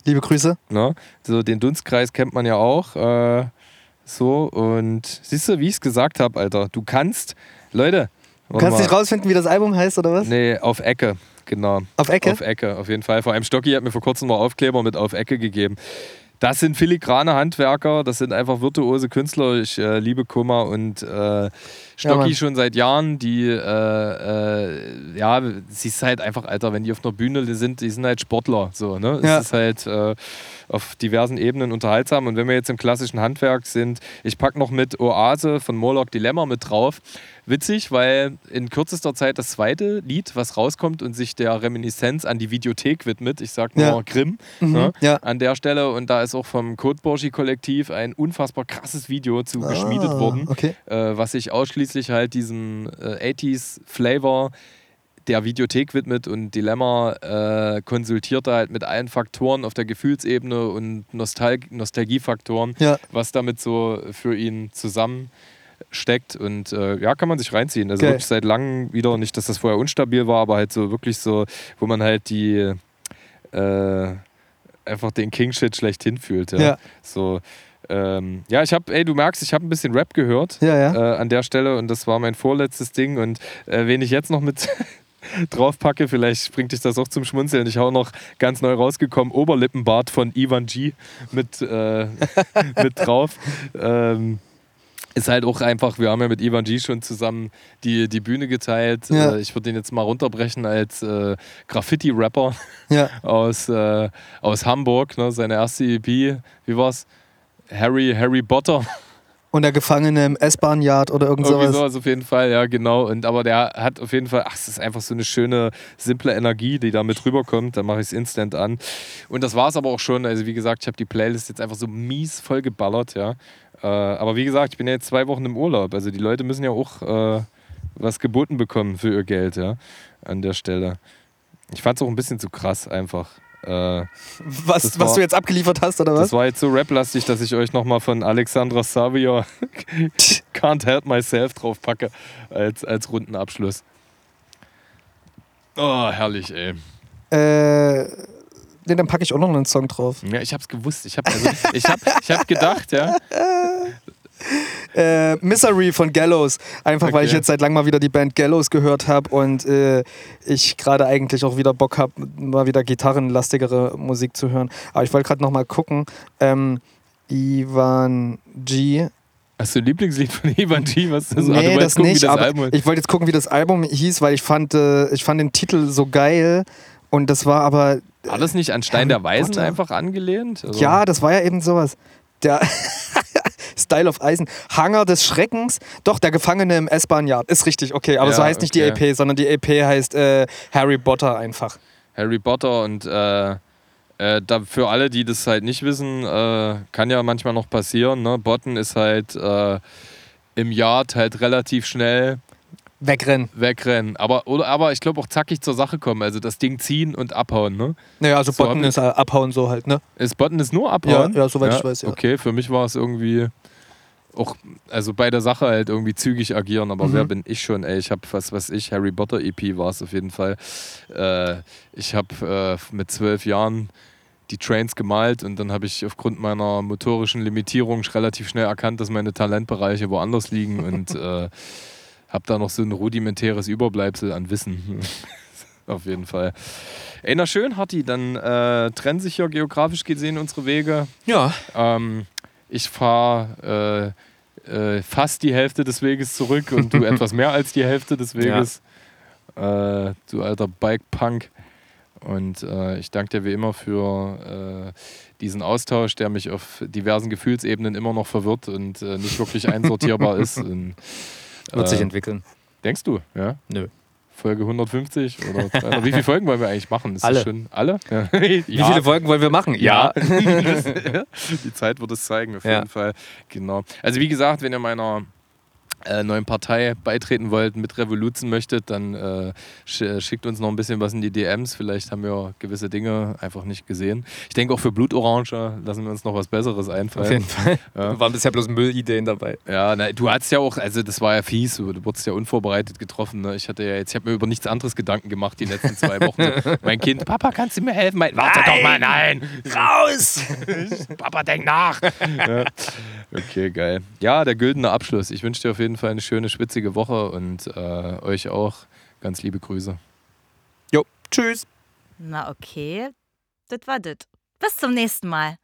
Liebe Grüße. Na, so den Dunstkreis kennt man ja auch. Äh, so, und siehst du, wie ich es gesagt habe, Alter, du kannst, Leute. Du kannst mal. nicht rausfinden, wie das Album heißt, oder was? Nee, auf Ecke, genau. Auf Ecke? Auf Ecke, auf jeden Fall. Vor allem Stocki hat mir vor kurzem noch Aufkleber mit auf Ecke gegeben. Das sind filigrane Handwerker, das sind einfach virtuose Künstler. Ich äh, liebe Kummer und äh, Stocki ja, schon seit Jahren. Die, äh, äh, ja, sie ist halt einfach, Alter, wenn die auf einer Bühne sind, die sind halt Sportler. So, ne? Ja. Es ist halt äh, auf diversen Ebenen unterhaltsam. Und wenn wir jetzt im klassischen Handwerk sind, ich packe noch mit Oase von Morlock Dilemma mit drauf witzig, weil in kürzester Zeit das zweite Lied, was rauskommt und sich der Reminiszenz an die Videothek widmet, ich sag nur ja. Grimm, mhm, ne, ja. an der Stelle. Und da ist auch vom Code Borschi Kollektiv ein unfassbar krasses Video zu ah, geschmiedet worden, okay. äh, was sich ausschließlich halt diesem äh, 80s Flavor der Videothek widmet und Dilemma äh, konsultiert halt mit allen Faktoren auf der Gefühlsebene und Nostal Nostalgiefaktoren, ja. was damit so für ihn zusammen steckt und äh, ja, kann man sich reinziehen. Also okay. wirklich seit langem wieder, nicht, dass das vorher unstabil war, aber halt so wirklich so, wo man halt die äh, einfach den King-Shit schlechthin fühlt. Ja. ja. So, ähm, ja, ich habe, ey, du merkst, ich habe ein bisschen Rap gehört ja, ja. Äh, an der Stelle und das war mein vorletztes Ding und äh, wen ich jetzt noch mit draufpacke, vielleicht bringt dich das auch zum Schmunzeln. Ich hau noch ganz neu rausgekommen, Oberlippenbart von Ivan G mit, äh, mit drauf. Ähm, ist halt auch einfach, wir haben ja mit Ivan G schon zusammen die, die Bühne geteilt. Ja. Äh, ich würde ihn jetzt mal runterbrechen als äh, Graffiti-Rapper ja. aus, äh, aus Hamburg. Ne? Seine erste EP, wie war's? Harry, Harry Potter. Und der Gefangene im S-Bahn-Yard oder irgend Irgendwie sowas. sowas auf jeden Fall, ja, genau. Und, aber der hat auf jeden Fall, ach, es ist einfach so eine schöne, simple Energie, die da mit rüberkommt. Dann mache ich es instant an. Und das war es aber auch schon. Also, wie gesagt, ich habe die Playlist jetzt einfach so mies voll geballert, ja. Äh, aber wie gesagt, ich bin ja jetzt zwei Wochen im Urlaub. Also, die Leute müssen ja auch äh, was geboten bekommen für ihr Geld, ja, an der Stelle. Ich fand es auch ein bisschen zu krass, einfach. Äh, Was, was war- du jetzt abgeliefert hast, oder was? das war jetzt so rap-lastig, dass ich euch nochmal von Alexandra Savia Can't Help Myself drauf packe als, als runden Abschluss. Oh, herrlich, ey. Äh, nee, dann packe ich auch noch einen Song drauf. Ja, ich hab's gewusst. Ich hab, also, ich hab, ich hab gedacht, ja. Äh, Misery von Gallows. Einfach weil ich Okay. jetzt seit langem mal wieder die Band Gallows gehört habe und äh, ich gerade eigentlich auch wieder Bock habe, mal wieder gitarrenlastigere Musik zu hören. Aber ich wollte gerade noch mal gucken. Ähm, Ivan G. Hast du ein Lieblingslied von Ivan G? Was ist das? Ah, nee, wolltest das gucken, nicht. das ich wollte jetzt gucken, wie das Album hieß, weil ich fand, äh, ich fand den Titel so geil und das war aber War das nicht an Stein der Weisen Potter. einfach angelehnt? Also, Ja, das war ja eben sowas. Der Style of Eisen. Hanger des Schreckens. Doch, der Gefangene im S-Bahn-Yard. Ist richtig, okay. Aber Ja, so heißt nicht die okay. EP, sondern die EP heißt äh, Harry Potter einfach. Harry Potter und äh, äh, da für alle, die das halt nicht wissen, äh, kann ja manchmal noch passieren. Ne? Botten ist halt äh, im Yard halt relativ schnell Wegrennen. wegrennen. Aber, oder, aber ich glaube auch zackig zur Sache kommen. Also das Ding ziehen und abhauen. Ne? Naja, also So Botten ist äh, abhauen so halt, ne? Ist Botten ist nur abhauen? Ja, ja, soweit ich weiß, ja. Okay, für mich war es irgendwie auch, also bei der Sache halt irgendwie zügig agieren. Aber Mhm. wer bin ich schon? Ey, ich habe, was weiß ich, Harry Potter EP war es auf jeden Fall. Äh, ich habe äh, mit zwölf Jahren die Trains gemalt und dann habe ich aufgrund meiner motorischen Limitierung relativ schnell erkannt, dass meine Talentbereiche woanders liegen und äh, habe da noch so ein rudimentäres Überbleibsel an Wissen. Auf jeden Fall. Ey, na schön, Harti, dann äh, trennen sich ja geografisch gesehen unsere Wege. Ja. Ähm, ich fahre äh, äh, fast die Hälfte des Weges zurück und du etwas mehr als die Hälfte des Weges. Äh, du alter Bike-Punk. Und äh, ich danke dir wie immer für äh, diesen Austausch, der mich auf diversen Gefühlsebenen immer noch verwirrt und äh, nicht wirklich einsortierbar ist. Und, Wird sich äh, entwickeln. Denkst du, ja? Nö. Folge 150 oder 300. Wie viele Folgen wollen wir eigentlich machen? Ist Alle. Das schon alle? Ja. Wie viele Folgen wollen wir machen? Ja. Die Zeit wird es zeigen, auf jeden Fall. Genau. Also wie gesagt, wenn ihr meiner äh, neuen Partei beitreten wollt, mit Revoluzen möchtet, dann äh, sch schickt uns noch ein bisschen was in die DMs. Vielleicht haben wir gewisse Dinge einfach nicht gesehen. Ich denke auch für Blutorange lassen wir uns noch was Besseres einfallen. Auf jeden Fall. Ja. Waren bisher bloß Müllideen dabei. Ja, na, du hattest ja auch, also das war ja fies, du wurdest ja unvorbereitet getroffen. Ne? Ich hatte ja jetzt, ich habe mir über nichts anderes Gedanken gemacht die letzten zwei Wochen. So, mein Kind, Papa, kannst du mir helfen? Mein, Warte doch mal, nein! Raus! Papa, denk nach! ja. Okay, geil. Ja, der güldene Abschluss. Ich wünsche dir auf jeden Fall eine schöne, schwitzige Woche und äh, euch auch ganz liebe Grüße. Jo, tschüss. Na okay, das war das. Bis zum nächsten Mal.